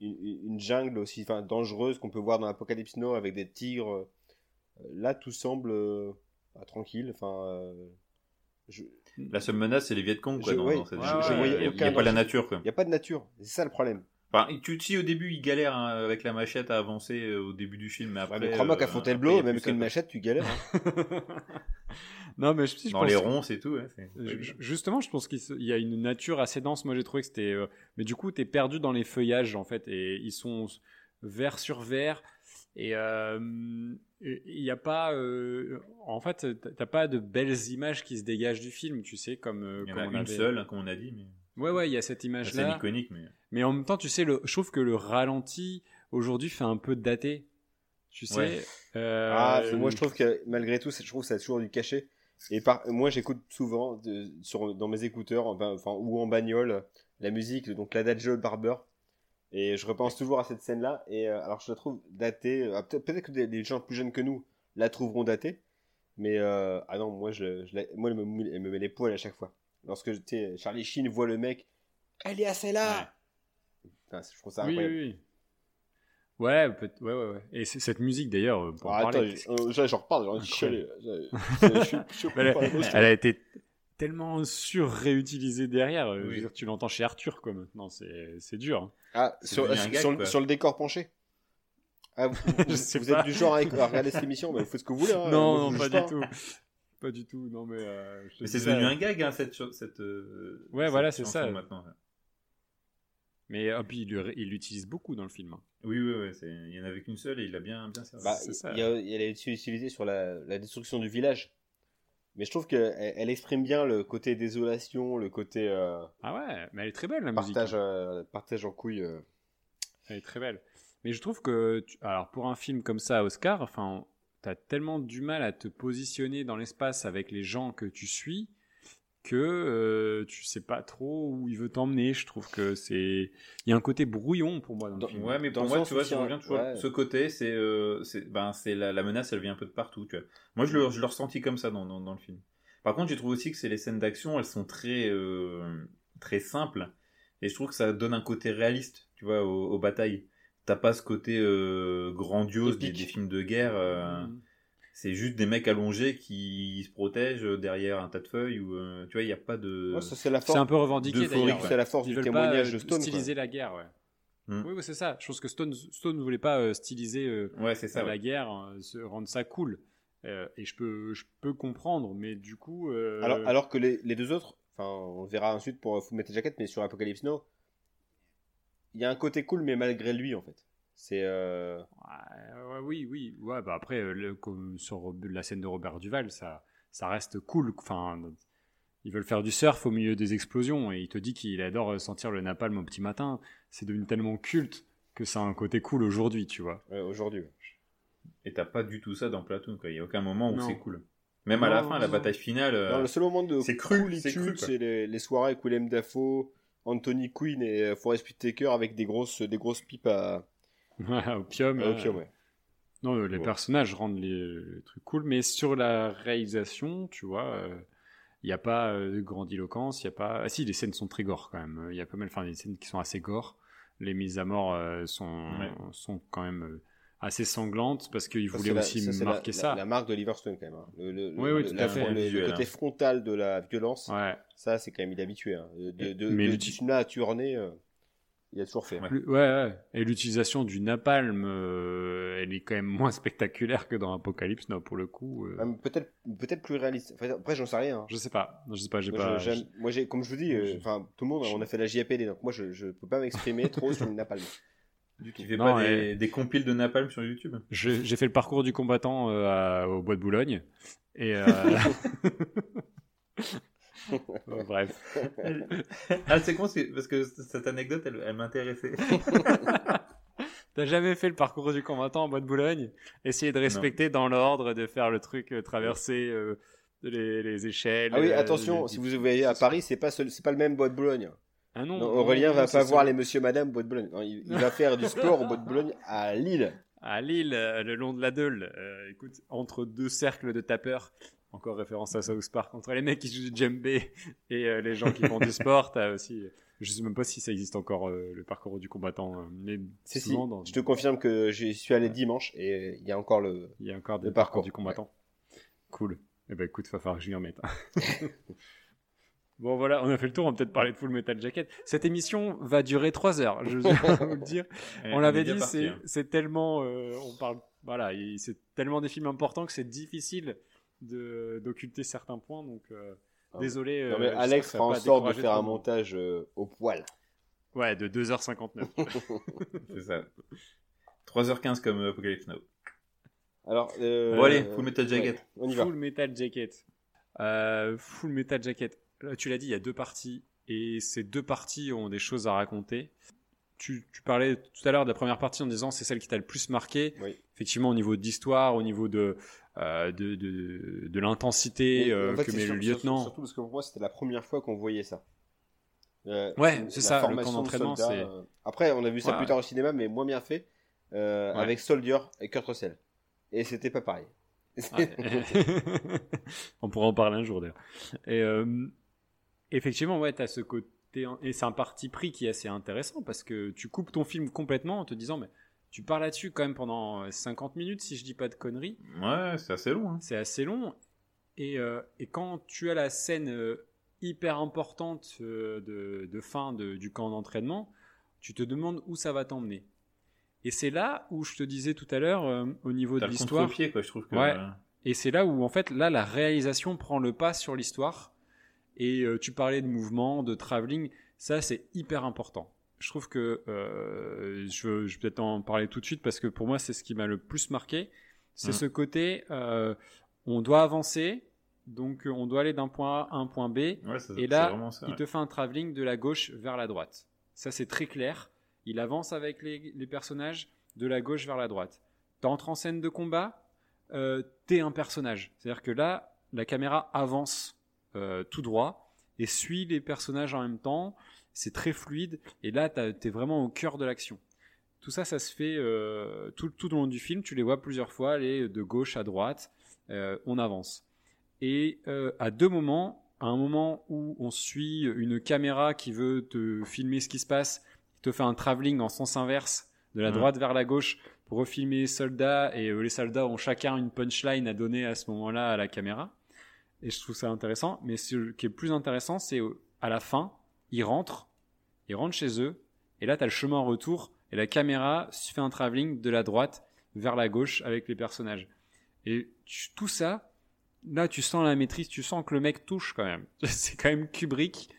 une, une jungle aussi, enfin, dangereuse qu'on peut voir dans Apocalypse Now avec des tigres. Euh, Là, tout semble euh, bah, tranquille. Enfin, euh, je- La seule menace, c'est les Viet Cong, quoi. Je- dans- ouais, dans cette- je- il y a- pas la nature, il n'y a pas de nature. C'est ça le problème. Enfin, tu sais, au début, il galère hein, avec la machette à avancer euh, au début du film, mais Ouais, après. mais crois-moi qu'à euh, Fontainebleau, après, même qu'une machette, tu galères. hein. [LAUGHS] non, mais je, je Dans pense les que- ronces et tout, ouais. c'est- ju- Justement, je pense qu'il y a une nature assez dense. Moi, j'ai trouvé que c'était. euh, Mais du coup, t'es perdu dans les feuillages, en fait. Et ils sont vert sur vert. Et euh, il n'y a pas. euh, En fait, t'as pas de belles images qui se dégagent du film, tu sais, comme. euh, Il y en comme a on une avait- seule, comme on a dit, mais Ouais, ouais, il y a cette c'est image-là. iconique, mais. Mais en même temps, tu sais, le, je trouve que le ralenti aujourd'hui fait un peu daté. Tu sais. Ouais. euh, Ah, moi je trouve que malgré tout, c'est- je trouve que ça a toujours du cachet. Et par, moi j'écoute souvent de- sur, dans mes écouteurs, enfin, ou en bagnole, la musique, donc l'Adagio de Barber. Et je repense toujours à cette scène-là. Et euh, alors je la trouve datée. euh, peut-être que des, des gens plus jeunes que nous la trouveront datée. Mais euh, ah non, moi, je, je la- moi elle, me, mou- elle me met les poils à chaque fois. Lorsque Charlie Sheen voit le mec, elle est à celle-là. Putain, je trouve ça oui, incroyable. oui, oui. Ouais, peut- ouais, ouais, ouais. Et cette musique d'ailleurs, euh, pour en Ah, attends, parler, euh, j'en reparle, elle, a été tellement sur-réutilisée derrière. euh, je veux Oui. dire, tu l'entends chez Arthur, quoi, maintenant. C'est c'est dur. hein. Ah, sur, sur- gag, sur le- quoi. sur le décor penché ah, vous, [LAUGHS] êtes du genre à, à regarder cette émission, bah, vous faites ce que vous voulez. hein. Non, non, pas du tout. Pas du tout, non, mais. euh, Mais c'est devenu un gag, hein, cette. cette euh, Ouais, cette voilà, c'est ça. Maintenant. Mais euh, puis il il l'utilise beaucoup dans le film. hein. Oui, oui, oui. Il y en avait qu'une seule et il a bien, bien servi. Bah, c'est ça. il y a- elle a été utilisée sur la, la destruction du village. Mais je trouve qu'elle elle exprime bien le côté désolation, le côté euh, Ah ouais, mais elle est très belle, la musique. partage, euh, partage en couille. euh. Elle est très belle. Mais je trouve que, tu- alors pour un film comme ça, Oscar, enfin, t'as tellement du mal à te positionner dans l'espace avec les gens que tu suis que euh, tu sais pas trop où il veut t'emmener. Je trouve que c'est il y a un côté brouillon pour moi dans, le film. Ouais, mais pour moi, tu vois, je reviens toujours ce côté, c'est euh, c'est ben c'est la, la, menace, elle vient un peu de partout. Tu vois. Moi, je le je le comme ça dans, dans, dans le film. Par contre, je trouve aussi que c'est les scènes d'action, elles sont très euh, très simples et je trouve que ça donne un côté réaliste, tu vois, aux, aux batailles. T'as pas ce côté euh, grandiose des, des, films de guerre. Euh, mmh. C'est juste des mecs allongés qui se protègent derrière un tas de feuilles ou euh, tu vois, il n'y a pas de. c'est un peu revendiqué d'ailleurs. C'est la force du témoignage de Stone. Styliser la guerre, ouais. Mmh. Oui, c'est ça. Je pense que Stone, Stone ne voulait pas styliser ouais, ça, la guerre, rendre ça cool. et je peux, je peux comprendre, mais du coup. Alors, alors que les, les, deux autres, enfin, on verra ensuite pour Full Metal Jacket, mais sur Apocalypse Now, il y a un côté cool, mais malgré lui, en fait. C'est. Euh... Ouais, oui, oui. Ouais, bah après, euh, le, sur la scène de Robert Duval, ça, ça reste cool. Enfin, ils veulent faire du surf au milieu des explosions et il te dit qu'il adore sentir le napalm au petit matin. C'est devenu tellement culte que ça a un côté cool aujourd'hui, tu vois. Ouais, aujourd'hui. Et t'as pas du tout ça dans Platoon, quoi. Il y a aucun moment où c'est cool. Même à la fin, la bataille finale. Non, le seul moment de c'est cru, c'est les, les, soirées avec Willem Dafoe, Anthony Quinn et euh, Forest Whitaker avec des grosses, des grosses pipes à. [LAUGHS] opium. À opium, ouais. Non, les personnages rendent les, trucs cool, mais sur la réalisation, tu vois, il euh, n'y a pas euh, de grandiloquence, il y a pas. Ah si, les scènes sont très gore quand même. Il y a pas mal, enfin, des scènes qui sont assez gore. Les mises à mort sont, sont quand même assez sanglante parce qu'il voulait aussi marquer ça. La, marque de Stone quand même. Hein. Le, oui, oui, tout à fait. Le, côté frontal de la violence, ouais. ça c'est quand même il est habitué. Hein. De, de, mais de, à tourner, euh, il a toujours fait. Ouais, ouais. Et l'utilisation du napalm, euh, elle est quand même moins [LAUGHS] spectaculaire que dans Apocalypse, non, pour le coup. Euh. Peut-être, peut-être plus réaliste. après, j'en sais rien. Hein. Je sais pas. Je sais pas. J'ai moi, pas. moi, j'ai, comme je vous dis, enfin, tout le monde, on a fait la JAPD, donc moi, je, je peux pas m'exprimer trop sur le napalm. [LAUGHS] Tu fais pas des, compiles de napalm sur YouTube J'ai fait le parcours du combattant euh, au Bois de Boulogne. Et. Euh... [LAUGHS] [LAUGHS] bref. [LAUGHS] ah, c'est con parce que cette anecdote, elle, m'intéressait. T'as jamais fait le parcours du combattant au Bois de Boulogne? Essayer de respecter dans l'ordre, de faire le truc, euh, traverser euh, les, échelles. Ah oui, attention, si vous voyez à Paris, c'est pas, c'est pas le même Bois de Boulogne. Ah non, Aurélien va pas voir les monsieur madame Bois de Boulogne. il, va faire du sport au Bois de Boulogne à Lille. À Lille, euh, le long de la Deule. Euh, écoute, entre deux cercles de tapeurs, encore référence à South Park, entre les mecs qui jouent du djembé et euh, les gens qui font du sport, t'as aussi. Je sais même pas si ça existe encore le parcours du combattant, mais c'est si. Je te confirme que j'y suis allé dimanche et il y a encore le. Il y a encore le parcours du combattant. Cool. Eh ben écoute, va falloir que je m'y remette. [LAUGHS] Bon voilà, on a fait le tour, on va peut-être parler de Full Metal Jacket. Cette émission va durer trois heures, je vais [LAUGHS] vous le dire. on l'avait dit, hein. c'est tellement, euh, on parle, voilà, c'est tellement des films importants que c'est difficile d'occulter certains points, donc euh, ah désolé. Non, mais euh, Alex fera en sorte de faire un montage au poil. Ouais, de 2h59. [LAUGHS] c'est ça. 3h15 comme Apocalypse Now. Alors, bon allez, Full Metal Jacket. on y va. Full Metal Jacket. Full Metal Jacket. Euh, tu l'as dit, il y a deux parties et ces deux parties ont des choses à raconter. Tu, parlais tout à l'heure de la première partie en disant c'est celle qui t'a le plus marqué. Effectivement, au niveau d'histoire, au niveau de, euh, de, de, l'intensité euh, que met le lieutenant. Surtout parce que pour moi, c'était la première fois qu'on voyait ça. ouais, c'est ça, le camp d'entraînement. Après, on a vu ça plus tard au cinéma, mais moins bien fait, avec Soldier et Kurt Russell. Et c'était pas pareil. [LAUGHS] [LAUGHS] on pourra en parler un jour d'ailleurs. Et, Effectivement, ouais, tu as ce côté. Et c'est un parti pris qui est assez intéressant parce que tu coupes ton film complètement en te disant, mais tu parles là-dessus quand même pendant 50 minutes, si je dis pas de conneries. Ouais, c'est assez long. Hein. C'est assez long. Et, euh, et, quand tu as la scène euh, hyper importante euh, de, de, fin de, du camp d'entraînement, tu te demandes où ça va t'emmener. Et c'est là où je te disais tout à l'heure, au niveau de l'histoire. quoi, je trouve que. Ouais. Et c'est là où, en fait, là, la réalisation prend le pas sur l'histoire et euh, tu parlais de mouvement, de travelling, ça c'est hyper important. Je trouve que euh, je, vais peut-être en parler tout de suite parce que pour moi c'est ce qui m'a le plus marqué. C'est mmh. ce côté, euh, on doit avancer, donc on doit aller d'un point A à un point B. et là, il te fait un travelling de la gauche vers la droite. Ça c'est très clair. Il avance avec les, les, personnages de la gauche vers la droite. T'entres en scène de combat, t'es un personnage. C'est-à-dire que là, la caméra avance euh, tout droit. et suit les personnages en même temps. C'est très fluide et là, tu es vraiment au cœur de l'action. Tout ça, ça se fait euh, tout, tout au long du film. Tu les vois plusieurs fois aller de gauche à droite. Euh, on avance. Et à deux moments, à un moment où on suit une caméra qui veut te filmer ce qui se passe, te fait un travelling en sens inverse de la droite vers la gauche pour refilmer les soldats et les soldats ont chacun une punchline à donner à ce moment-là à la caméra. Et je trouve ça intéressant. Mais ce qui est plus intéressant, c'est à la fin, ils rentrent, ils rentrent chez eux, et là, tu as le chemin en retour, et la caméra fait un travelling de la droite vers la gauche avec les personnages. Et tout ça, là, tu sens la maîtrise, tu sens que le mec touche quand même. [LAUGHS] c'est quand même Kubrick.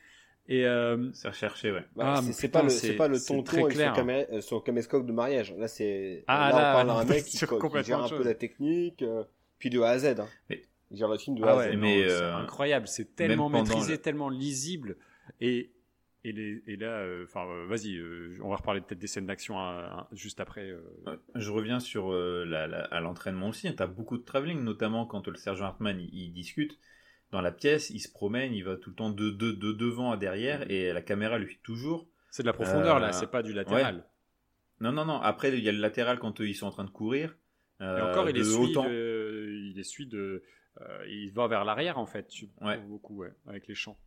Et euh... c'est recherché, ouais. Bah, ah, c'est pas le c'est pas le tonton avec clair, son, camé euh, son caméscope de mariage. Là, c'est ah, là, là, on parle d'un mec [LAUGHS] qui, qui, gère un peu la technique, euh, puis de A à Z. Hein. Mais Genre le film de ah ouais, mais c'est euh, incroyable, c'est tellement maîtrisé, tellement lisible et et, les, et là, euh, enfin, euh, vas-y, on va reparler peut-être des scènes d'action juste après. Je reviens sur la, à l'entraînement aussi. Hein. Tu as beaucoup de travelling, notamment quand le sergent Hartman il, discute dans la pièce, il se promène, il va tout le temps de, de, de devant à derrière et la caméra lui suit toujours. C'est de la profondeur là, c'est pas du latéral. Non, non, non. Après, il y a le latéral quand ils sont en train de courir. et encore, il est, il est suit de euh, il va vers l'arrière en fait, tu ouais. beaucoup, ouais, avec les champs.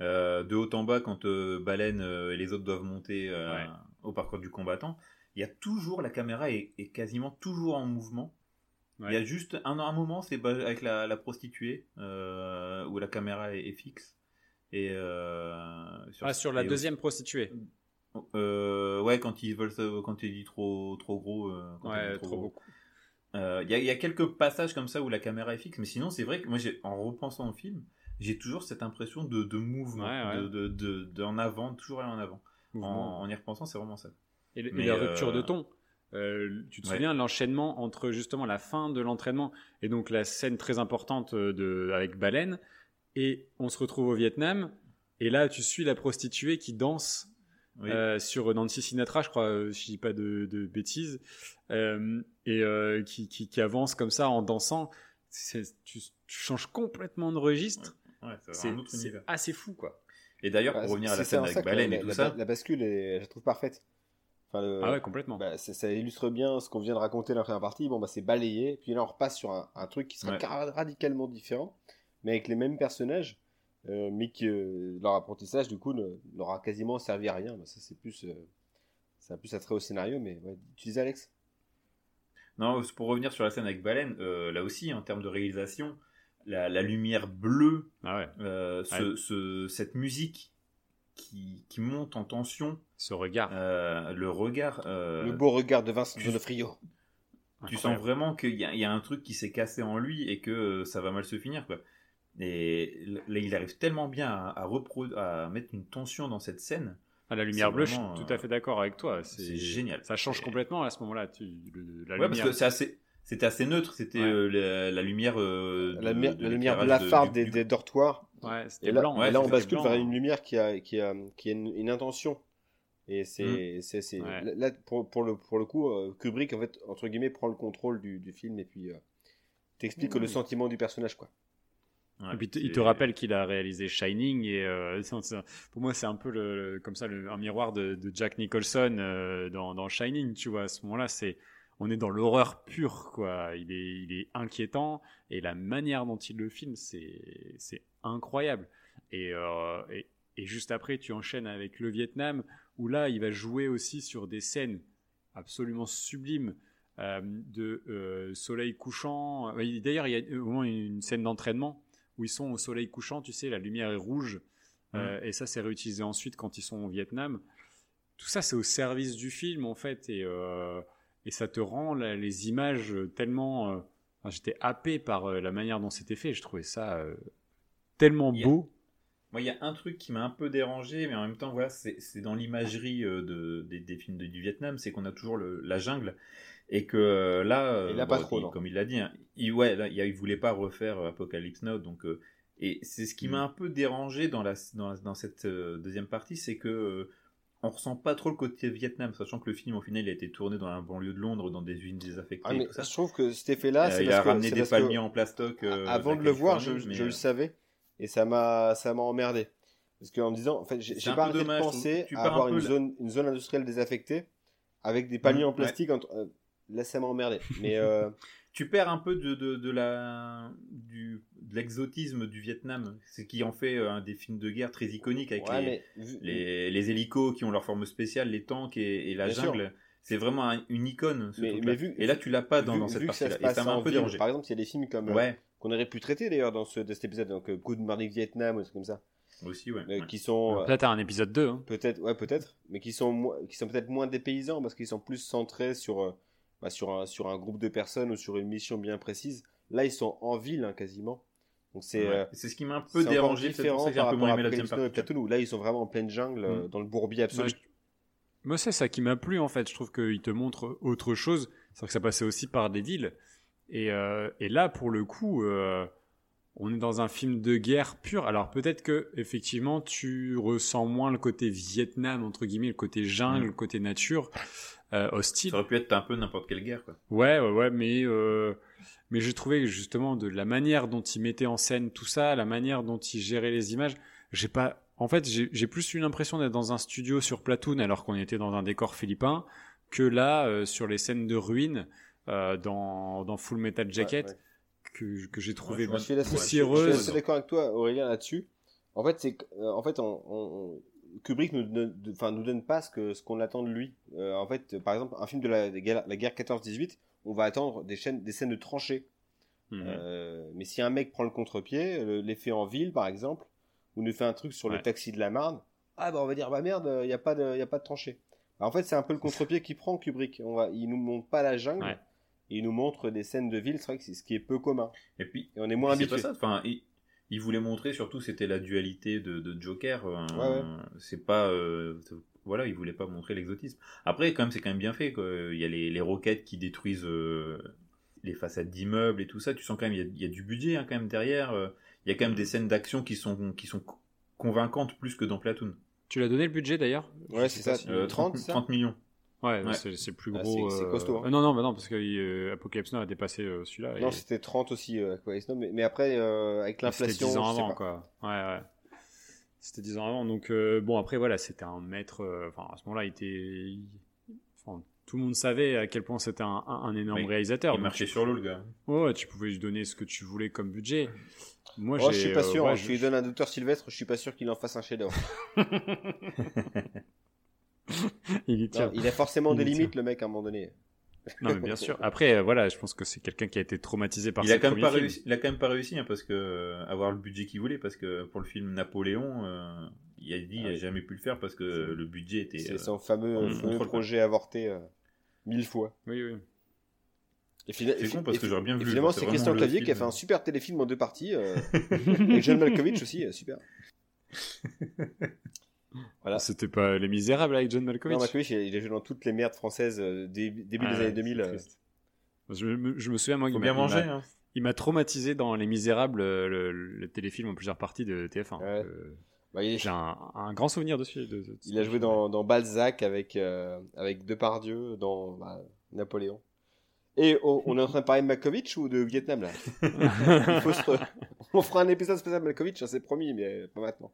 Euh, de haut en bas, quand euh, Baleine et les autres doivent monter au parcours du combattant, il y a toujours la caméra est, quasiment toujours en mouvement. Il y a juste un, un moment, c'est avec la, prostituée où la caméra est, fixe. Et sur, ah, sur la deuxième prostituée. ouais, quand ils veulent, quand il dit trop, trop gros. ouais, trop, beaucoup. Il euh, y, a quelques passages comme ça où la caméra est fixe, mais sinon c'est vrai que moi, en repensant au film, j'ai toujours cette impression de, de mouvement, de, de, en avant, toujours aller en avant. En, y repensant, c'est vraiment ça. Et, la rupture de euh, ton. Euh, tu te souviens de l'enchaînement entre justement la fin de l'entraînement et donc la scène très importante de, avec Baleine et on se retrouve au Vietnam et là tu suis la prostituée qui danse euh, sur Nancy Sinatra, je crois, euh, si je dis pas de, de bêtises, euh, et euh, qui, qui, qui, avance comme ça en dansant. Tu, tu, changes complètement de registre. Ouais, c'est assez fou, quoi. Et d'ailleurs, pour revenir à la scène avec Baleine et tout la, ça, la bascule, est, je la trouve parfaite. Enfin, ah ouais, complètement. Bah, ça illustre bien ce qu'on vient de raconter dans la première partie. Bon, bah, c'est balayé. Puis là, on repasse sur un, un truc qui serait radicalement différent, mais avec les mêmes personnages. Euh, mais que euh, leur apprentissage du coup n'aura quasiment servi à rien. Ça c'est plus, euh, ça a plus attrait au scénario, mais tu disais Alex? Non, pour revenir sur la scène avec Baleine, là aussi en termes de réalisation, la, lumière bleue, ah ce, cette musique qui, qui, monte en tension, ce regard, le regard, le beau regard de Vincent Donofrio. Tu sens vraiment qu'il y, y, a un truc qui s'est cassé en lui et que ça va mal se finir quoi. Et là, il arrive tellement bien à, à, mettre une tension dans cette scène. À la lumière bleue, je suis tout à fait d'accord avec toi. C'est génial. Ça change complètement à ce moment-là. La ouais, parce que c'est assez, c'était assez neutre. C'était euh, la, lumière. Euh, la, lumière blafarde des, des, dortoirs. Ouais, c'était blanc. et là, on bascule vers une lumière qui a, qui a, qui a une, intention. Et c'est, mm. là, pour, pour, le, pour le coup, euh, Kubrick, en fait, entre guillemets, prend le contrôle du, du film et puis t'explique le sentiment du personnage, quoi et puis il te rappelle qu'il a réalisé Shining et euh, [LAUGHS] pour moi c'est un peu le, comme ça le, un miroir de, de Jack Nicholson euh, dans, dans, Shining tu vois à ce moment-là c'est on est dans l'horreur pure quoi. Il est il est inquiétant et la manière dont il le filme c'est c'est incroyable. Et, euh, et, et juste après tu enchaînes avec le Vietnam où là il va jouer aussi sur des scènes absolument sublimes de soleil couchant. D'ailleurs il y a au moins une scène d'entraînement où ils sont au soleil couchant, tu sais, la lumière est rouge. Euh, et ça, c'est réutilisé ensuite quand ils sont au Vietnam. Tout ça, c'est au service du film, en fait. Et, euh, et ça te rend les images tellement. Euh, j'étais happé par la manière dont c'était fait. Je trouvais ça tellement beau. Moi, il y a un truc qui m'a un peu dérangé, mais en même temps, voilà, c'est dans l'imagerie de, des, films du Vietnam, c'est qu'on a toujours le, la jungle et que euh, là, euh, pas trop, comme il l'a dit, hein, il, ouais, là, il, voulait pas refaire euh, Apocalypse Now, donc et c'est ce qui m'a mm. un peu dérangé dans la dans, dans cette deuxième partie, c'est que on ressent pas trop le côté Vietnam, sachant que le film au final il a été tourné dans un banlieue de Londres, dans des usines désaffectées. Ah, mais ça. Je trouve que cet effet-là, il a ramené des palmiers en plastoc. avant de le voir, je, je le savais. et ça m'a ça m'a emmerdé parce qu'en me disant en fait j'ai pas arrêté dommage, de penser Tu à un avoir une la- zone une zone industrielle désaffectée avec des paniers Mmh, en plastique entre- euh, là ça m'a emmerdé [LAUGHS] mais euh, Tu perds un peu de, de, de la du de l'exotisme du Vietnam, ce qui en fait euh, un des films de guerre très iconiques avec ouais, les, mais les, les hélicos qui ont leur forme spéciale, les tanks et, et la Bien sûr. jungle. C'est vraiment un- une icône. ce Mais- vu- et là, tu l'as pas dans, vu- dans cette vu que ça partie-là. Et ça passe m'a un peu dérangé. par exemple il y a des films comme euh, Ouais, qu'on aurait pu traiter d'ailleurs dans ce de cet épisode donc euh, Good Morning Vietnam ou des trucs comme ça aussi, ouais. euh, ouais. qui sont euh, Peut-être un épisode 2. hein. Peut-être, ouais, peut-être, mais qui sont, qui sont peut-être moins dépaysants parce qu'ils sont plus centrés sur, euh, bah, sur, un, sur un groupe de personnes ou sur une mission bien précise. Là, ils sont en ville hein, quasiment. Donc c'est Ouais. euh, C'est ce qui m'a un peu dérangé. C'est différent par un peu rapport à la où là, ils sont vraiment en pleine jungle, euh, Mm. dans le bourbier absolu. Moi, c'est ça qui m'a plu en fait. Je trouve qu'il te montre autre chose. C'est que ça passait aussi par des villes. Et, euh, et là, pour le coup, euh, on est dans un film de guerre pur. Alors peut-être que effectivement, tu ressens moins le côté Vietnam entre guillemets, le côté jungle, Mm. le côté nature euh, hostile. Ça aurait pu être un peu n'importe quelle guerre, quoi. Ouais, ouais, ouais, mais euh, mais j'ai trouvé justement de la manière dont il mettait en scène tout ça, la manière dont il gérait les images. J'ai pas, en fait, j'ai j'ai plus eu l'impression d'être dans un studio sur Platoon alors qu'on était dans un décor philippin que là euh, sur les scènes de ruines euh, dans dans Full Metal Jacket Ouais, ouais. Que que j'ai trouvé je Ouais, poussiéreuse. je suis assez d'accord avec toi, Aurélien, là-dessus. En fait, c'est, euh, en fait, on, on- Kubrick nous, donne- enfin, nous donne pas ce que ce qu'on attend de lui. Euh, en fait, par exemple, un film de la, de la guerre 14-18, on va attendre des, chaînes, des scènes de tranchées. Mhm. Euh, mais si un mec prend le contre-pied, le- l'effet en ville par exemple, ou nous fait un truc sur le taxi de la Marne, ah bah on va dire bah merde, il n'y a pas de, y a pas de tranchée. Bah, en fait, c'est un peu le [LAUGHS] contre-pied qui prend Kubrick. On va, il nous montre pas la jungle, Ouais. Et il nous montre des scènes de ville. C'est vrai que c'est ce qui est peu commun. Et puis, Et on est moins c'est pas habitué. ça. Enfin, il, il voulait montrer surtout c'était la dualité de, de Joker. euh, Ouais, ouais. C'est pas, euh, voilà, il voulait pas montrer l'exotisme. Après, quand même, c'est quand même bien fait. Quoi. Il y a les, les roquettes qui détruisent euh, les façades d'immeubles et tout ça. Tu sens quand même il y a, il y a du budget hein, quand même derrière. Il y a quand même des scènes d'action qui sont qui sont co- convaincantes plus que dans Platoon. Tu l'as donné le budget d'ailleurs? Ouais, c'est ça. si- Euh, 30, ça? 30 millions. Ouais, Ouais. c'est plus Ah, gros. c'est- c'est costaud, hein. euh, non, non, non, parce que euh, Apocalypse Now a dépassé euh, celui-là. Non, et- c'était 30 aussi, euh, quoi, Snow, mais, mais après, avec C'était l'inflation, 10 ans avant, quoi. Ouais, ouais. C'était 10 ans avant. Donc, bon, après, voilà, c'était un maître. Enfin, à ce moment-là, il était. Enfin, tout le monde savait à quel point c'était un, énorme Oui, réalisateur. Il marchait sur l'eau, le gars. ouais, tu pouvais lui donner ce que tu voulais comme budget. Moi, Oh, je suis pas sûr, ouais, hein, je- je lui donne un docteur Sylvestre, je suis pas sûr qu'il en fasse un chef-d'œuvre. [LAUGHS] [LAUGHS] il y tient. Non, Il a forcément Il des tient. limites, le mec, à un moment donné. Non, mais bien sûr. Après, euh, voilà, je pense que c'est quelqu'un qui a été traumatisé par Il ses a, quand même pas films. réussi, il a quand même pas réussi hein, parce que euh, avoir le budget qu'il voulait parce que pour le film Napoléon euh, il a dit il Ah a oui. jamais pu le faire parce que le budget était C'est euh, son fameux, fameux projet avorté euh, mille fois. Oui, oui. Et fina- et con parce et que j'aurais bien et voulu finalement, c'est c'est Christian Clavier qui a fait un super téléfilm en deux parties. euh, [LAUGHS] avec John Malkovich aussi, super. [LAUGHS] Voilà. C'était pas Les Misérables avec John Malkovich Non, Malkovich, il a, il a joué dans toutes les merdes françaises euh, dé- début Ah, des ouais, années 2000. c'est euh. Je me, je me souviens, moi, faut il bien m'a- il manger m'a- hein. Il m'a traumatisé dans Les Misérables, euh, le, le téléfilm en plusieurs parties de TF1. Ouais. Euh, Bah, est- J'ai un, un grand souvenir dessus. De, de- de il a joué dans, dans Balzac avec, euh, avec Depardieu, dans bah, Napoléon. Et oh, on est en train de parler de Malkovich ou de Vietnam là? [LAUGHS] Il faut se re- On fera un épisode spécial Malkovich, ça c'est promis, mais pas maintenant.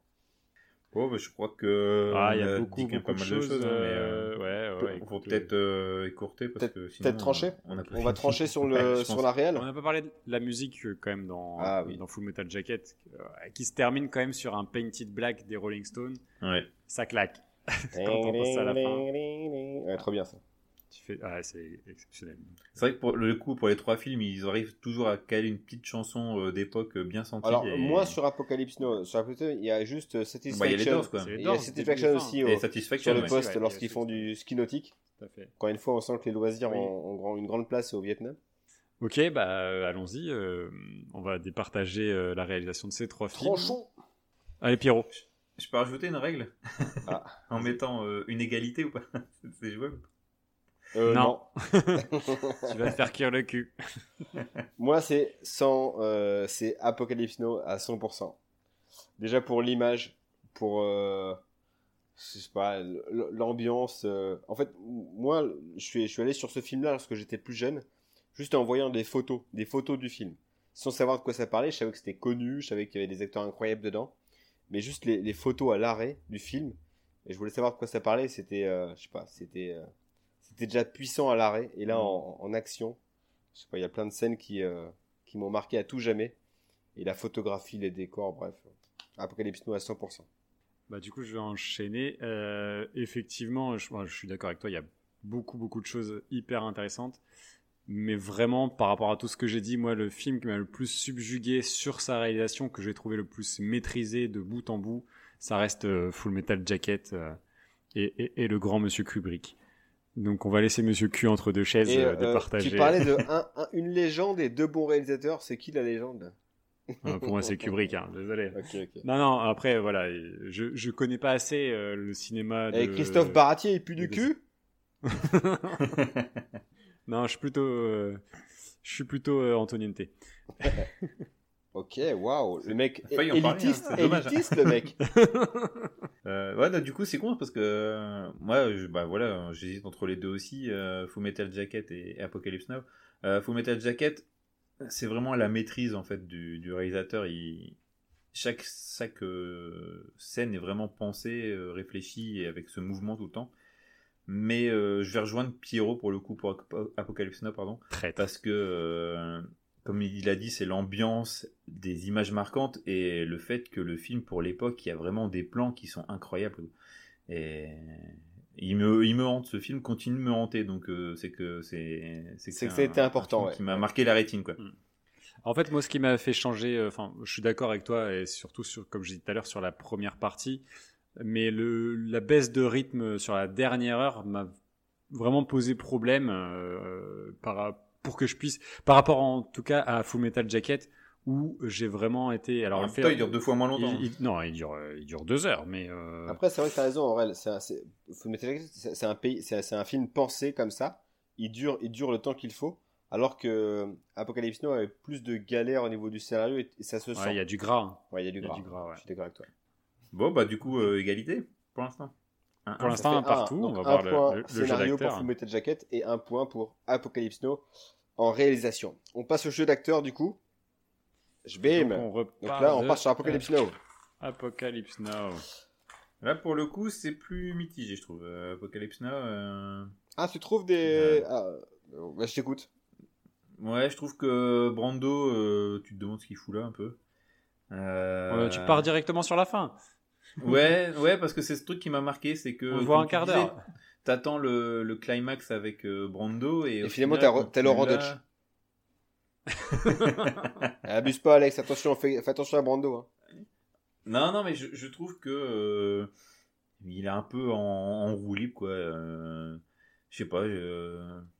Oh, bah, je crois que Ah, il y a beaucoup, même beaucoup de pas mal choses. hein, mais, euh, euh, ouais, ouais, faut- peut-être euh, écourter parce peut-être- que sinon peut-être trancher on, a pas On va trancher sur, [LAUGHS] le, Ouais, sur la réelle On n'a pas parlé de la musique euh, quand même dans, Ah, oui. dans Full Metal Jacket, euh, qui se termine quand même sur un Painted Black des Rolling Stones. Ouais. Ça claque. [LAUGHS] Quand on pense à la fin. Ouais, trop bien ça. Tu fais... ah, c'est exceptionnel. C'est vrai que pour le coup pour les trois films ils arrivent toujours à caler une petite chanson euh, d'époque euh, bien sentie. Alors, et... moi sur Apocalypse Now, sur Apocalypse Now, il y a juste euh, Bah, il y a les Satisfaction. Quoi. Il y a Satisfaction aussi au- Satisfaction. sur le poste ouais, lorsqu'ils font Satisfaction. du ski nautique. Tout à fait. Encore une fois, on sent que les loisirs Oui. ont, une grande place au Vietnam. Ok, bah euh, allons-y. euh, on va départager euh, la réalisation de ces trois films. Tranchons Allez, Pierrot. Je peux rajouter une règle? Ah. [LAUGHS] en mettant euh, une égalité ou pas? [LAUGHS] C'est jouable. Euh, Non. [LAUGHS] tu vas te faire cuire le cul. [LAUGHS] Moi, c'est 100, euh, c'est Apocalypse Now à 100%. Déjà pour l'image, pour, euh, je sais pas, l'ambiance. euh, en fait, moi, je suis, je suis allé sur ce film-là lorsque j'étais plus jeune, juste en voyant des photos, des photos du film. sans savoir de quoi ça parlait. Je savais que c'était connu, je savais qu'il y avait des acteurs incroyables dedans, mais juste les, les photos à l'arrêt du film. Et je voulais savoir de quoi ça parlait. C'était, je sais pas, c'était, euh, c'était déjà puissant à l'arrêt. Et là, en, en action, je sais pas, il y a plein de scènes qui, euh, qui m'ont marqué à tout jamais. Et la photographie, les décors, bref, Apocalypse Now à 100%. Bah, du coup, je vais enchaîner. Euh, effectivement, je, moi, je suis d'accord avec toi, il y a beaucoup, beaucoup de choses hyper intéressantes. Mais vraiment, par rapport à tout ce que j'ai dit, moi, le film qui m'a le plus subjugué sur sa réalisation, que j'ai trouvé le plus maîtrisé de bout en bout, ça reste euh, Full Metal Jacket et, et- et le grand Monsieur Kubrick. Donc, on va laisser Monsieur Q entre deux chaises Et euh, de euh, partager. tu parlais de [LAUGHS] un- un- une légende et deux bons réalisateurs. C'est qui la légende? Euh, pour moi, c'est Kubrick, hein, désolé. Non, non, après, voilà, je, je connais pas assez euh, le cinéma de... Et Christophe Baratier, il pue du cul? [LAUGHS] Non, je suis plutôt, euh, je suis plutôt euh, Antoniente. [LAUGHS] Ok, waouh, le mec élitiste, hein, dommage. élitiste le mec. [LAUGHS] Euh, ouais, bah, du coup, c'est con parce que euh, moi, je, bah voilà, j'hésite entre les deux aussi, euh, Full Metal Jacket et, et Apocalypse Now. Euh, Full Metal Jacket, c'est vraiment la maîtrise en fait du, du réalisateur. Il, chaque chaque euh, scène est vraiment pensée, euh, réfléchie et avec ce mouvement tout le temps. Mais euh, je vais rejoindre Pierrot pour le coup pour Apo- Apocalypse Now, pardon parce que, euh, comme il a dit, c'est l'ambiance, des images marquantes et le fait que le film, pour l'époque, il y a vraiment des plans qui sont incroyables. Et il me, il me hante, ce film continue de me hanter, donc euh, c'est que c'est C'est que un important, ouais. Qui m'a marqué la rétine, quoi. En fait, moi, ce qui m'a fait changer, euh, enfin, je suis d'accord avec toi, et surtout, sur, comme je disais tout à l'heure, sur la première partie, mais le, la baisse de rythme sur la dernière heure m'a vraiment posé problème euh, par, pour que je puisse, par rapport en tout cas à Full Metal Jacket, où j'ai vraiment été. Alors, le le fait- temps, il dure deux fois moins longtemps. il- il- non, il dure, euh, il dure deux heures, mais. euh, Après, c'est vrai que t'as raison, Aurel. C'est un, c'est- Fullmetal Jacket, c'est- c'est un pays, c'est c'est un film pensé comme ça. Il dure, il dure le temps qu'il faut. Alors que Apocalypse Now avait plus de galères au niveau du scénario et, et ça se ouais, sent. il y a du gras. Ouais, il y a du a gras. du gras, ouais. Je suis d'accord avec toi. Bon, bah, du coup, euh, égalité, pour l'instant. Un- Pour l'instant, un partout. on va un voir point le, le, le jeu scénario pour d'acteur. Fullmetal Jacket et un point pour Apocalypse Now en réalisation. On passe au jeu d'acteur du coup. Je bim. Donc, on Donc là, on de- passe sur Apocalypse Now. Apocalypse Now. Là, pour le coup, c'est plus mitigé, je trouve. Euh, Apocalypse Now. euh, Ah, tu trouves des. Ah, euh, bah, je t'écoute. Ouais, je trouve que Brando, euh, tu te demandes ce qu'il fout là un peu. Euh, Euh, tu pars directement sur la fin. Ouais, ouais, parce que c'est ce truc qui m'a marqué, c'est que. On voit un quart d'heure. T'attends le, le climax avec euh, Brando et. Et finalement, final, t'as- Laurent Dutch. [LAUGHS] Abuse pas, Alex. Attention, fais, fais attention à Brando. hein. Non, non, mais je, je trouve que euh, il est un peu en, en roue libre, quoi. Euh, je sais pas.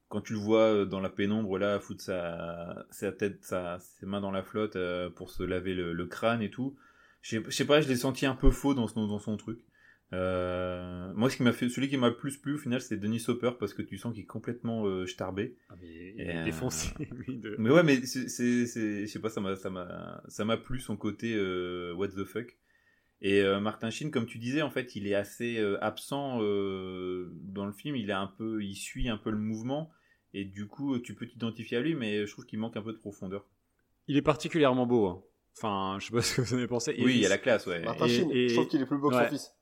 quand tu le vois dans la pénombre là, foutre sa, sa tête, sa, ses mains dans la flotte euh, pour se laver le, le crâne et tout. Je sais- pas, je l'ai senti un peu faux dans son, dans son truc. Euh, moi, ce qui m'a fait, celui qui m'a le plus plu au final, c'est Denis Hopper parce que tu sens qu'il est complètement euh, starbé. Ah, mais il est euh, défoncé, [LAUGHS] lui. De... Mais ouais, mais c'est, c'est, c'est- je sais pas, ça m'a, ça m'a, ça m'a plu son côté euh, what the fuck. Et euh, Martin Sheen, comme tu disais, en fait, il est assez euh, absent euh, dans le film. Il est un peu, il suit un peu le mouvement, et du coup, tu peux t'identifier à lui, mais je trouve qu'il manque un peu de profondeur. Il est particulièrement beau. hein. Enfin, je sais pas [LAUGHS] ce que vous en avez pensé. Et oui, il y a la classe, ouais. Martin et- Sheen, et- je trouve qu'il est plus beau que ouais. son fils.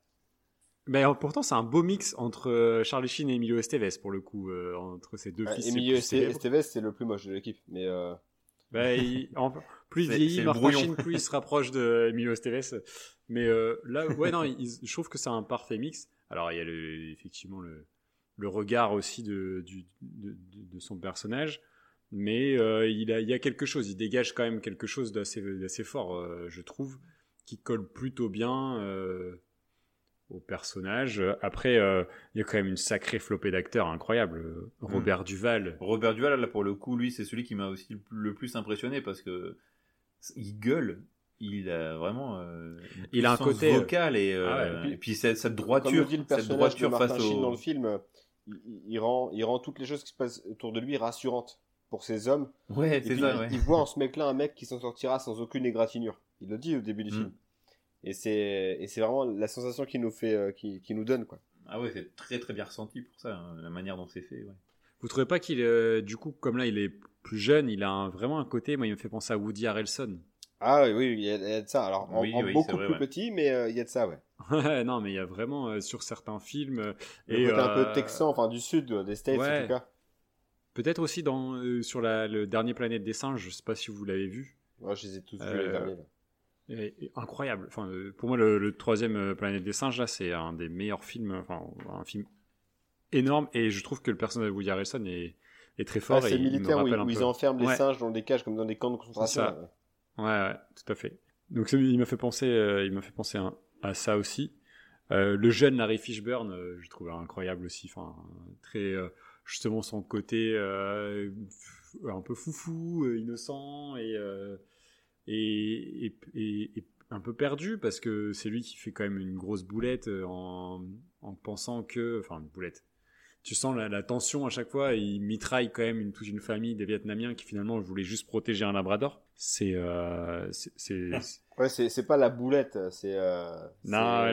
Mais pourtant, c'est un beau mix entre euh, Charlie Sheen et Emilio Estevez, pour le coup. euh, entre ces deux Ouais, fils. Emilio. Estevez, c'est le plus moche de l'équipe. Mais euh, Bah, il- en- [LAUGHS] plus il vieillit, Martin. Sheen, plus il se rapproche de Emilio Estevez. Mais euh, là, ouais, non, il- je trouve que c'est un parfait mix. Alors, il y a le, effectivement le, le regard aussi de, du- de, de- de son personnage. Mais euh, il, a, il y a quelque chose, il dégage quand même quelque chose d'assez d'assez fort, euh, je trouve, qui colle plutôt bien euh, au personnage. Après, euh, il y a quand même une sacrée flopée d'acteurs incroyable. Euh, Robert Duval, Robert Duval, là, pour le coup, lui, c'est celui qui m'a aussi le- plus impressionné parce que il gueule. Il a vraiment euh, Il a un côté, et, euh, ah ouais, et puis cette, droiture, dit le cette de droiture Martin face au. dans le film, il, il- il rend, il rend toutes les choses qui se passent autour de lui rassurantes pour ces hommes. Ouais, c'est ça. il, Ouais. il voit en ce mec-là un mec qui s'en sortira sans aucune égratignure. Il le dit au début du Mm. film. Et c'est et c'est vraiment la sensation qu'il nous fait, euh, qui, qui nous donne quoi. Ah ouais, c'est très très bien ressenti pour ça, hein, la manière dont c'est fait. Ouais. Vous trouvez pas qu'il est, du coup, comme là, il est plus jeune, il a vraiment un côté, moi, il me fait penser à Woody Harrelson. Ah oui, oui, il y, a, de ça. Alors, en, beaucoup plus petit, mais il y a de ça, ouais. non, mais il y a vraiment sur certains films. et côté un peu texan, enfin du sud des States en tout cas. Peut-être aussi dans, sur la, le dernier Planète des singes, je sais pas si vous l'avez vu. Ouais, je les ai tous vus les derniers. incroyable. Enfin, pour moi, le, troisième Planète des singes, là, c'est un des meilleurs films, enfin, un film énorme. Et je trouve que le personnage de Woody Harrelson est, est très fort. c'est militaire où, ils enferment les singes dans des cages comme dans des camps de concentration. Ouais, ouais, tout à fait. Donc il m'a fait penser, euh, il m'a fait penser à, ça aussi. Euh, le jeune Larry Fishburne, euh, je trouve incroyable aussi. Enfin, très justement son côté un peu foufou, innocent et et, et, et, un peu perdu parce que c'est lui qui fait quand même une grosse boulette en, en pensant que, enfin une boulette, tu sens la, tension à chaque fois. Et il mitraille quand même une, toute une famille des Vietnamiens qui finalement voulaient juste protéger un Labrador. C'est, euh, c'est, ouais, c'est, pas la boulette. C'est, euh, non,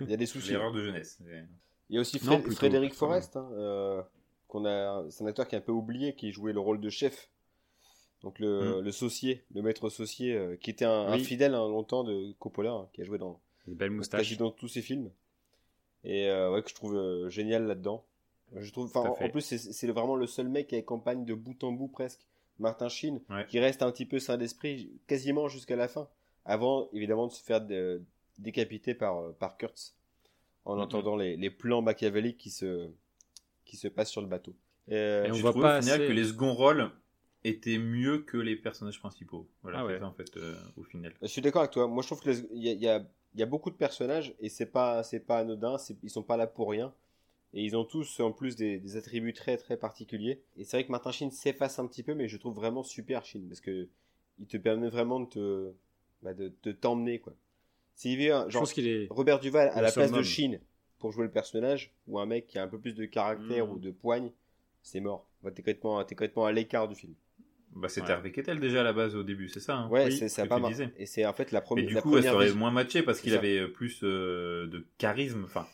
il y a des soucis. L'erreur de jeunesse. Il y a aussi Frédéric Forrest, hein, euh, qu'on a, c'est un acteur qui est un peu oublié, qui jouait le rôle de chef. Donc le, mm. le le maître saucier, euh, qui était un, fidèle hein, longtemps de Coppola, hein, qui a joué dans, Les belles moustaches. dans tous ses films. Et euh, ouais, que je trouve génial là-dedans. Je trouve, en plus, c'est vraiment le seul mec qui accompagne de bout en bout presque Martin Sheen, qui reste un petit peu sain d'esprit quasiment jusqu'à la fin, avant évidemment de se faire décapiter par, euh, par Kurtz, en entendant les, les, plans machiavéliques qui se, qui se passent sur le bateau. Euh, et on voit pas au final que les second rôles étaient mieux que les personnages principaux. Voilà, ah en fait, euh, au final. Je suis d'accord avec toi. Moi, je trouve qu'il y, y, a, y a beaucoup de personnages et c'est pas, c'est pas anodin. Ils sont pas là pour rien. Et ils ont tous en plus des, attributs très très particuliers. Et c'est vrai que Martin Sheen s'efface un petit peu, mais je trouve vraiment super Sheen parce que il te permet vraiment de te, bah, de, t'emmener quoi. S'il y avait genre est Robert Duval à la place de Sheen pour jouer le personnage, ou un mec qui a un peu plus de caractère ou de poigne, c'est mort. Bah, t'es complètement, complètement à l'écart du film. Bah, c'était Hervé Kettel déjà à la base au début, c'est ça hein Ouais, c'est ça pas mal. Et c'est en fait la première. Et du coup, elle serait moins matchée parce qu'il avait plus euh, de charisme. Enfin,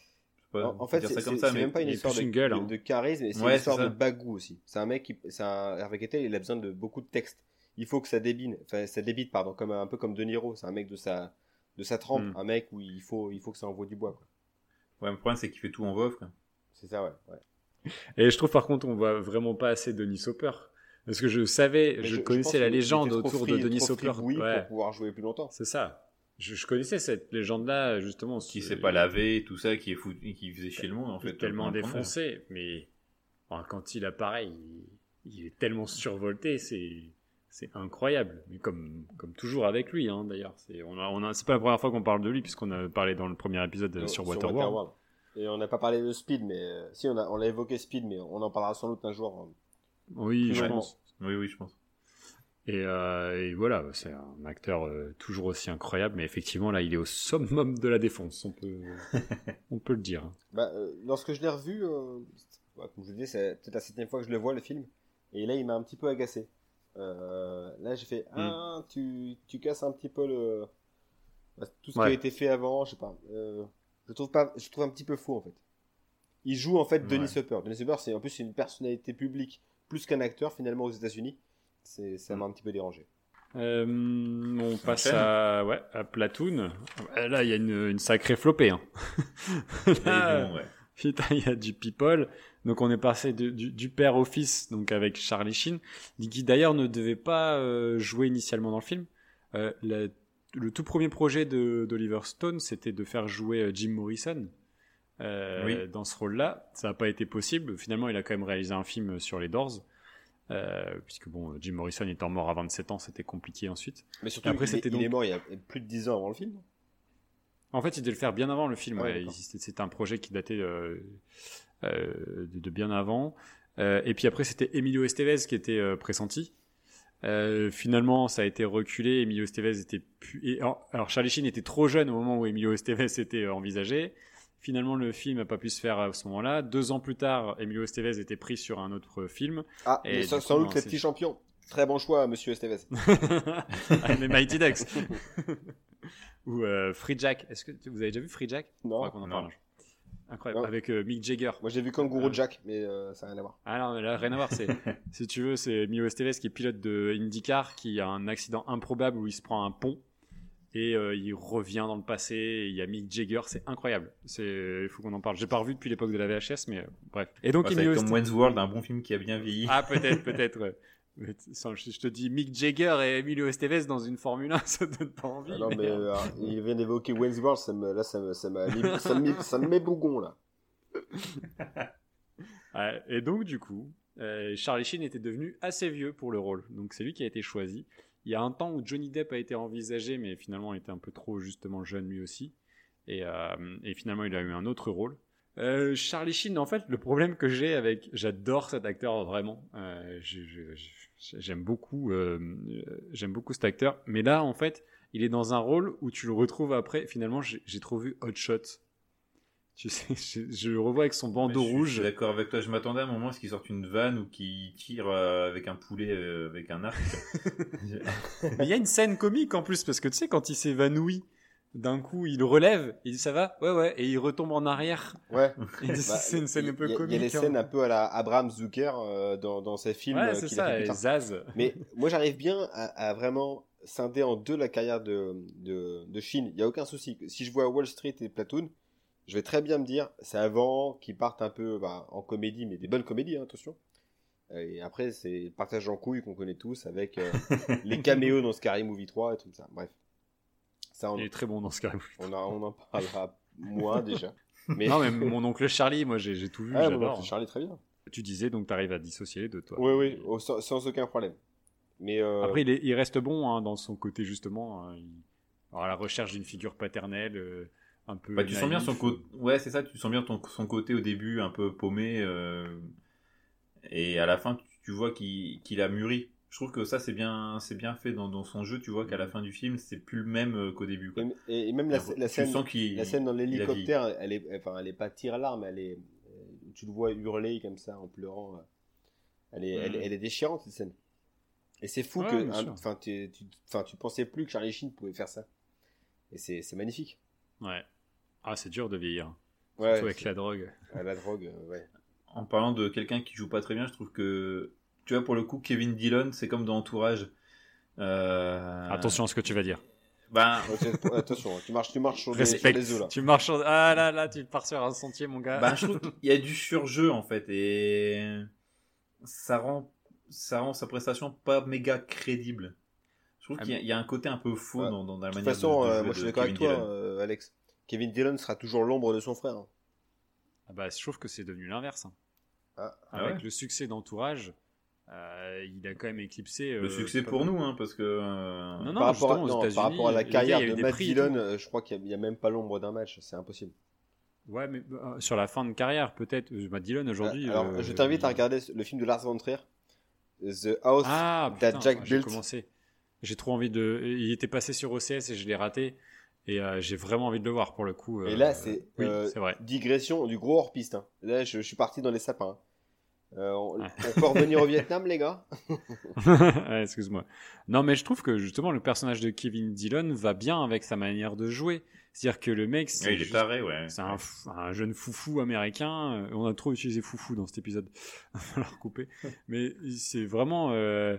en, fait, c'est même pas une histoire de, hein. de, charisme, c'est une histoire de bagou aussi. C'est un mec qui, c'est un Hervé Kettel, il a besoin de beaucoup de texte. Il faut que ça débine, enfin ça débite pardon, comme un peu comme De Niro. C'est un mec de sa de sa trempe, hmm. un mec où il faut il faut que ça envoie du bois. Quoi. Ouais, le problème c'est qu'il fait tout en voix. C'est ça, ouais, ouais. Et je trouve par contre on voit vraiment pas assez Denis Sauper. Parce que je savais, je, connaissais la légende autour de Denis Sauper. Oui, pour pouvoir jouer plus longtemps. C'est ça je, connaissais cette légende-là, justement. Qui s'est pas lavé, tout ça, qui, est fou, qui faisait chier le monde, en fait. Tellement défoncé, mais quand il apparaît, il, est tellement survolté, c'est c'est incroyable. Mais comme, comme toujours avec lui, hein, d'ailleurs. C'est on a, on a, pas la première fois qu'on parle de lui, puisqu'on a parlé dans le premier épisode euh, sur, Waterworld. Et on n'a pas parlé de Speed, mais euh, si, on a, on a évoqué Speed, mais on en parlera sans doute un jour. Hein. Oui, je pense. Oui, oui, je pense. Euh, et, voilà, c'est un acteur euh, toujours aussi incroyable, mais effectivement là, il est au summum de la défense, on peut, [LAUGHS] on peut le dire. Bah, euh, lorsque je l'ai revu, comme je le disais, c'est peut-être la septième fois que je le vois le film, et là, il m'a un petit peu agacé. Là, j'ai fait, hmm. ah, tu, tu casses un petit peu le bah, tout ce qui a été fait avant, je sais pas. je trouve pas, je trouve un petit peu fou en fait. Il joue en fait Denis Hopper. Denis Hopper, c'est en plus une personnalité publique plus qu'un acteur finalement aux États-Unis ça m'a un petit peu dérangé. Euh, on passe à, ouais, à Platoon. Euh, là, il y a une, sacrée flopée. Hein. [LAUGHS] [LAUGHS] Putain, il y a du people. Donc, on est passé du, père au fils, donc avec Charlie Sheen, qui d'ailleurs ne devait pas euh, jouer initialement dans le film. le tout premier projet d'Oliver Stone, c'était de faire jouer Jim Morrison. dans ce rôle-là, ça n'a pas été possible. Finalement, il a quand même réalisé un film sur les Doors. Euh, puisque bon, Jim Morrison étant mort à 27 ans, c'était compliqué ensuite. Mais surtout, après, il, il est mort il y a plus de 10 ans avant le film. En fait, il devait le faire bien avant le film. Ouais, c'était un projet qui datait euh, euh, de, bien avant. et puis après, c'était Emilio Estevez qui était pressenti. finalement, ça a été reculé. Emilio Estevez était plus. alors, Charlie Sheen était trop jeune au moment où Emilio Estevez [LAUGHS] était envisagé. Finalement, le film n'a pas pu se faire à ce moment-là. Deux ans plus tard, Emilio Estevez était pris sur un autre film. Ah, et sans, doute les petits champions. Très bon choix, monsieur Estevez. [LAUGHS] ah, les Mighty Ducks. [LAUGHS] Ou euh, Free Jack. Est-ce que vous avez déjà vu Free Jack? Non. On en parle. Incroyable. Avec euh, Mick Jagger. Moi j'ai vu Kangourou Ah. Jack, mais euh, ça n'a rien à voir. Ah non, mais là, rien à voir. C'est, [LAUGHS] si tu veux, c'est Milo Estevez qui est pilote de IndyCar, qui a un accident improbable où il se prend un pont et euh, il revient dans le passé. et Il y a Mick Jagger, c'est incroyable. C'est, il faut qu'on en parle. J'ai pas revu depuis l'époque de la VHS, mais euh, bref. Et donc, Ouais, Emilio comme Wayne's World, un bon film qui a bien vieilli. Ah, peut-être, peut-être. ouais. [LAUGHS] Mais je te dis Mick Jagger et Emilio Estevez dans une Formule 1, [LAUGHS] ça donne pas envie. Ah non, mais mais, euh, il vient d'évoquer Wayne's World, ça me, là ça me, ça mis- ça me, met- ça me met bougon là. Ouais, [LAUGHS] et donc, du coup, euh, Charlie Sheen était devenu assez vieux pour le rôle. Donc, c'est lui qui a été choisi. Il y a un temps où Johnny Depp a été envisagé, mais finalement, il était un peu trop justement jeune lui aussi. Et, euh, et finalement, il a eu un autre rôle. Euh, Charlie Sheen, en fait, le problème que j'ai avec, j'adore cet acteur vraiment. Euh, j'aime beaucoup, euh, j'aime beaucoup cet acteur. Mais là, en fait, il est dans un rôle où tu le retrouves après. Finalement, j'ai trop vu Hot Shot. Tu sais, [LAUGHS] je, je le revois avec son bandeau je rouge. suis d'accord avec toi. Je m'attendais à un moment à ce qu'il sorte une vanne ou qu'il tire avec un poulet avec un arc. [LAUGHS] [LAUGHS] Il y a une scène comique en plus, parce que tu sais, quand il s'évanouit, d'un coup, il relève, il dit ça va? Ouais, ouais, et il retombe en arrière. Ouais. [LAUGHS] Bah, c'est une scène un peu comique. Il y a les hein. scènes un peu à la Abraham Zucker euh, dans, dans ses films Ouais, euh, c'est ça, et. Zaz. Mais [LAUGHS] moi, j'arrive bien à, à vraiment scinder en deux la carrière de, de, de Shin. Il n'y a aucun souci. Si je vois Wall Street et Platoon, je vais très bien me dire, c'est avant qu'ils partent un peu bah, en comédie, mais des bonnes comédies, hein, attention. Euh, Et après, c'est le partage en couilles qu'on connaît tous avec euh, [LAUGHS] les caméos dans Scary Movie 3 et tout ça. Bref. Ça, on, Il est très bon dans ce cas. on, a- on en parlera moins [LAUGHS] déjà. Mais... Non, mais [LAUGHS] mon oncle Charlie, moi j'ai tout vu, Ah, Charlie, très bien. Tu disais, donc tu arrives à dissocier de toi. Oui, oui, au- sans, sans aucun problème. Mais euh, Après, il, est- il reste bon hein, dans son côté, justement. hein, il- alors, à la recherche d'une figure paternelle, euh, un peu. Bah, tu sens bien son côté. Ouais, c'est ça. Tu sens bien ton, son côté au début un peu paumé. euh, Et à la fin, tu, tu vois qu'il qu'il a mûri. Je trouve que ça, c'est bien, c'est bien fait dans, dans son jeu. Tu vois qu'à la fin du film, c'est plus le même euh, qu'au début. quoi. et, et même la, scène, la dans l'hélicoptère, elle est, enfin, elle est pas tire-larme, elle est, euh, tu le vois hurler comme ça en pleurant. euh, Elle est, elle, Mhm. elle est déchirante cette scène. Et c'est fou Ouais, que, hein, enfin, tu, tu, enfin, pensais plus que Charlie Sheen pouvait faire ça. Et c'est, c'est magnifique. Ouais. Ah, c'est dur de vieillir. Ouais, Surtout avec la drogue. ouais, la drogue, ouais. En parlant de quelqu'un qui joue pas très bien, je trouve que. Tu vois, pour le coup, Kevin Dillon, c'est comme dans Entourage. Euh, Attention à ce que tu vas dire. Ben, attention, tu marches, tu marches sur, des, sur œufs là. Tu marches. en- Ah là là, tu pars sur un sentier, mon gars. Ben, je trouve [LAUGHS] qu'il y a du surjeu en fait et ça rend ça rend sa prestation pas méga crédible. Je trouve Ah qu'il y, a- il y a un côté un peu faux Ouais. dans, dans la De toute manière façon, de, de euh, moi je suis d'accord avec Kevin toi, Dillon. euh, Alex. Kevin Dillon sera toujours l'ombre de son frère. hein. Ah bah, je trouve que c'est devenu l'inverse. hein. Ah. Ah Avec ouais le succès d'entourage, euh, il a quand même éclipsé. Le euh, succès pour nous, hein, parce que euh, Non, non, par, rapport à, justement, aux non, par États-Unis, rapport à la gars, carrière de Matt Dillon, euh, je crois qu'il n'y a, même pas l'ombre d'un match. C'est impossible. Ouais, mais euh, sur la fin de carrière, peut-être. euh, Matt Dillon aujourd'hui. Alors, euh, je t'invite à regarder le film de Lars von Trier, The House Ah, That putain, Jack j'ai Built. commencé. J'ai trop envie de. Il était passé sur OCS et je l'ai raté. Et euh, j'ai vraiment envie de le voir pour le coup. Et là, c'est Oui, euh, c'est vrai. digression du gros hors-piste. hein. Là, je, je suis parti dans les sapins. Euh, on, Ouais. on peut revenir au Vietnam, les gars [LAUGHS] Ouais, Excuse-moi. Non, mais je trouve que justement le personnage de Kevin Dillon va bien avec sa manière de jouer. C'est-à-dire que le mec, c'est ouais, un, un jeune foufou américain. Euh, On a trop utilisé foufou dans cet épisode. [LAUGHS] Il va falloir couper. Mais c'est vraiment euh,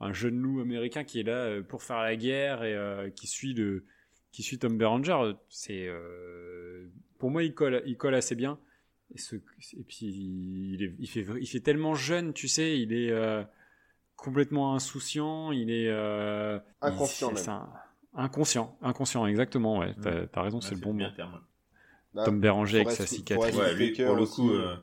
un jeune loup américain qui est là pour faire la guerre et euh, qui suit le qui suit Tom Berenger. C'est euh, pour moi il colle il colle assez bien. Et, ce- et puis il, est- il fait il fait tellement jeune, tu sais, il est euh, complètement insouciant. Il est euh, Inconscient il- même. c'est un- inconscient, inconscient, exactement. Ouais, t'as t'as raison, Ouais, c'est le bon mot. Bah, Tom Berenger avec sa cicatrice. Forrest Ouais, lui, pour le aussi, coup, euh,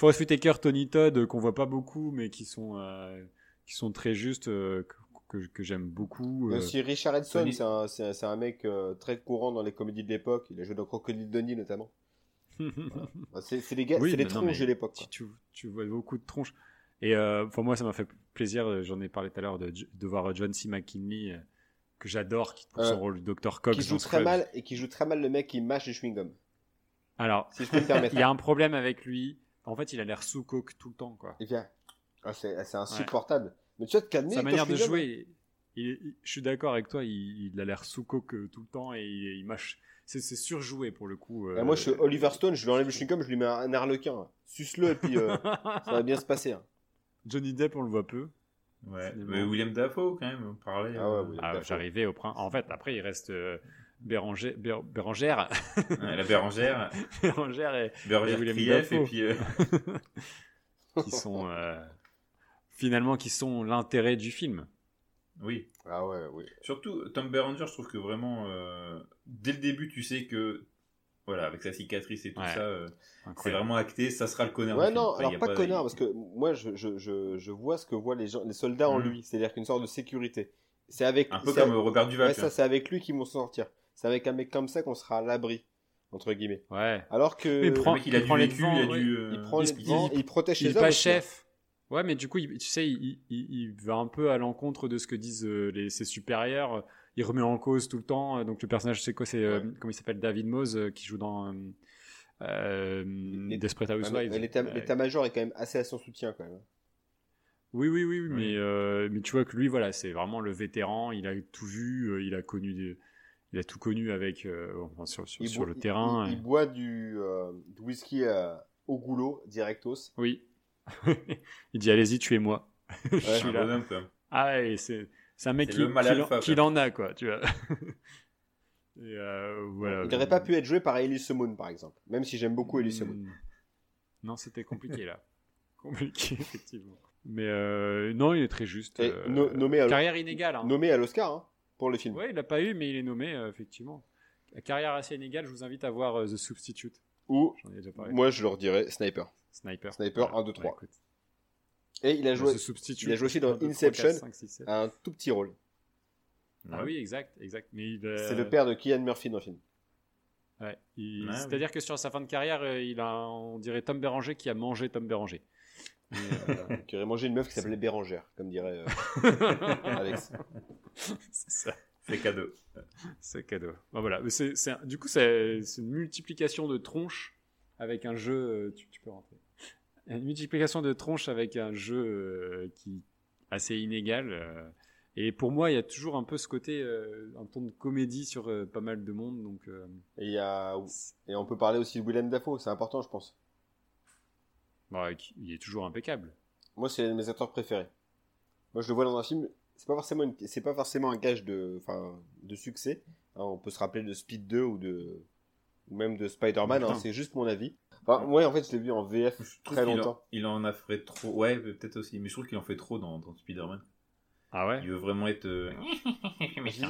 Whitaker, Tony Todd, qu'on voit pas beaucoup, mais qui sont euh, qui sont très justes, euh, que, que, que j'aime beaucoup. Euh. aussi Richard Edson, Tony- c'est un, un- mec euh, très courant dans les comédies de l'époque. Il a joué dans Crocodile Dundee notamment. C'est les, gars, Oui, c'est les tronches de l'époque. tu, tu, tu vois beaucoup de tronches. Et euh, pour moi, ça m'a fait plaisir. euh, J'en ai parlé tout à l'heure de, de voir John C. McKinley, euh, que j'adore, qui Euh, son rôle de Dr. Cox. Qui joue très Scrubs. mal et qui joue très mal le mec qui mâche du chewing-gum. Alors, Si je peux me permettre. [LAUGHS] il y a un problème avec lui. En fait, il a l'air sous coke tout le temps, quoi. Et viens. Ah, c'est c'est insupportable. Mais tu te calmer. Sa manière de jouer. il- il- je suis d'accord avec toi, il, il a l'air sous coke euh, tout le temps et il, il mâche. C'est surjoué pour le coup. euh, Ah, moi, je suis Oliver Stone, je lui enlève le chewing-gum, je lui mets un harlequin. là. Suce-le et puis euh, [LAUGHS] ça va bien se passer. hein. Johnny Depp, on le voit peu. Ouais. Mais William Dafoe, quand même, on parlait. Ah ouais, euh. Ah. J'arrivais au prince. En fait, après, il reste euh, Béranger, Bé- Bérangère, ouais, la Bérangère, [LAUGHS] Bérangère et, Bérangère Et William Dafoe. et puis. euh, [LAUGHS] qui sont euh, finalement qui sont l'intérêt du film. Oui. Ah ouais, oui. Surtout, Tom Berenger, je trouve que vraiment, euh, dès le début, tu sais que, voilà, avec sa cicatrice et tout Ouais. ça, euh, c'est vraiment acté, ça sera le connard. Ouais, non, Enfin, alors a pas, connard, il- parce que moi, je, je, je, je vois ce que voient les, gens, les soldats en Mhm. lui, c'est-à-dire qu'une sorte de sécurité. C'est avec, Un peu comme Robert Duval. ouais, ça, c'est avec lui qu'ils vont s'en sortir. C'est avec un mec comme ça qu'on sera à l'abri, entre guillemets. Ouais. Alors que Mais Le prend- mec, il a il du prend les vécu, devants, il a ouais. du. euh, il prend il- les devants il- et il protège Il est hommes. pas aussi, chef. Ouais, mais du coup, il- tu sais, il, il, il va un peu à l'encontre de ce que disent euh, les, ses supérieurs. Il remet en cause tout le temps. Euh, Donc le personnage, c'est quoi? C'est euh, Ouais. comment il s'appelle? David Mose euh, qui joue dans euh, euh, Desperate Housewives. L'état- Euh, L'état-major est quand même assez à son soutien, quand même. Oui, oui, oui, mais euh, mais tu vois que lui, voilà, c'est vraiment le vétéran. Il a tout vu. euh, il a connu des, il a tout connu avec euh, enfin, sur, le il- terrain. Il, il boit du, euh, du whisky euh, au goulot, directos. Oui. [LAUGHS] il dit allez-y, tuez-moi. [LAUGHS] Je Ouais, suis un là. bonhomme. Ah ouais, c'est c'est un mec qui, l'en a quoi, tu vois. [LAUGHS] Et euh, voilà. Il n'aurait pas pu être joué par Elise Moon, par exemple. Même si j'aime beaucoup Elise Moon. Hmm. Non, c'était compliqué là. [LAUGHS] compliqué effectivement. Mais euh, non, il est très juste. Et euh, no- nommé à- carrière inégale. Hein. Nommé à l'Oscar hein, pour le film. Ouais, il l'a pas eu, mais il est nommé euh, effectivement. Carrière assez inégale. Je vous invite à voir euh, The Substitute. Ou, J'en ai déjà parlé. moi, je leur dirais Sniper. Sniper. Sniper, un, deux, trois. écoute. Et il a joué il a joué aussi dans 1, 2, 3, Inception. 4, 5, 6, 7. un tout petit rôle. Ah oui, exact, exact. Mais il, euh, C'est le père de Kian Murphy dans le film. Ouais, il- Ouais, C'est-à-dire que sur sa fin de carrière, euh, il a, on dirait Tom Béranger qui a mangé Tom Béranger. Euh, Qui aurait mangé une meuf qui s'appelait Bérangère, comme dirait euh, [LAUGHS] Alex. c'est ça, C'est cadeau. c'est cadeau. Bon, voilà, Mais c'est, c'est un- du coup, c'est, c'est une multiplication de tronches avec un jeu. Tu, tu peux rentrer. Une multiplication de tronches avec un jeu euh, qui assez inégal. euh, et pour moi, il y a toujours un peu ce côté, euh, un ton de comédie sur euh, pas mal de monde. Donc, euh, Et, il y a... et on peut parler aussi de Willem Dafoe, c'est important, je pense. bah, il est toujours impeccable. Moi, c'est l'un de mes acteurs préférés. Moi, je le vois dans un film, c'est pas forcément, une- c'est pas forcément un gage de, enfin, de succès. Hein, on peut se rappeler de Speed 2 ou de, ou même de Spider-Man, hein, c'est juste mon avis. Enfin, moi, en fait, je l'ai vu en VF Je très en- longtemps. Il en a fait trop. Ouais, peut-être aussi. Mais je trouve qu'il en fait trop dans, dans Spider-Man. Ah ouais? Il veut vraiment être. euh. [LAUGHS] Je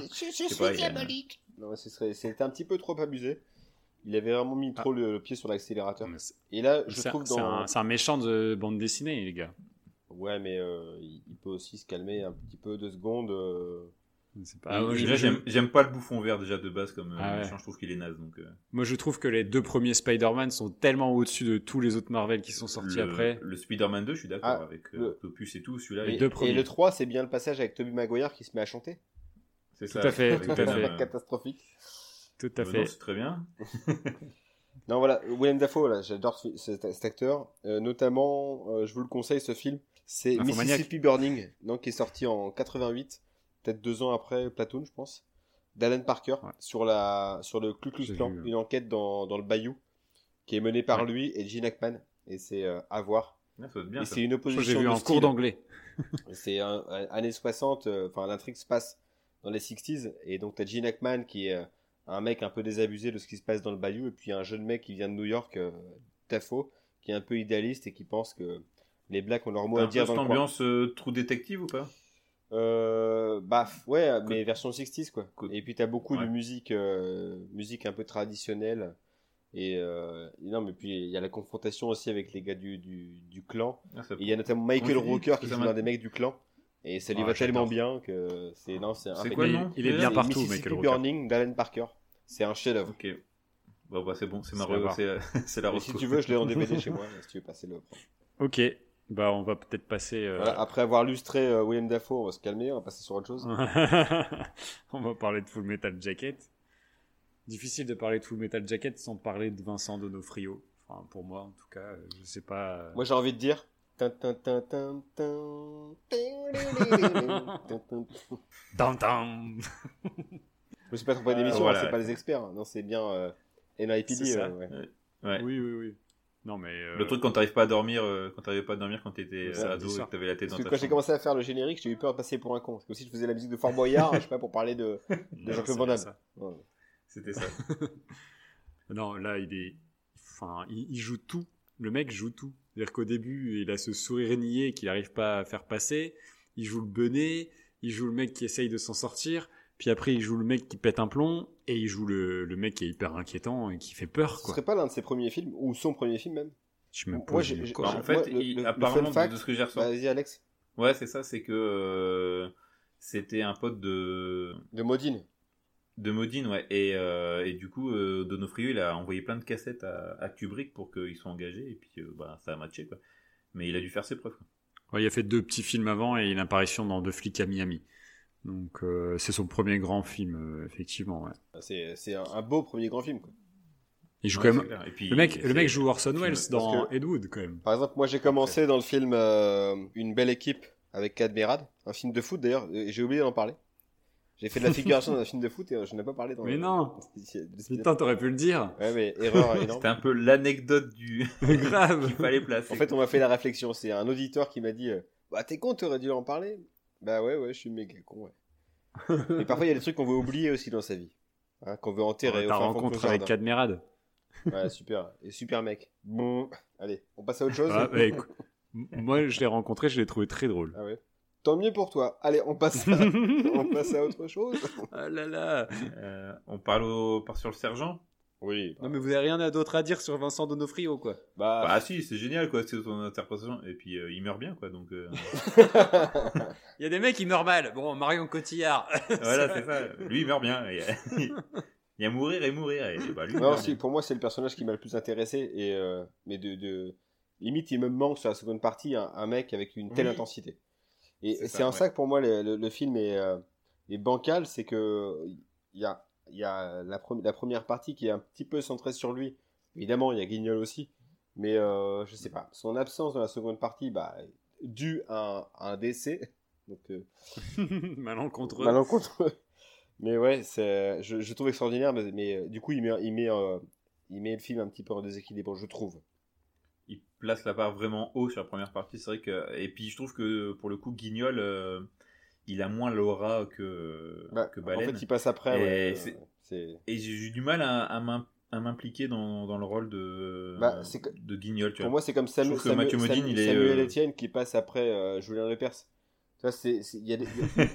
Non, ce serait, c'était un petit peu trop abusé. Il avait vraiment mis trop le, le pied sur l'accélérateur. Et là, je trouve c'est dans, un, c'est un méchant de bande dessinée, les gars. ouais, mais euh, il, il peut aussi se calmer un petit peu deux secondes. Pas- Ah, moi, déjà, je- j'aime pas le bouffon vert déjà de base comme euh, Ah ouais. Je trouve qu'il est naze. Donc, euh, Moi, je trouve que les deux premiers Spider-Man sont tellement au-dessus de tous les autres Marvel qui sont sortis le, après. Le Spider-Man 2, je suis d'accord Ah, avec euh, le- Topus et tout. Celui-là, Et le 3, c'est bien le passage avec Tobey Maguire qui se met à chanter. c'est tout ça, à fait, avec tout à fait. Catastrophique. Tout à euh, fait. c'est très bien. [LAUGHS] Non, voilà, Willem Dafoe, là, j'adore ce- cet, cet acteur. Euh, notamment, euh, je vous le conseille, ce film. C'est. Mississippi Burning, donc, qui est sorti en 88, peut-être deux ans après Platoon, je pense, d'Alan Parker, Ouais. sur, la, sur le Ku Klux Klan, ouais. une enquête dans, dans le Bayou, qui est menée par Ouais. lui et Gene Hackman. Et c'est euh, à voir. Ça doit être bien. et ça. c'est une opposition J'ai vu style. cours d'anglais. [LAUGHS] C'est un, un- années 60, euh, enfin l'intrigue se passe dans les 60s, et donc t'as Gene Hackman qui est euh, un mec un peu désabusé de ce qui se passe dans le bayou, et puis un jeune mec qui vient de New York, euh, Tafo, qui est un peu idéaliste et qui pense que les blacks ont leur mot à dire cette dans le coin. ambiance euh, True Detective ou pas? Euh, bah ouais, mais version 60s quoi. Cool. Et puis t'as beaucoup Ouais. de musique, euh, musique un peu traditionnelle. Et euh, et non, mais puis il y a la confrontation aussi avec les gars du, du, du clan. Ah, il y a notamment Michael dis Rooker qui m'a- l'un des mecs du clan. Et ça lui Ah, va tellement bien que c'est non, c'est quoi le il, nom il est bien partout, Mississippi Michael Rooker. Burning d'Alan Parker. C'est un chef-d'œuvre. Ok. Bon, bah, c'est bon, c'est ma C'est [LAUGHS] c'est la si tu veux, je l'ai en DVD [LAUGHS] chez moi. Si tu veux passer le. Ok, bah on va peut-être passer. euh, Voilà, après avoir lustré euh, William Dafoe, on va se calmer, on va passer sur autre chose. [LAUGHS] on va parler de Full Metal Jacket. Difficile de parler de Full Metal Jacket sans parler de Vincent Donofrio. Enfin, pour moi, en tout cas, euh, je sais pas. euh, Moi, j'ai envie de dire, Tin, tin, tin, tin, tin. Tam [LAUGHS] tam. Je me suis pas trompé d'émission, Euh, voilà. hein, c'est pas les experts. hein. Non, c'est bien euh, euh, ouais. Ouais. Oui, oui, oui. Non, mais. euh, Le truc quand t'arrives pas à dormir, euh, quand t'arrivais pas à dormir quand t'étais ça, euh, ado et que t'avais la tête Parce dans que ta quand j'ai commencé à faire le générique, j'ai eu peur de passer pour un con. Parce que si je faisais la musique de Fort Boyard, [LAUGHS] je sais pas, pour parler de, de Jean-Claude Van Damme. ça. Ouais. C'était ça. [LAUGHS] Non, là, il est. Enfin, il, il joue tout. Le mec joue tout. C'est-à-dire qu'au début, il a ce sourire niais qu'il n'arrive pas à faire passer. Il joue le benet. Il joue le mec qui essaye de s'en sortir. Puis après, il joue le mec qui pète un plomb. Et il joue le, le mec qui est hyper inquiétant et qui fait peur, Ce quoi. serait pas l'un de ses premiers films, ou son premier film même Je me Moi, pose j'ai- colle. Bah, en fait, Moi, le- il- le- apparemment, fact- de, de ce que j'ai ressenti. Vas-y, Alex. Ouais, c'est ça, c'est que euh, c'était un pote de, De Modine. de Modine, ouais. Et, euh, et du coup, euh, Donofrio, il a envoyé plein de cassettes à, à Kubrick pour qu'ils soient engagés. Et puis, euh, bah, ça a matché, quoi. Mais il a dû faire ses preuves. quoi. Ouais, il a fait deux petits films avant et une apparition dans Deux flics à Miami. Donc, euh, c'est son premier grand film, euh, effectivement. Ouais. C'est c'est un, un beau premier grand film. Quoi. Il joue Ouais, quand même. clair. Et puis, Le mec, le mec joue Orson film, Welles dans que- Ed Wood, quand même. Par exemple, moi j'ai commencé dans le film euh, Une belle équipe avec Cadmerad, un film de foot d'ailleurs, et j'ai oublié d'en parler. J'ai fait de la [LAUGHS] figuration dans un film de foot et je n'ai pas parlé dans Mais le- non. Putain, t'aurais pu le dire. Ouais, mais erreur [LAUGHS] énorme. C'était un peu l'anecdote du [LAUGHS] Grave. fallait placer. En fait, on m'a fait la réflexion. C'est un auditeur qui m'a dit euh, Bah, t'es con, t'aurais dû en parler. Bah, ouais, ouais, je suis méga con, ouais. Et parfois, il y a des trucs qu'on veut oublier aussi dans sa vie. Hein, qu'on veut enterrer. Ta rencontre avec. Cadmerade. Ouais, super. Et super mec. Bon, allez, on passe à autre chose. Ah, bah, écoute, moi, je l'ai rencontré, je l'ai trouvé très drôle. Ah ouais. Tant mieux pour toi. Allez, on passe à, [LAUGHS] on passe à autre chose. Ah là là. Euh, on parle au, part sur le sergent? Oui. Non, mais vous avez rien d'autre à dire sur Vincent Donofrio, quoi. Bah, Bah si, c'est génial quoi, c'est son interprétation. Et puis euh, il meurt bien quoi, donc euh, [LAUGHS] Il y a des mecs qui meurent mal. Bon, Marion Cotillard. [LAUGHS] voilà c'est ça. Lui il meurt bien. [LAUGHS] Il y a, mourir et mourir. Et bah lui. non, si, pour moi, c'est le personnage qui m'a le plus intéressé. Et, euh, mais de, de. Limite, il me manque sur la seconde partie un, un mec avec une telle Oui. intensité. Et C'est en ouais. ça que pour moi, le, le- le film est, euh, est bancal. C'est que il y a, il y a la, pre- la première partie qui est un petit peu centrée sur lui. Évidemment, il y a Guignol aussi. Mais euh, je sais pas. Son absence dans la seconde partie, bah, due à un, à un décès. [LAUGHS] Donc, euh, [LAUGHS] Malencontreux. malencontreux. Mais ouais, c'est, je, je trouve extraordinaire, mais, mais, euh, du coup, il met, il, met, euh, il met le film un petit peu en déséquilibre, je trouve. Il place la barre vraiment haut sur la première partie. C'est vrai que et puis je trouve que pour le coup Guignol, euh, il a moins l'aura que Bah, que en Baleine. fait, il passe après. Et ouais, euh. Et j'ai eu du mal à, à m'im- à m'impliquer dans, dans le rôle de Bah, de Guignol. Tu Pour vois. moi, c'est comme Mathieu Samuel- Modine, il est, Samuel euh, Etienne qui passe après euh, Julien Lepers. Tu vois, c'est, c'est- il y, a des-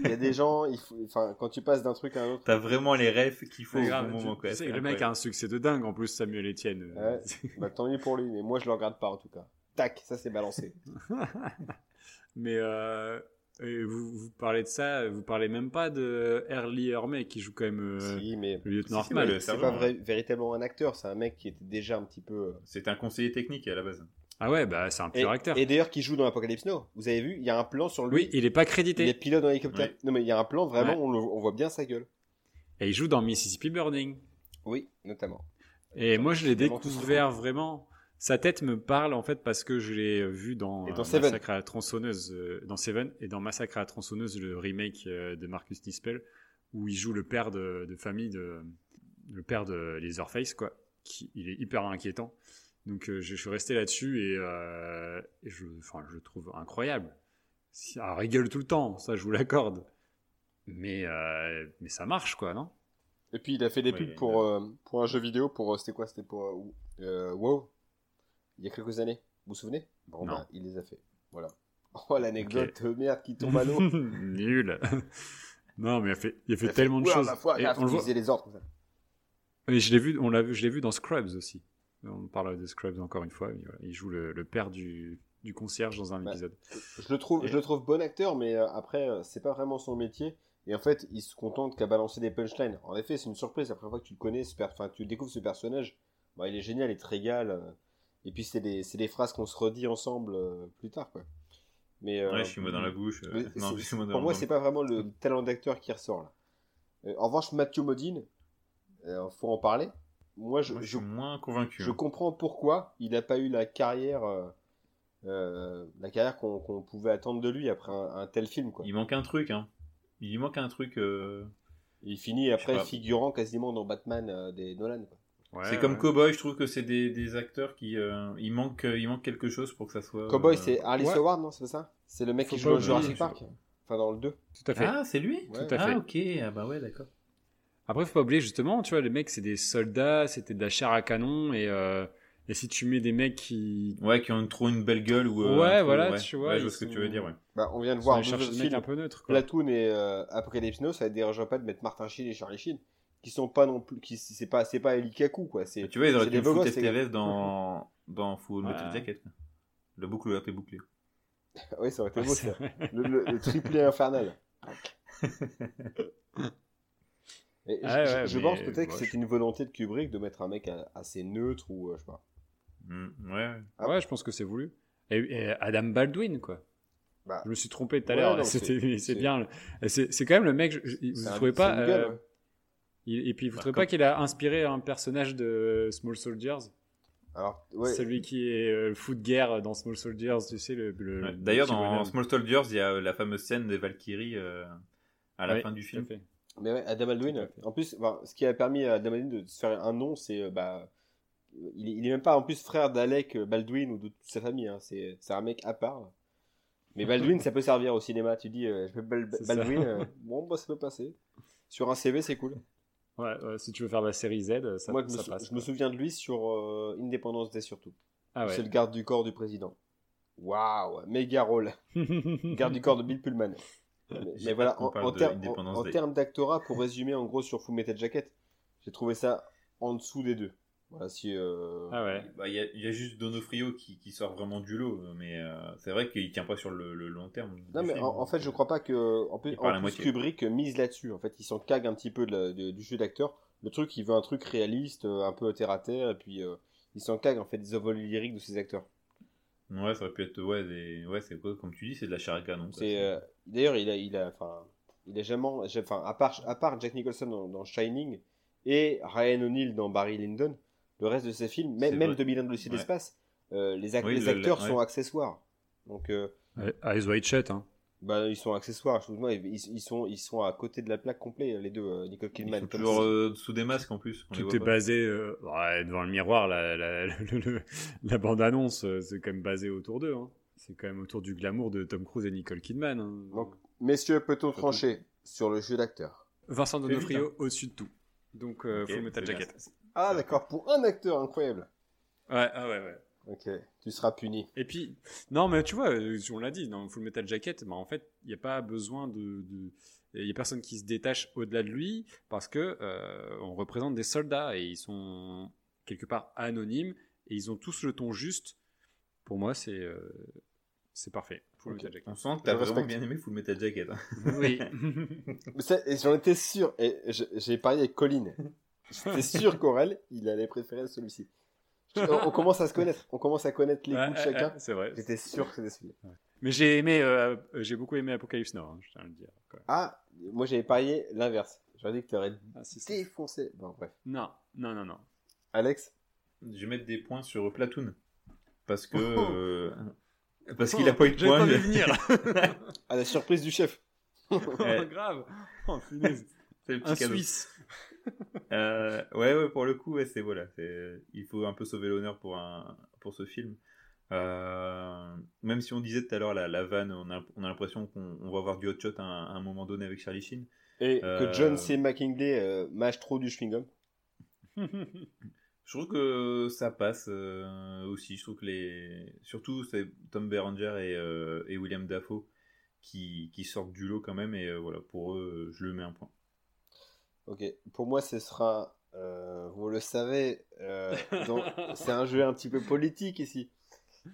il y a [LAUGHS] des gens, il faut, enfin, quand tu passes d'un truc à un autre. T'as vraiment les rêves qu'il faut au tu- moment. quoi. tu sais que le mec a un succès de dingue en plus, Samuel Etienne. Ouais. [LAUGHS] Bah, tant mieux pour lui, mais moi, je le regarde pas en tout cas. Tac, ça c'est balancé. [LAUGHS] Mais euh, et vous, vous parlez de ça, vous parlez même pas de Early Hermé qui joue quand même euh, si, mais le lieutenant Si, si, c'est pas vrai- véritablement un acteur, c'est un mec qui était déjà un petit peu. euh, C'est un conseiller technique à la base. Ah ouais, bah c'est un Et, pur acteur. et d'ailleurs, qui joue dans Apocalypse Now. Vous avez vu, il y a un plan sur lui. Oui, il est pas Il crédité. est pilote dans l'hélicoptère. Oui. Non, mais il y a un plan, vraiment, Ouais. on, le- on voit bien sa gueule. Et il joue dans Mississippi Burning. Oui, notamment. Et moi, je l'ai Vraiment tout ce découvert vraiment. Sa tête me parle en fait parce que je l'ai vu dans, Et dans euh, Seven. Massacre à la tronçonneuse, euh, dans Seven et dans Massacre à la tronçonneuse, le remake euh, de Marcus Nispel, où il joue le père de, de famille de le père de Leatherface quoi. Qui, il est hyper inquiétant. Donc euh, je, je suis resté là-dessus et, euh, et je, le trouve incroyable. Ça rigole tout le temps, ça je vous l'accorde. Mais euh, mais ça marche quoi, non? Et puis, il a fait des pubs pour, euh, pour un jeu vidéo, pour. euh, C'était quoi? C'était pour. euh, euh, WoW? Il y a quelques années. Vous vous souvenez? Bon, Non. bah, il les a fait. Voilà. [LAUGHS] Oh, l'anecdote de merde qui tombe à l'eau. [LAUGHS] Nul. [LAUGHS] non, mais il a fait, il a fait Il a tellement de Ouais, choses. ma foi, Et on le voit- les ordres comme ça. Et je l'ai vu, on l'a vu, je l'ai vu dans Scrubs aussi. On parle de Scrubs encore une fois. Il, voilà, il joue le, le père du, du concierge dans un Ouais. épisode. Je le trouve, Et- je le trouve bon acteur, mais euh, après, euh, c'est pas vraiment son métier. Et en fait, il se contente qu'à balancer des punchlines. En effet, c'est une surprise la première fois que tu le connais, enfin, tu découvres ce personnage. Bah, il est génial, il te régale. Et puis, c'est des, c'est des phrases qu'on se redit ensemble euh, plus tard, quoi. Mais, euh, Ouais, je suis moi dans la bouche. euh, [LAUGHS] non, c'est- je suis moi dans pour moi, c'est pas vraiment le talent d'acteur qui ressort là. En revanche, Mathieu Modine, euh, faut en parler. Moi, je, Moi, je je, suis moins convaincu. je hein. comprends pourquoi il n'a pas eu la carrière euh, la carrière qu'on pouvait attendre de lui après un, un tel film. Quoi. Il manque un truc, hein. Il lui manque un truc. euh, Il finit après figurant quasiment dans Batman euh, des Nolan. Quoi. C'est comme Cowboy, je trouve que c'est des, des acteurs qui. euh, il, manque, euh, il manque quelque chose pour que ça soit. Cowboy, euh, c'est Harley ouais. Howard, non C'est ça? C'est le mec Faut qui joue dans Jurassic Park? Enfin, dans le 2. Tout à fait. Ah, c'est lui? Ouais. Tout à fait. Ah, ok. Ah, bah ouais, d'accord. Après, faut pas oublier justement, tu vois, les mecs, c'est des soldats, c'était de la chair à canon, et, euh, et si tu mets des mecs qui Ouais, qui ont trop une belle gueule ou. euh, Ouais, voilà, tu vois, Ouais, je vois ce que tu veux dire, ouais. Bah, on vient de voir des mecs films. un peu neutres, quoi. Platoon et euh, Apocalypse Now, ça ne dérangerait pas de mettre Martin Sheen et Charlie Sheen, qui sont pas non plus, qui c'est pas, c'est pas Eli Kaku quoi. C'est, tu vois, ils auraient dû foutre. STVS dans, dans Full Metal Ouais. Jacket. quoi. Le boucle aurait été bouclé. [LAUGHS] oui, ça aurait été Ouais, beau c'est ça. vrai. Le, le- le triplé infernal. [LAUGHS] Et Ah je, ouais, je mais pense peut-être que c'est une volonté de Kubrick de mettre un mec a- assez neutre ou euh, je sais pas. Mm, ouais. Ah. Ouais, je pense que c'est voulu. Et, et Adam Baldwin, quoi. Bah, Je me suis trompé tout à l'heure. [LAUGHS] C'était, bien. C'est, c'est quand même le mec. je- je- vous un- trouvez pas euh, Et puis vous Bah, trouvez pas qu'il a inspiré un personnage de Small Soldiers, Alors, ouais, celui qui est euh, fou de guerre dans Small Soldiers, tu sais le. le- Ouais. le D'ailleurs, dans bonhomme. Small Soldiers, il y a euh, la fameuse scène des Valkyries euh, à la Ouais, fin du film. fait. Mais ouais, Adam fait. en plus, enfin, ce qui a permis à Adam Baldwin de se faire un nom, c'est euh, bah, il, est- il est même pas en plus frère d'Alec Baldwin ou de toute sa famille. Hein. C'est, un mec à part. Mais Baldwin, [LAUGHS] ça peut servir au cinéma. Tu dis, euh, je m'appelle. Baldwin, euh, [LAUGHS] bon, bah, ça peut passer. Sur un CV, c'est cool. Ouais, ouais, si tu veux faire la série Z, ça, Moi, je me, ça passe. je me souviens de lui sur euh, Independence Day surtout. Ah C'est le garde du corps du président. Waouh, méga rôle. [LAUGHS] garde du corps de Bill Pullman. Mais, voilà, en, ter- termes d'actorat, pour résumer en gros sur Full Metal Jacket, j'ai trouvé ça en dessous des deux. Voilà, si, euh, Ah ouais. Bah, Il y, a, il y a juste Donofrio qui, qui sort vraiment du lot, mais euh, c'est vrai qu'il tient pas sur le, le long terme. Non, mais film. en, en fait, je crois pas que. En plus, en plus moitié. Kubrick mise là-dessus. En fait, il s'en cague un petit peu de la- de- du jeu d'acteur. Le truc, il veut un truc réaliste, euh, un peu terre à terre, et puis euh, il s'en cague en fait des envols lyriques de ses acteurs. Ouais, ça aurait pu être. Ouais, des... ouais c'est quoi, comme tu dis, c'est de la chair à. C'est euh, d'ailleurs il a il a enfin il a jamais enfin à part à part Jack Nicholson dans, dans Shining et Ryan O'Neill dans Barry Lyndon, le reste de ses films, même même vrai. 2001 de de Ouais. l'espace, euh, les, ac- Oui, les le- le- acteurs ouais. sont accessoires. Donc euh, Eyes Wide Shut, hein. bah ils sont accessoires. Excuse-moi, ils, ils sont ils sont à côté de la plaque complet les deux euh, Nicole Ils Kidman. sont comme toujours euh, sous des masques en plus. on Tout est pas. basé euh, ouais, devant le miroir. La, [LAUGHS] bande-annonce, c'est quand même basé autour d'eux. hein. C'est quand même autour du glamour de Tom Cruise et Nicole Kidman. hein. Donc, messieurs, peut-on trancher sur le jeu d'acteur? Vincent Fais D'Onofrio au-dessus de tout. Donc euh, Ok, Full Metal c'est bien. Ah d'accord, pour un acteur incroyable. Ouais, ah ouais, ouais. Ok, tu seras puni. Et puis, non, mais tu vois, euh, on l'a dit, dans Full Metal Jacket, bah, en fait, il n'y a pas besoin de. de- Il n'y a personne qui se détache au-delà de lui parce que euh, on représente des soldats et ils sont quelque part anonymes et ils ont tous le ton juste. Pour moi, c'est euh, c'est parfait. Full. Metal Jacket. On sent que t'as vraiment bien aimé Full Metal Jacket. hein. Oui. [LAUGHS] Mais ça- et J'en étais sûr, et j'ai parié avec Colline. [LAUGHS] J'étais sûr qu'Aurel, il allait préférer celui-ci. On, on commence à se connaître, on commence à connaître les Ouais, goûts de chacun. c'est vrai. J'étais sûr que c'était celui-là. Mais j'ai aimé, euh, j'ai beaucoup aimé Apocalypse Now, hein, je tiens à le dire. quoi. Ah, moi j'avais parié l'inverse. J'aurais dit que tu aurais Ah, si, si. défoncé. Bon, bref. Non, non, non, non. Alex? Je vais mettre des points sur Platoon. Parce que. Oh. euh, Parce qu'il a pas eu de points. pas venir. [LAUGHS] À la surprise du chef. Ouais. [LAUGHS] Grave. Oh, punaise. C'est le petit Un cadeau. Suisse. [LAUGHS] Euh, ouais, ouais, pour le coup, ouais, c'est voilà, il faut un peu sauver l'honneur pour un pour ce film. Euh, même si on disait tout à l'heure la, la vanne, on a, on a l'impression qu'on on va avoir du hot shot à un, à un moment donné avec Charlie Sheen. Et Euh, que John C. McKinley mâche trop du chewing-gum. Je trouve que ça passe aussi. Je trouve que les surtout c'est Tom Berenger et, et William Dafoe qui, qui sortent du lot quand même et voilà pour eux je le mets un point. Ok, pour moi ce sera, euh, vous le savez, euh, [LAUGHS] c'est un jeu un petit peu politique ici.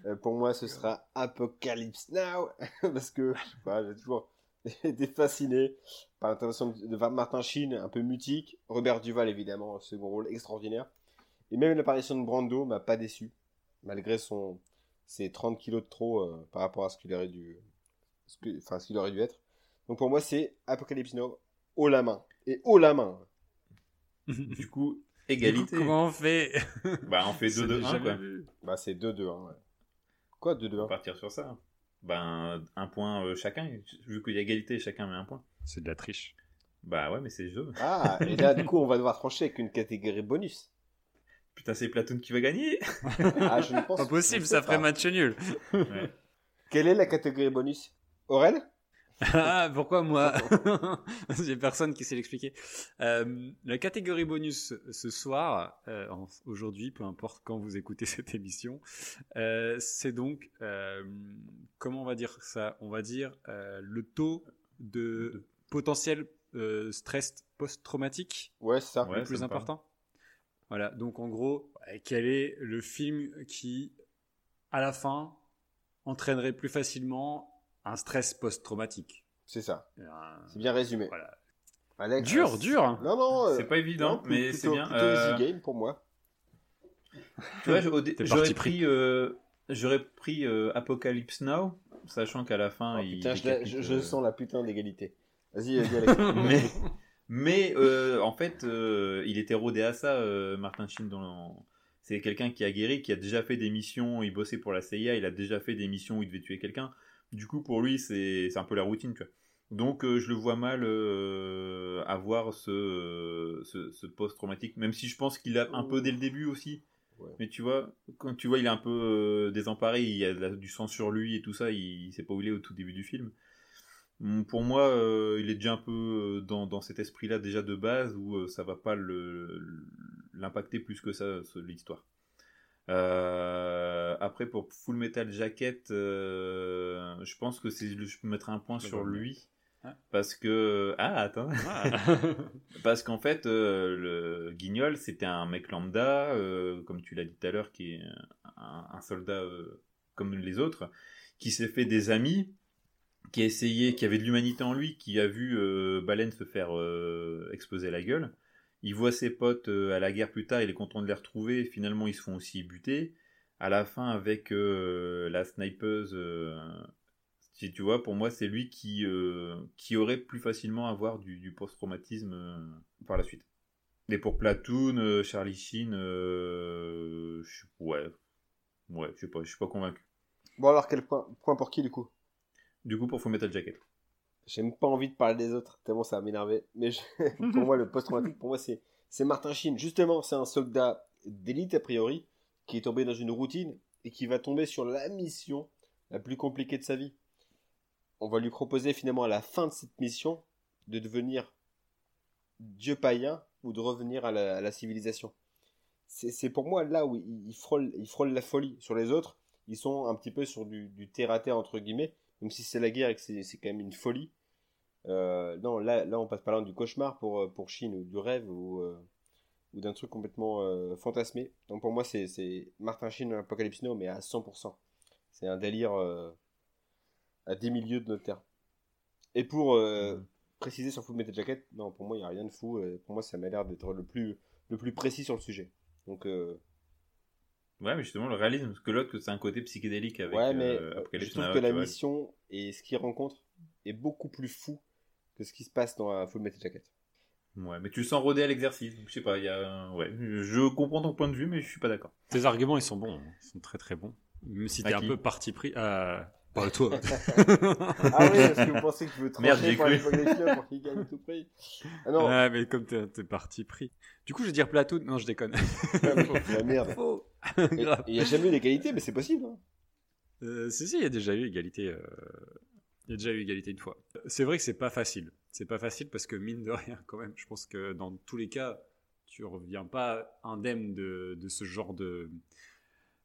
Euh, pour moi ce sera Apocalypse Now, [LAUGHS] parce que je sais pas, j'ai toujours [LAUGHS] été fasciné par l'intervention de Martin Sheen, un peu mutique, Robert Duval évidemment, second rôle extraordinaire, et même l'apparition de Brando m'a pas déçu, malgré son ses 30 kilos de trop par rapport à ce qu'il aurait dû, enfin ce qu'il aurait dû être. Donc pour moi c'est Apocalypse Now haut la main et haut la main. [LAUGHS] Du coup Du coup, égalité. comment on fait [LAUGHS] Bah on fait C'est 2 2 jamais 1 quoi. vu. Bah, c'est 2-2. Hein, ouais. Quoi, 2 On 2 va partir sur ça. Ben, un point euh, chacun. Vu qu'il y a égalité, chacun met un point. C'est de la triche. Bah ouais, mais c'est le jeu. Ah, et là, du [LAUGHS] coup, on va devoir trancher avec une catégorie bonus. Putain, c'est Platoon qui va gagner Ah, je ne pense Pas possible, ça ferait match nul. Ouais. Quelle est la catégorie bonus? Aurel? Ah, pourquoi moi [LAUGHS] J'ai personne qui sait l'expliquer. Euh, la catégorie bonus ce soir, euh, aujourd'hui, peu importe quand vous écoutez [LAUGHS] cette émission, euh, c'est donc, euh, comment on va dire ça? On va dire euh, le taux de potentiel euh, stress post-traumatique? Ouais, c'est ça. Ouais. le plus ça me parle. important. Voilà, donc en gros, quel est le film qui, à la fin, entraînerait plus facilement un stress post-traumatique C'est ça. Un- C'est bien résumé. Voilà. Alex, Dur, euh, dur. hein. Non, non. euh, C'est pas évident, non, mais c'est bien. Plutôt Euh, easy game pour moi. Tu vois, j'aurais pris, euh, j'aurais pris euh, Apocalypse Now, sachant qu'à la fin, Oh, il putain, je, la- décapite, je- je euh, sens la putain d'égalité. Vas-y, vas-y, [LAUGHS] Alex. mais mais euh, en fait, euh, il était rodé à ça, euh, Martin Sheen. Dans... C'est quelqu'un qui a guéri, qui a déjà fait des missions. Il bossait pour la CIA, il a déjà fait des missions où il devait tuer quelqu'un. Du coup, pour lui, c'est un peu la routine, tu vois. Donc, euh, je le vois mal euh, avoir ce, ce, ce post-traumatique, même si je pense qu'il a un peu dès le début aussi. Ouais. Mais tu vois, quand tu vois, il est un peu euh, désemparé, il y a du sang sur lui et tout ça, il, il sait pas où il est au tout début du film. Hum, Pour moi, euh, il est déjà un peu euh, dans, dans cet esprit-là déjà de base où euh, ça va pas l'impacter plus que ça, l'histoire. Euh, après, pour Full Metal Jacket, euh, je pense que c'est, je mettrai un point sur lui. Parce que... Ah, attends. Ah. [LAUGHS] Parce qu'en fait, euh, le Guignol, c'était un mec lambda, comme tu l'as dit tout à l'heure, qui est un, un soldat comme les autres, qui s'est fait des amis, qui a essayé, qui avait de l'humanité en lui, qui a vu Baleine se faire exploser la gueule. Il voit ses potes euh, à la guerre plus tard, il est content de les retrouver, et finalement ils se font aussi buter. À la fin, avec euh, la snipeuse, euh, si tu vois, pour moi, c'est lui qui, euh, qui aurait plus facilement à avoir du, du post-traumatisme par la suite. Et pour Platoon, Charlie Sheen, ouais, ouais, je sais pas, je suis pas convaincu. Bon, alors, quel point, point pour qui, du coup? Du coup, pour Full Metal Jacket. J'ai même pas envie de parler des autres, tellement ça va m'énerver. Mais je- [LAUGHS] pour moi, le post-traumatique, pour moi, c'est c'est Martin Sheen. Justement, c'est un soldat d'élite, a priori, qui est tombé dans une routine et qui va tomber sur la mission la plus compliquée de sa vie. On va lui proposer finalement à la fin de cette mission de devenir dieu païen ou de revenir à la, à la civilisation. C'est c'est pour moi là où il, il frôle, il frôle la folie. Sur les autres, ils sont un petit peu sur du, du terre à terre, entre guillemets, même si c'est la guerre et que c'est c'est quand même une folie. Euh, non, là, là, on passe pas loin du cauchemar pour, euh, pour Chine, ou du rêve, ou, euh, ou d'un truc complètement euh, fantasmé. Donc pour moi, c'est Martin Sheen, Apocalypse Now, mais à 100%. C'est un délire à des milieux de notre terre. Et pour Mhm. préciser sur Full Metal Jacket, non, pour moi, il n'y a rien de fou. pour moi, ça m'a l'air d'être le plus, le plus précis sur le sujet. Donc, Ouais, mais justement, le réalisme, parce que l'autre, c'est un côté psychédélique avec ouais, mais Apocalypse je trouve que la vois. mission et ce qu'il rencontre est beaucoup plus fou que ce qui se passe dans euh, Full Metal Jacket. Ouais, mais tu le sens rodé à l'exercice. donc Je sais pas, il y a. Ouais, je comprends ton point de vue, mais je suis pas d'accord. Tes arguments, ils sont bons. hein. Ils sont très très bons. Même si t'es un peu parti pris. à pas à toi. [LAUGHS] [LAUGHS] Ah oui, parce que vous pensez que je veux trancher pour les Apocalypse pour qu'il gagne à tout prix. Ah non, Ouais, mais comme t'es t'es parti pris. Du coup, je vais dire Platoon. Non, je déconne. la merde. [LAUGHS] Il n'y a jamais eu d'égalité, mais c'est possible. hein. Euh, si, si, il y a déjà eu égalité. euh, Il y a déjà eu égalité une fois. C'est vrai que c'est pas facile. C'est pas facile parce que mine de rien, quand même, je pense que dans tous les cas, tu reviens pas indemne de, de ce genre de,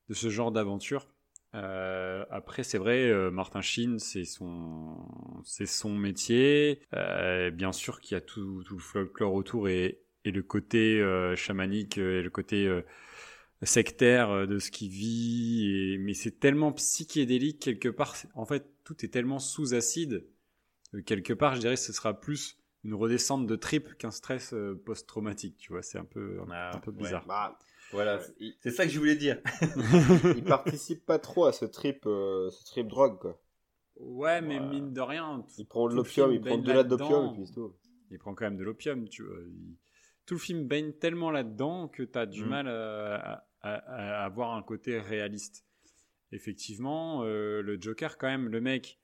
de ce genre d'aventure. Euh, après, c'est vrai, euh, Martin Sheen, c'est son, c'est son métier. Euh, bien sûr qu'il y a tout, tout le folklore autour et, et le côté chamanique et le côté sectaire euh, de ce qu'il vit. Et, mais c'est tellement psychédélique quelque part. En fait, tout est tellement sous acide. que quelque part, je dirais, que ce sera plus une redescente de trip qu'un stress euh, post-traumatique. Tu vois, c'est un peu, Ah, un peu ouais. bizarre. Bah, Voilà, c'est- ça que je voulais dire. [LAUGHS] il participe pas trop à ce trip, euh, ce trip drogue, quoi. Ouais, mais Ouais. mine de rien, Il prend de l'opium, film il prend de la d'opium, et puis c'est tout. il prend quand même de l'opium, tu vois. Il- Tout le film baigne tellement là-dedans que tu as du Mm. mal à, à- avoir un côté réaliste. effectivement, euh, le Joker, quand même, le mec,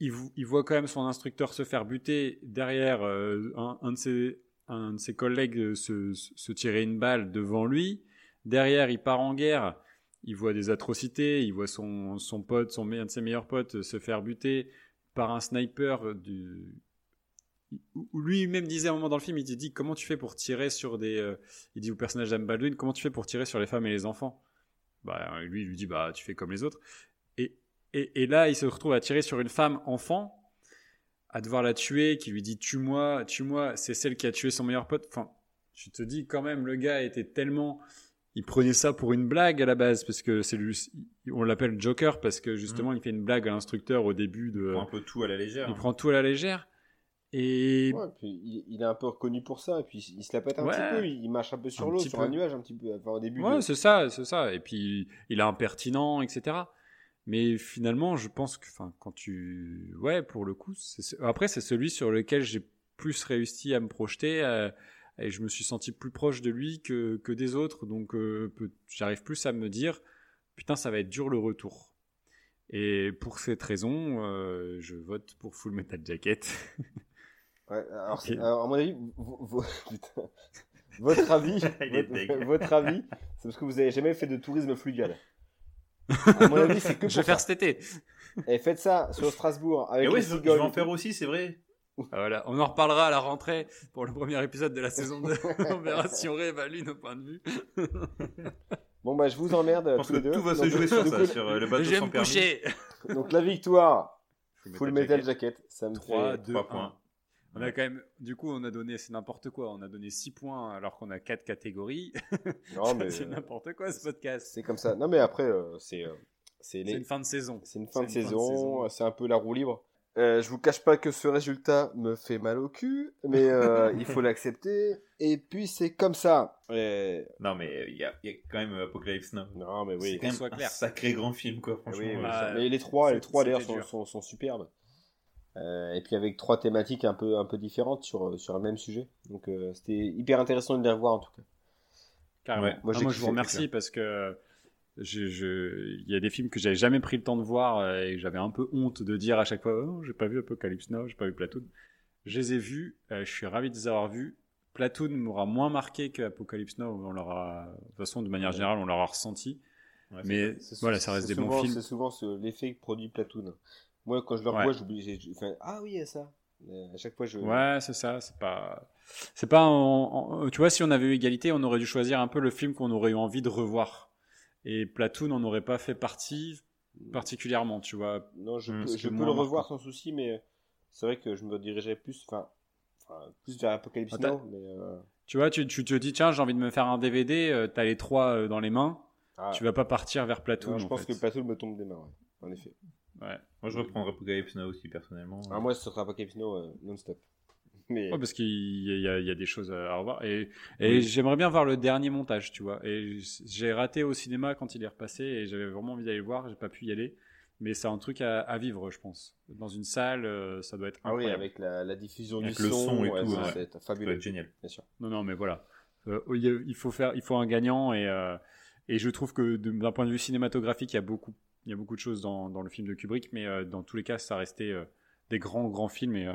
il, voit quand même son instructeur se faire buter derrière euh, un, de ses, un, de ses, collègues se, tirer une balle devant lui. Derrière, il part en guerre. Il voit des atrocités. Il voit son, son pote, son, un de ses meilleurs potes, se faire buter par un sniper du, lui-même disait à un moment dans le film, il dit comment tu fais pour tirer sur des, euh, il dit au personnage d'Anne Baldwin, comment tu fais pour tirer sur les femmes et les enfants? Bah lui, il lui dit bah tu fais comme les autres. Et, et, là, il se retrouve à tirer sur une femme enfant, à devoir la tuer, qui lui dit tue-moi, tue-moi. C'est celle qui a tué son meilleur pote. Enfin, tu te dis quand même, le gars était tellement, il prenait ça pour une blague à la base parce que c'est lui, on l'appelle Joker parce que justement mmh. il fait une blague à l'instructeur au début de. Il prend un peu tout à la légère. Il prend tout à la légère. Et... il, est un peu reconnu pour ça, et puis il se la pète un petit peu, il marche un peu sur l'eau, sur un nuage un petit peu, au début. Ouais, c'est ça, c'est ça. Et puis il est impertinent, etc. Mais finalement, je pense que, enfin, quand tu, ouais, pour le coup, après c'est celui sur lequel j'ai plus réussi à me projeter, euh, et je me suis senti plus proche de lui que, que des autres, donc euh, j'arrive plus à me dire, putain, ça va être dur le retour. Et pour cette raison, euh, je vote pour Full Metal Jacket. [LAUGHS] Ouais, alors, à mon avis, [LAUGHS] votre avis, [LAUGHS] [LAUGHS] votre, avis, c'est parce que vous avez jamais fait de tourisme fluvial. À mon avis, c'est que je vais faire cet été. Et faites ça sur Strasbourg avec Et je vais en faire aussi, c'est vrai. Ah, voilà, on en reparlera à la rentrée pour le premier épisode de la saison 2. on verra si on réévalue nos points de vue. Bon bah je vous emmerde tous les deux. Tout va se jouer sur ça, sur euh, le bateau sans permis. Donc la victoire, Full Metal Jacket, ça me 3, fait 2, 3 points. On a quand même, du coup, on a donné, c'est n'importe quoi. On a donné 6 points alors qu'on a 4 catégories. Non, [LAUGHS] mais. c'est n'importe quoi ce podcast. C'est comme ça. Non, mais après, euh, c'est. Euh, c'est une fin de saison. C'est une fin de saison. C'est un peu la roue libre. Euh, je vous cache pas que ce résultat me fait mal au cul, mais euh, [LAUGHS] il faut l'accepter. Et puis c'est comme ça. Non mais il y a, y a, quand même Apocalypse Now. Non mais oui. C'est quand même un sacré grand film quoi. Franchement. Oui, mais les trois, les trois d'ailleurs sont, sont, sont, superbes. Euh, et puis avec trois thématiques un peu, un peu différentes sur, sur le même sujet. Donc euh, c'était hyper intéressant de les revoir en tout cas. Carrément. Moi, ah, je vous remercie parce que je, je... il y a des films que j'avais jamais pris le temps de voir euh, et j'avais un peu honte de dire à chaque fois oh, j'ai pas vu Apocalypse Now, j'ai pas vu Platoon. Je les ai vus, je suis ravi de les avoir vus. Platoon m'aura moins marqué qu'Apocalypse Now, on l'aura, de toute façon, de manière générale, on l'aura ressenti. mais voilà, ça reste des bons films. C'est souvent l'effet que produit Platoon. Moi, quand je le revois, j'oublie. Enfin, ah oui, il y a ça. Euh, à chaque fois, je. Ouais, c'est ça. C'est pas. C'est pas. Tu vois, si on avait eu égalité, on aurait dû choisir un peu le film qu'on aurait eu envie de revoir. Et Platoon n'en aurait pas fait partie particulièrement, tu vois. Non, je hmm, peux, je peux le revoir sans souci, mais c'est vrai que je me dirigerais plus, enfin, plus vers Apocalypse Now. Mais euh, Tu vois, tu, tu, te dis, tiens, j'ai envie de me faire un DVD, euh, t'as les trois dans les mains, ah. tu vas pas partir vers Platoon. je pense que Platoon me tombe des mains, ouais, en effet. Ouais. Moi, je reprendrai Apocalypse Now aussi, personnellement. Ah, moi, ce sera Apocalypse Now euh, non-stop. [LAUGHS] Mais... Ouais, parce qu'il y, a, y a des choses à revoir. Et, et j'aimerais bien voir le dernier montage, tu vois. Et j'ai raté au cinéma quand il est repassé et j'avais vraiment envie d'aller le voir. J'ai pas pu y aller. Mais c'est un truc à, à, vivre, je pense. Dans une salle, euh, ça doit être incroyable. Ah oui, avec la, la diffusion avec du le son, et tout, ça être fabuleux. Ça être génial. Bien sûr. Non, non, mais voilà. Euh, il faut faire, il faut un gagnant et, et je trouve que d'un point de vue cinématographique, il y a beaucoup il y a beaucoup de choses dans, dans le film de Kubrick, mais euh, dans tous les cas, ça restait euh, des grands, grands films. Et euh,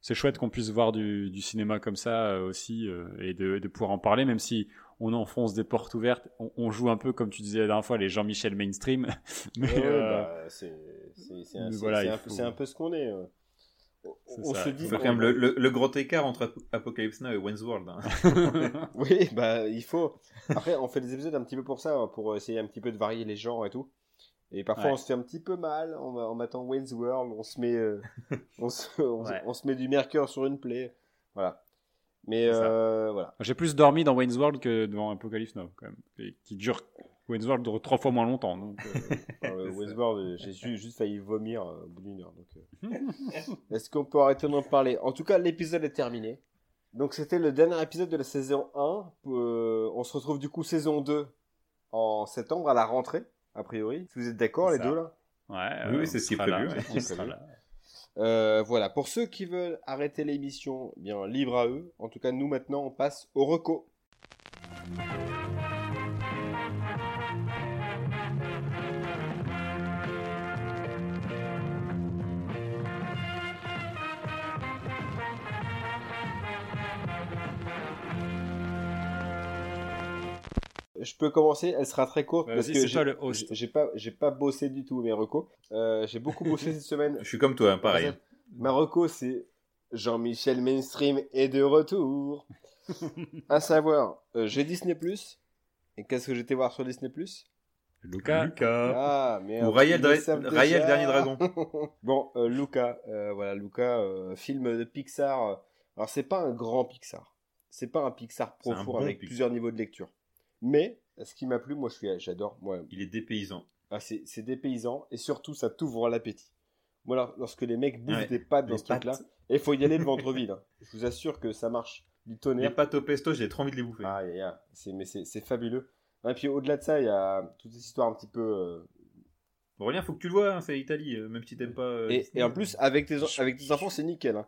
c'est chouette qu'on puisse voir du, du cinéma comme ça aussi et de, de, pouvoir en parler, même si on enfonce des portes ouvertes. On, joue un peu, comme tu disais la dernière fois, les Jean-Michel mainstream. [LAUGHS] mais bah, c'est un, un, peu ce qu'on est. On se dit. quand même le, le, gros écart entre Apocalypse Now et Wayne's World. Hein. [LAUGHS] oui, bah il faut. Après, on fait des épisodes un petit peu pour ça, pour essayer un petit peu de varier les genres et tout. Et parfois, on se fait un petit peu mal en, en mettant Wayne's World. On se met, euh, [LAUGHS] on, se, on, se met du mercure sur une plaie. Voilà. Mais euh, voilà. J'ai plus dormi dans Wayne's World que dans Apocalypse Now, quand même. qui dure. Wayne's World dure trois fois moins longtemps. Donc, euh... [LAUGHS] Wayne's World, j'ai juste failli vomir euh, au bout d'une heure. Donc, euh. [LAUGHS] Est-ce qu'on peut arrêter d'en parler? En tout cas, l'épisode est terminé. Donc, c'était le dernier épisode de la saison 1. on se retrouve du coup saison 2 en septembre à la rentrée a priori. Si vous êtes d'accord, les deux là Ouais, oui, c'est ce qui est prévu. Euh, voilà, pour ceux qui veulent arrêter l'émission, eh bien libre à eux. En tout cas, nous maintenant, on passe au reco. Je peux commencer, elle sera très courte parce que c'est j'ai toi le host. j'ai- j'ai pas, bossé du tout mes recos. Euh, j'ai beaucoup [LAUGHS] bossé cette semaine. Je suis comme toi, hein, pareil. Ma reco, c'est Jean-Michel Mainstream est de retour. [LAUGHS] à savoir, euh, j'ai Disney+. Et qu'est-ce que j'étais voir sur Disney+. Luca. Lucas. Ah, merde. Ou Raël déjà. Dernier Dragon. [LAUGHS] bon, euh, Luca, euh, voilà, Luca, euh, film de Pixar. Alors, c'est pas un grand Pixar. C'est pas un Pixar profond bon avec Pixar. plusieurs niveaux de lecture. Mais, ce qui m'a plu, moi, je suis, j'adore. Moi, Il est dépaysant. ah, c'est c'est des paysans et surtout, ça t'ouvre l'appétit. Moi, alors, lorsque les mecs bouffent Ouais, des pâtes dans les ce truc-là, il faut y aller le ventre vide. hein. Je vous assure que ça marche du Les tonnerre. pâtes au pesto, j'ai trop envie de les bouffer. Ah, c'est, mais c'est, c'est fabuleux. Et puis au-delà de ça, il y a toute cette histoire un petit peu. euh, Aurélien, faut que tu le vois, hein, c'est Italie, euh, même si t'aimes pas. euh, et, en plus, avec tes, avec tes enfants, c'est nickel. hein.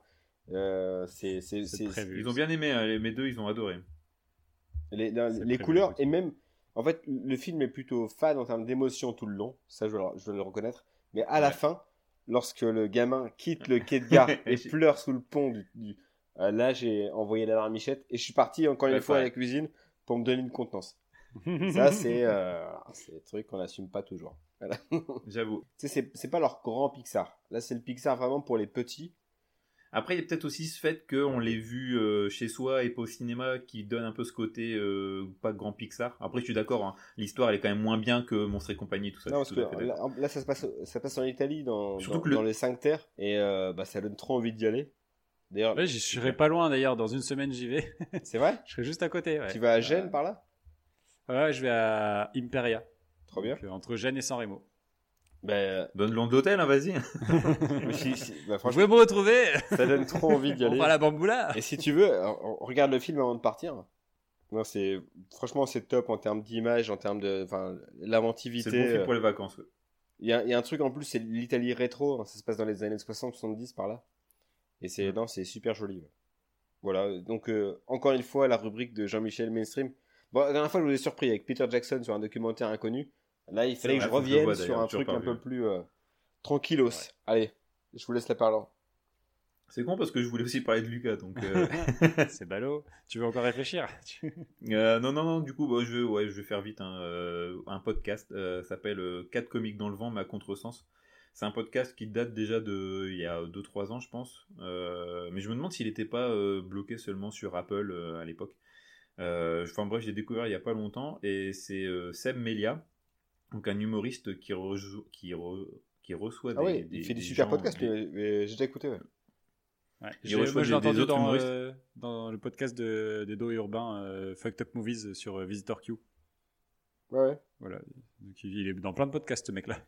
Euh, c'est, c'est, C'est c'est- prévu. Ils ont bien aimé, hein, les- mes deux, ils ont adoré. Les, les- couleurs et même. En fait, le film est plutôt fan en termes d'émotion tout le long. Ça, je je dois le reconnaître. Mais à la fin, lorsque le gamin quitte le quai de [LAUGHS] gare et pleure sous le pont du. du- euh, là, j'ai envoyé l'alarme Michette et je suis parti encore une fois à la cuisine pour me donner une contenance. [LAUGHS] Ça, c'est, euh, c'est des trucs qu'on n'assume pas toujours. Voilà. J'avoue. C'est pas leur grand Pixar. Là, c'est le Pixar vraiment pour les petits. Après, il y a peut-être aussi ce fait qu'on l'ait vu euh, chez soi et pas au cinéma qui donne un peu ce côté euh, pas grand Pixar. Après, je suis d'accord, hein, l'histoire elle est quand même moins bien que Monstres et compagnie, tout ça. non, je parce que là, là, ça se passe, ça passe en Italie, dans, Surtout dans, le- dans les 5 terres. Et euh, bah, ça donne trop envie d'y aller. D'ailleurs, Ouais, j'y serai pas loin d'ailleurs. Dans une semaine, j'y vais. [LAUGHS] c'est vrai? Je serai juste à côté. Ouais. Tu vas à Gênes Euh, par là? Ouais, je vais à Imperia. Trop bien. Donc, entre Gênes et San Remo. Bah, Donne le nom de l'hôtel, hein, vas-y. [LAUGHS] si- si- bah, Vous franchement, pouvez me retrouver. ça donne trop envie d'y On aller. fera la bamboula. Et si tu veux, on on regarde le film avant de partir. Non, c'est franchement c'est top en termes d'image, en termes de, enfin, l'inventivité. C'est bon film pour les vacances. ouais. Il y, a, il y a un truc en plus, c'est l'Italie rétro. hein, ça se passe dans les années 60-70 par là. Et c'est non, c'est super joli. ouais. Voilà. Donc euh, encore une fois, la rubrique de Jean-Michel Mainstream. Bon, la dernière fois, je vous ai surpris avec Peter Jackson sur un documentaire inconnu. Là, il fallait que je faut que je le revienne sur un truc un vu. peu plus euh, tranquillos. Allez, je vous laisse la parole. C'est con parce que je voulais aussi parler de Lucas, donc. euh, [LAUGHS] C'est ballot. Tu veux encore réfléchir? [LAUGHS] Euh, non, non, non, du coup, bah, je, vais, ouais, je vais faire vite. hein, euh, un podcast euh, s'appelle euh, 4 comiques dans le vent, mais à contresens. C'est un podcast qui date déjà de il y a 2-3 ans, je pense. Euh, mais je me demande s'il n'était pas euh, bloqué seulement sur Apple euh, à l'époque. Euh, Enfin bref, j'ai découvert il y a pas longtemps et c'est euh, Seb Melia, donc un humoriste qui, rejo- qui, re- qui reçoit Ah des, oui, il fait des des super gens- podcasts, des- mais, mais j'ai déjà écouté. ouais. Ouais. Il J'ai- reçoit Moi, des- des entendu autres dans, humoristes. euh, dans le podcast de, des dos urbains euh, Fucked Up Movies sur euh, Visitor Q. Ouais, ouais. Voilà. Donc, il est dans plein de podcasts, ce mec-là.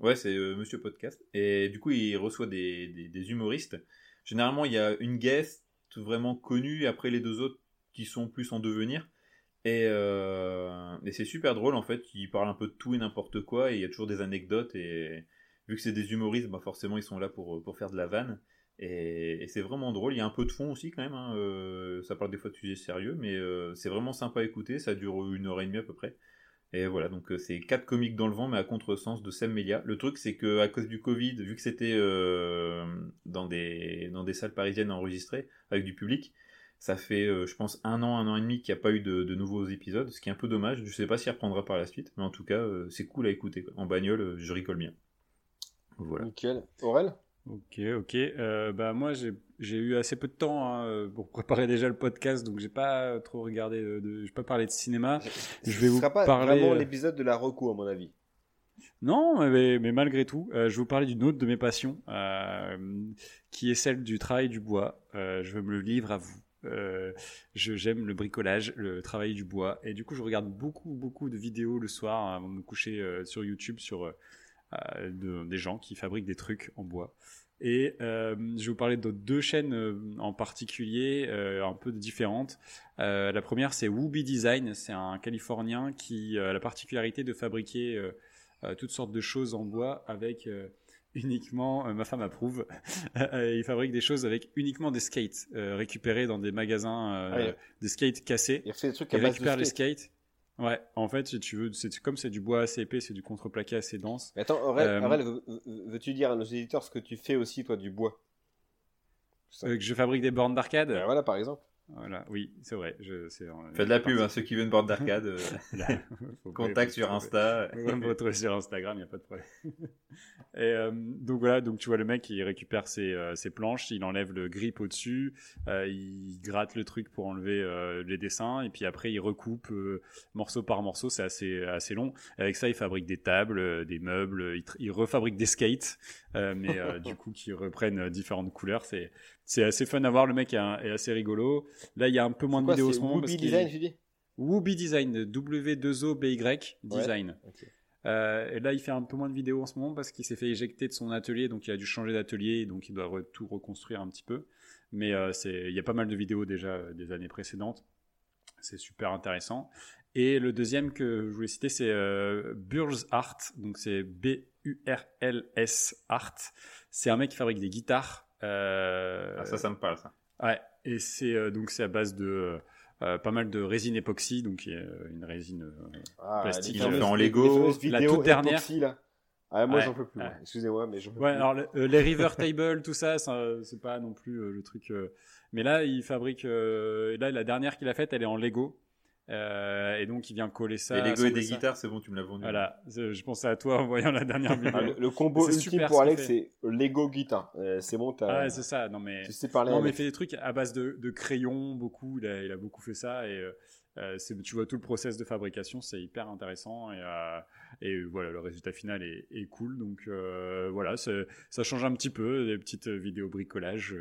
Ouais, c'est euh, Monsieur Podcast. Et du coup, il reçoit des, des, des humoristes. Généralement, il y a une guest vraiment connue, et après les deux autres qui sont plus en devenir. Et, euh, et c'est super drôle, en fait. Il parle un peu de tout et n'importe quoi, et il y a toujours des anecdotes. Et vu que c'est des humoristes, bah forcément, ils sont là pour, pour faire de la vanne. Et, c'est vraiment drôle. Il y a un peu de fond aussi, quand même. hein. Euh, ça parle des fois de sujets sérieux, mais euh, c'est vraiment sympa à écouter. Ça dure une heure et demie à peu près. Et voilà, donc c'est quatre comiques dans le vent, mais à contresens de Sam Melia. Le truc, c'est que à cause du Covid, vu que c'était dans des dans des salles parisiennes enregistrées avec du public, ça fait, euh, je pense, un an, un an et demi qu'il n'y a pas eu de, de nouveaux épisodes, ce qui est un peu dommage. Je sais pas s'il reprendra par la suite, mais en tout cas, euh, c'est cool à écouter. En bagnole, euh, je rigole bien. Voilà. Nickel. Aurel? Ok, ok. Euh, bah moi j'ai eu assez peu de temps hein, pour préparer déjà le podcast, donc j'ai pas trop regardé, de, de- j'ai pas parlé de cinéma. Je vais Ce vous sera pas parler, vraiment l'épisode de la reco, à mon avis. Non, mais, mais malgré tout, euh, je vais vous parler d'une autre de mes passions, euh, qui est celle du travail du bois. Euh, je me livre à vous. Euh, j'aime le bricolage, le travail du bois, et du coup je regarde beaucoup beaucoup de vidéos le soir avant de me coucher euh, sur YouTube sur euh, euh, de- des gens qui fabriquent des trucs en bois. Et je vais vous parler de deux chaînes en particulier, un peu différentes. La première, c'est Wooby Design. C'est un Californien qui a la particularité de fabriquer toutes sortes de choses en bois avec uniquement, euh, ma femme approuve, [LAUGHS] Euh, il fabrique des choses avec uniquement des skates euh, récupérés dans des magasins, euh, Ah des skates cassés. Il fait des trucs à Il base de récupère les skate. skates. Ouais, en fait, si tu veux, c'est comme c'est du bois assez épais, c'est du contreplaqué assez dense. Mais attends, Aurel, Euh, Aurel, veux- veux- veux-tu dire à nos éditeurs ce que tu fais aussi, toi, du bois? Euh, que je fabrique des bornes d'arcade? Ben Voilà, par exemple. Voilà, oui, c'est vrai. Je, Faites de la pub, hein, ceux qui viennent bord d'arcade. Euh, [LAUGHS] [LAUGHS] contact sur Insta. On retrouver sur Instagram, il n'y a pas de problème. [LAUGHS] Et euh, donc voilà, donc tu vois le mec, il récupère ses, euh, ses planches, il enlève le grip au-dessus, il gratte le truc pour enlever les dessins, et puis après il recoupe morceau par morceau, c'est assez, assez long. avec ça, il fabrique des tables, des meubles, il, il refabrique des skates, mais du coup qui reprennent différentes couleurs. C'est c'est assez fun à voir. Le mec est, assez rigolo. Là, il y a un peu moins de vidéos en ce moment. Wooby Design, tu dis? Wooby Design, W2OBY Design. Euh, et là, il fait un peu moins de vidéos en ce moment parce qu'il s'est fait éjecter de son atelier, donc il a dû changer d'atelier, donc il doit tout reconstruire un petit peu. Mais euh, il y a pas mal de vidéos déjà euh, des années précédentes. C'est super intéressant. Et le deuxième que je voulais citer, c'est Burls Art, donc c'est B-U-R-L-S Art. C'est un mec qui fabrique des guitares ah, ça, ça me parle, ça. Ouais, et c'est euh, donc c'est à base de euh, pas mal de résine époxy, donc une résine ah, plastique. Ils ont fait en Lego. La toute dernière. là. Ah, moi, j'en peux plus. Excusez-moi, mais j'en peux ouais, alors les river [LAUGHS] table, tout ça, c'est pas non plus le truc. mais là, il fabrique. là, la dernière qu'il a faite, elle est en Lego. Euh, et donc il vient coller ça. Et Lego et des guitares, c'est bon, tu me l'as vendu. Voilà, je pensais à toi en voyant la dernière vidéo. Ah, le, combo ultime pour Alex, c'est Lego guitare. Euh, c'est bon, t'as. Ah, c'est ça. Non mais. Tu sais parler. Non mais il fait des trucs à base de, de crayons, beaucoup. Il a, il a, beaucoup fait ça et euh, tu vois tout le process de fabrication, c'est hyper intéressant et, et voilà, le résultat final est, est cool. Donc voilà, ça change un petit peu, des petites vidéos bricolage,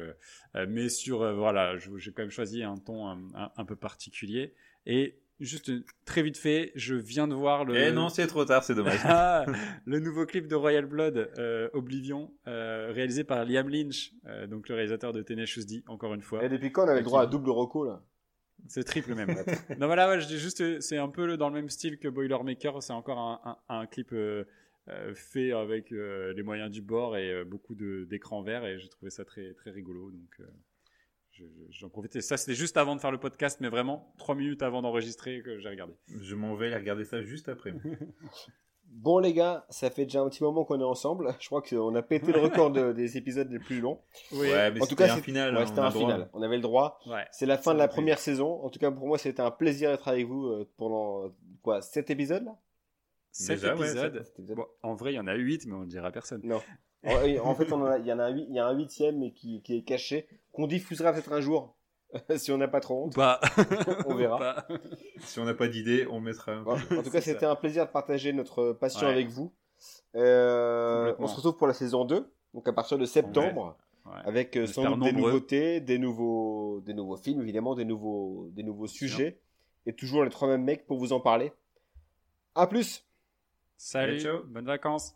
mais sur voilà, j'ai quand même choisi un ton un, un peu particulier. Et juste très vite fait, je viens de voir le. Eh non, c'est trop tard, c'est dommage. [LAUGHS] Ah, [LAUGHS] le nouveau clip de Royal Blood, euh, Oblivion, euh, réalisé par Liam Lynch, euh, donc le réalisateur de Tenacious D, encore une fois. Et depuis quand on avait le droit à double reco là? C'est triple même. [LAUGHS] non voilà, ouais, je dis juste, c'est un peu dans le même style que Boilermaker. C'est encore un, un, clip fait avec les moyens du bord et beaucoup d'écrans verts, et j'ai trouvé ça très très rigolo. Donc j'en profitais. Ça, c'était juste avant de faire le podcast, mais vraiment trois minutes avant d'enregistrer que j'ai regardé. Je m'en vais aller regarder ça juste après. [LAUGHS] bon, les gars, ça fait déjà un petit moment qu'on est ensemble. Je crois qu'on a pété le [LAUGHS] record des épisodes les plus longs. Oui, mais en tout cas, un final. Ouais, c'était un final. On avait le droit. c'est la fin de la première saison. En tout cas, pour moi, c'était un plaisir d'être avec vous euh, pendant quoi, sept épisodes là? Sept épisodes. en vrai, il y en a huit, mais on ne dira à personne. Non. En fait, il y en a un, il y a un huitième, mais qui, qui est caché qu'on diffusera peut-être un jour. [LAUGHS] si on n'a pas trop honte. Pas. [LAUGHS] on verra. Si on n'a pas d'idée, on mettra. En, en tout cas, c'était un plaisir de partager notre passion avec vous. Euh, on se retrouve pour la saison 2, donc à partir de septembre, avec euh, sans des nouveautés, des nouveaux, des nouveaux films, évidemment, des nouveaux, des nouveaux sujets, et toujours les trois mêmes mecs pour vous en parler. À plus. Salut. bonnes vacances.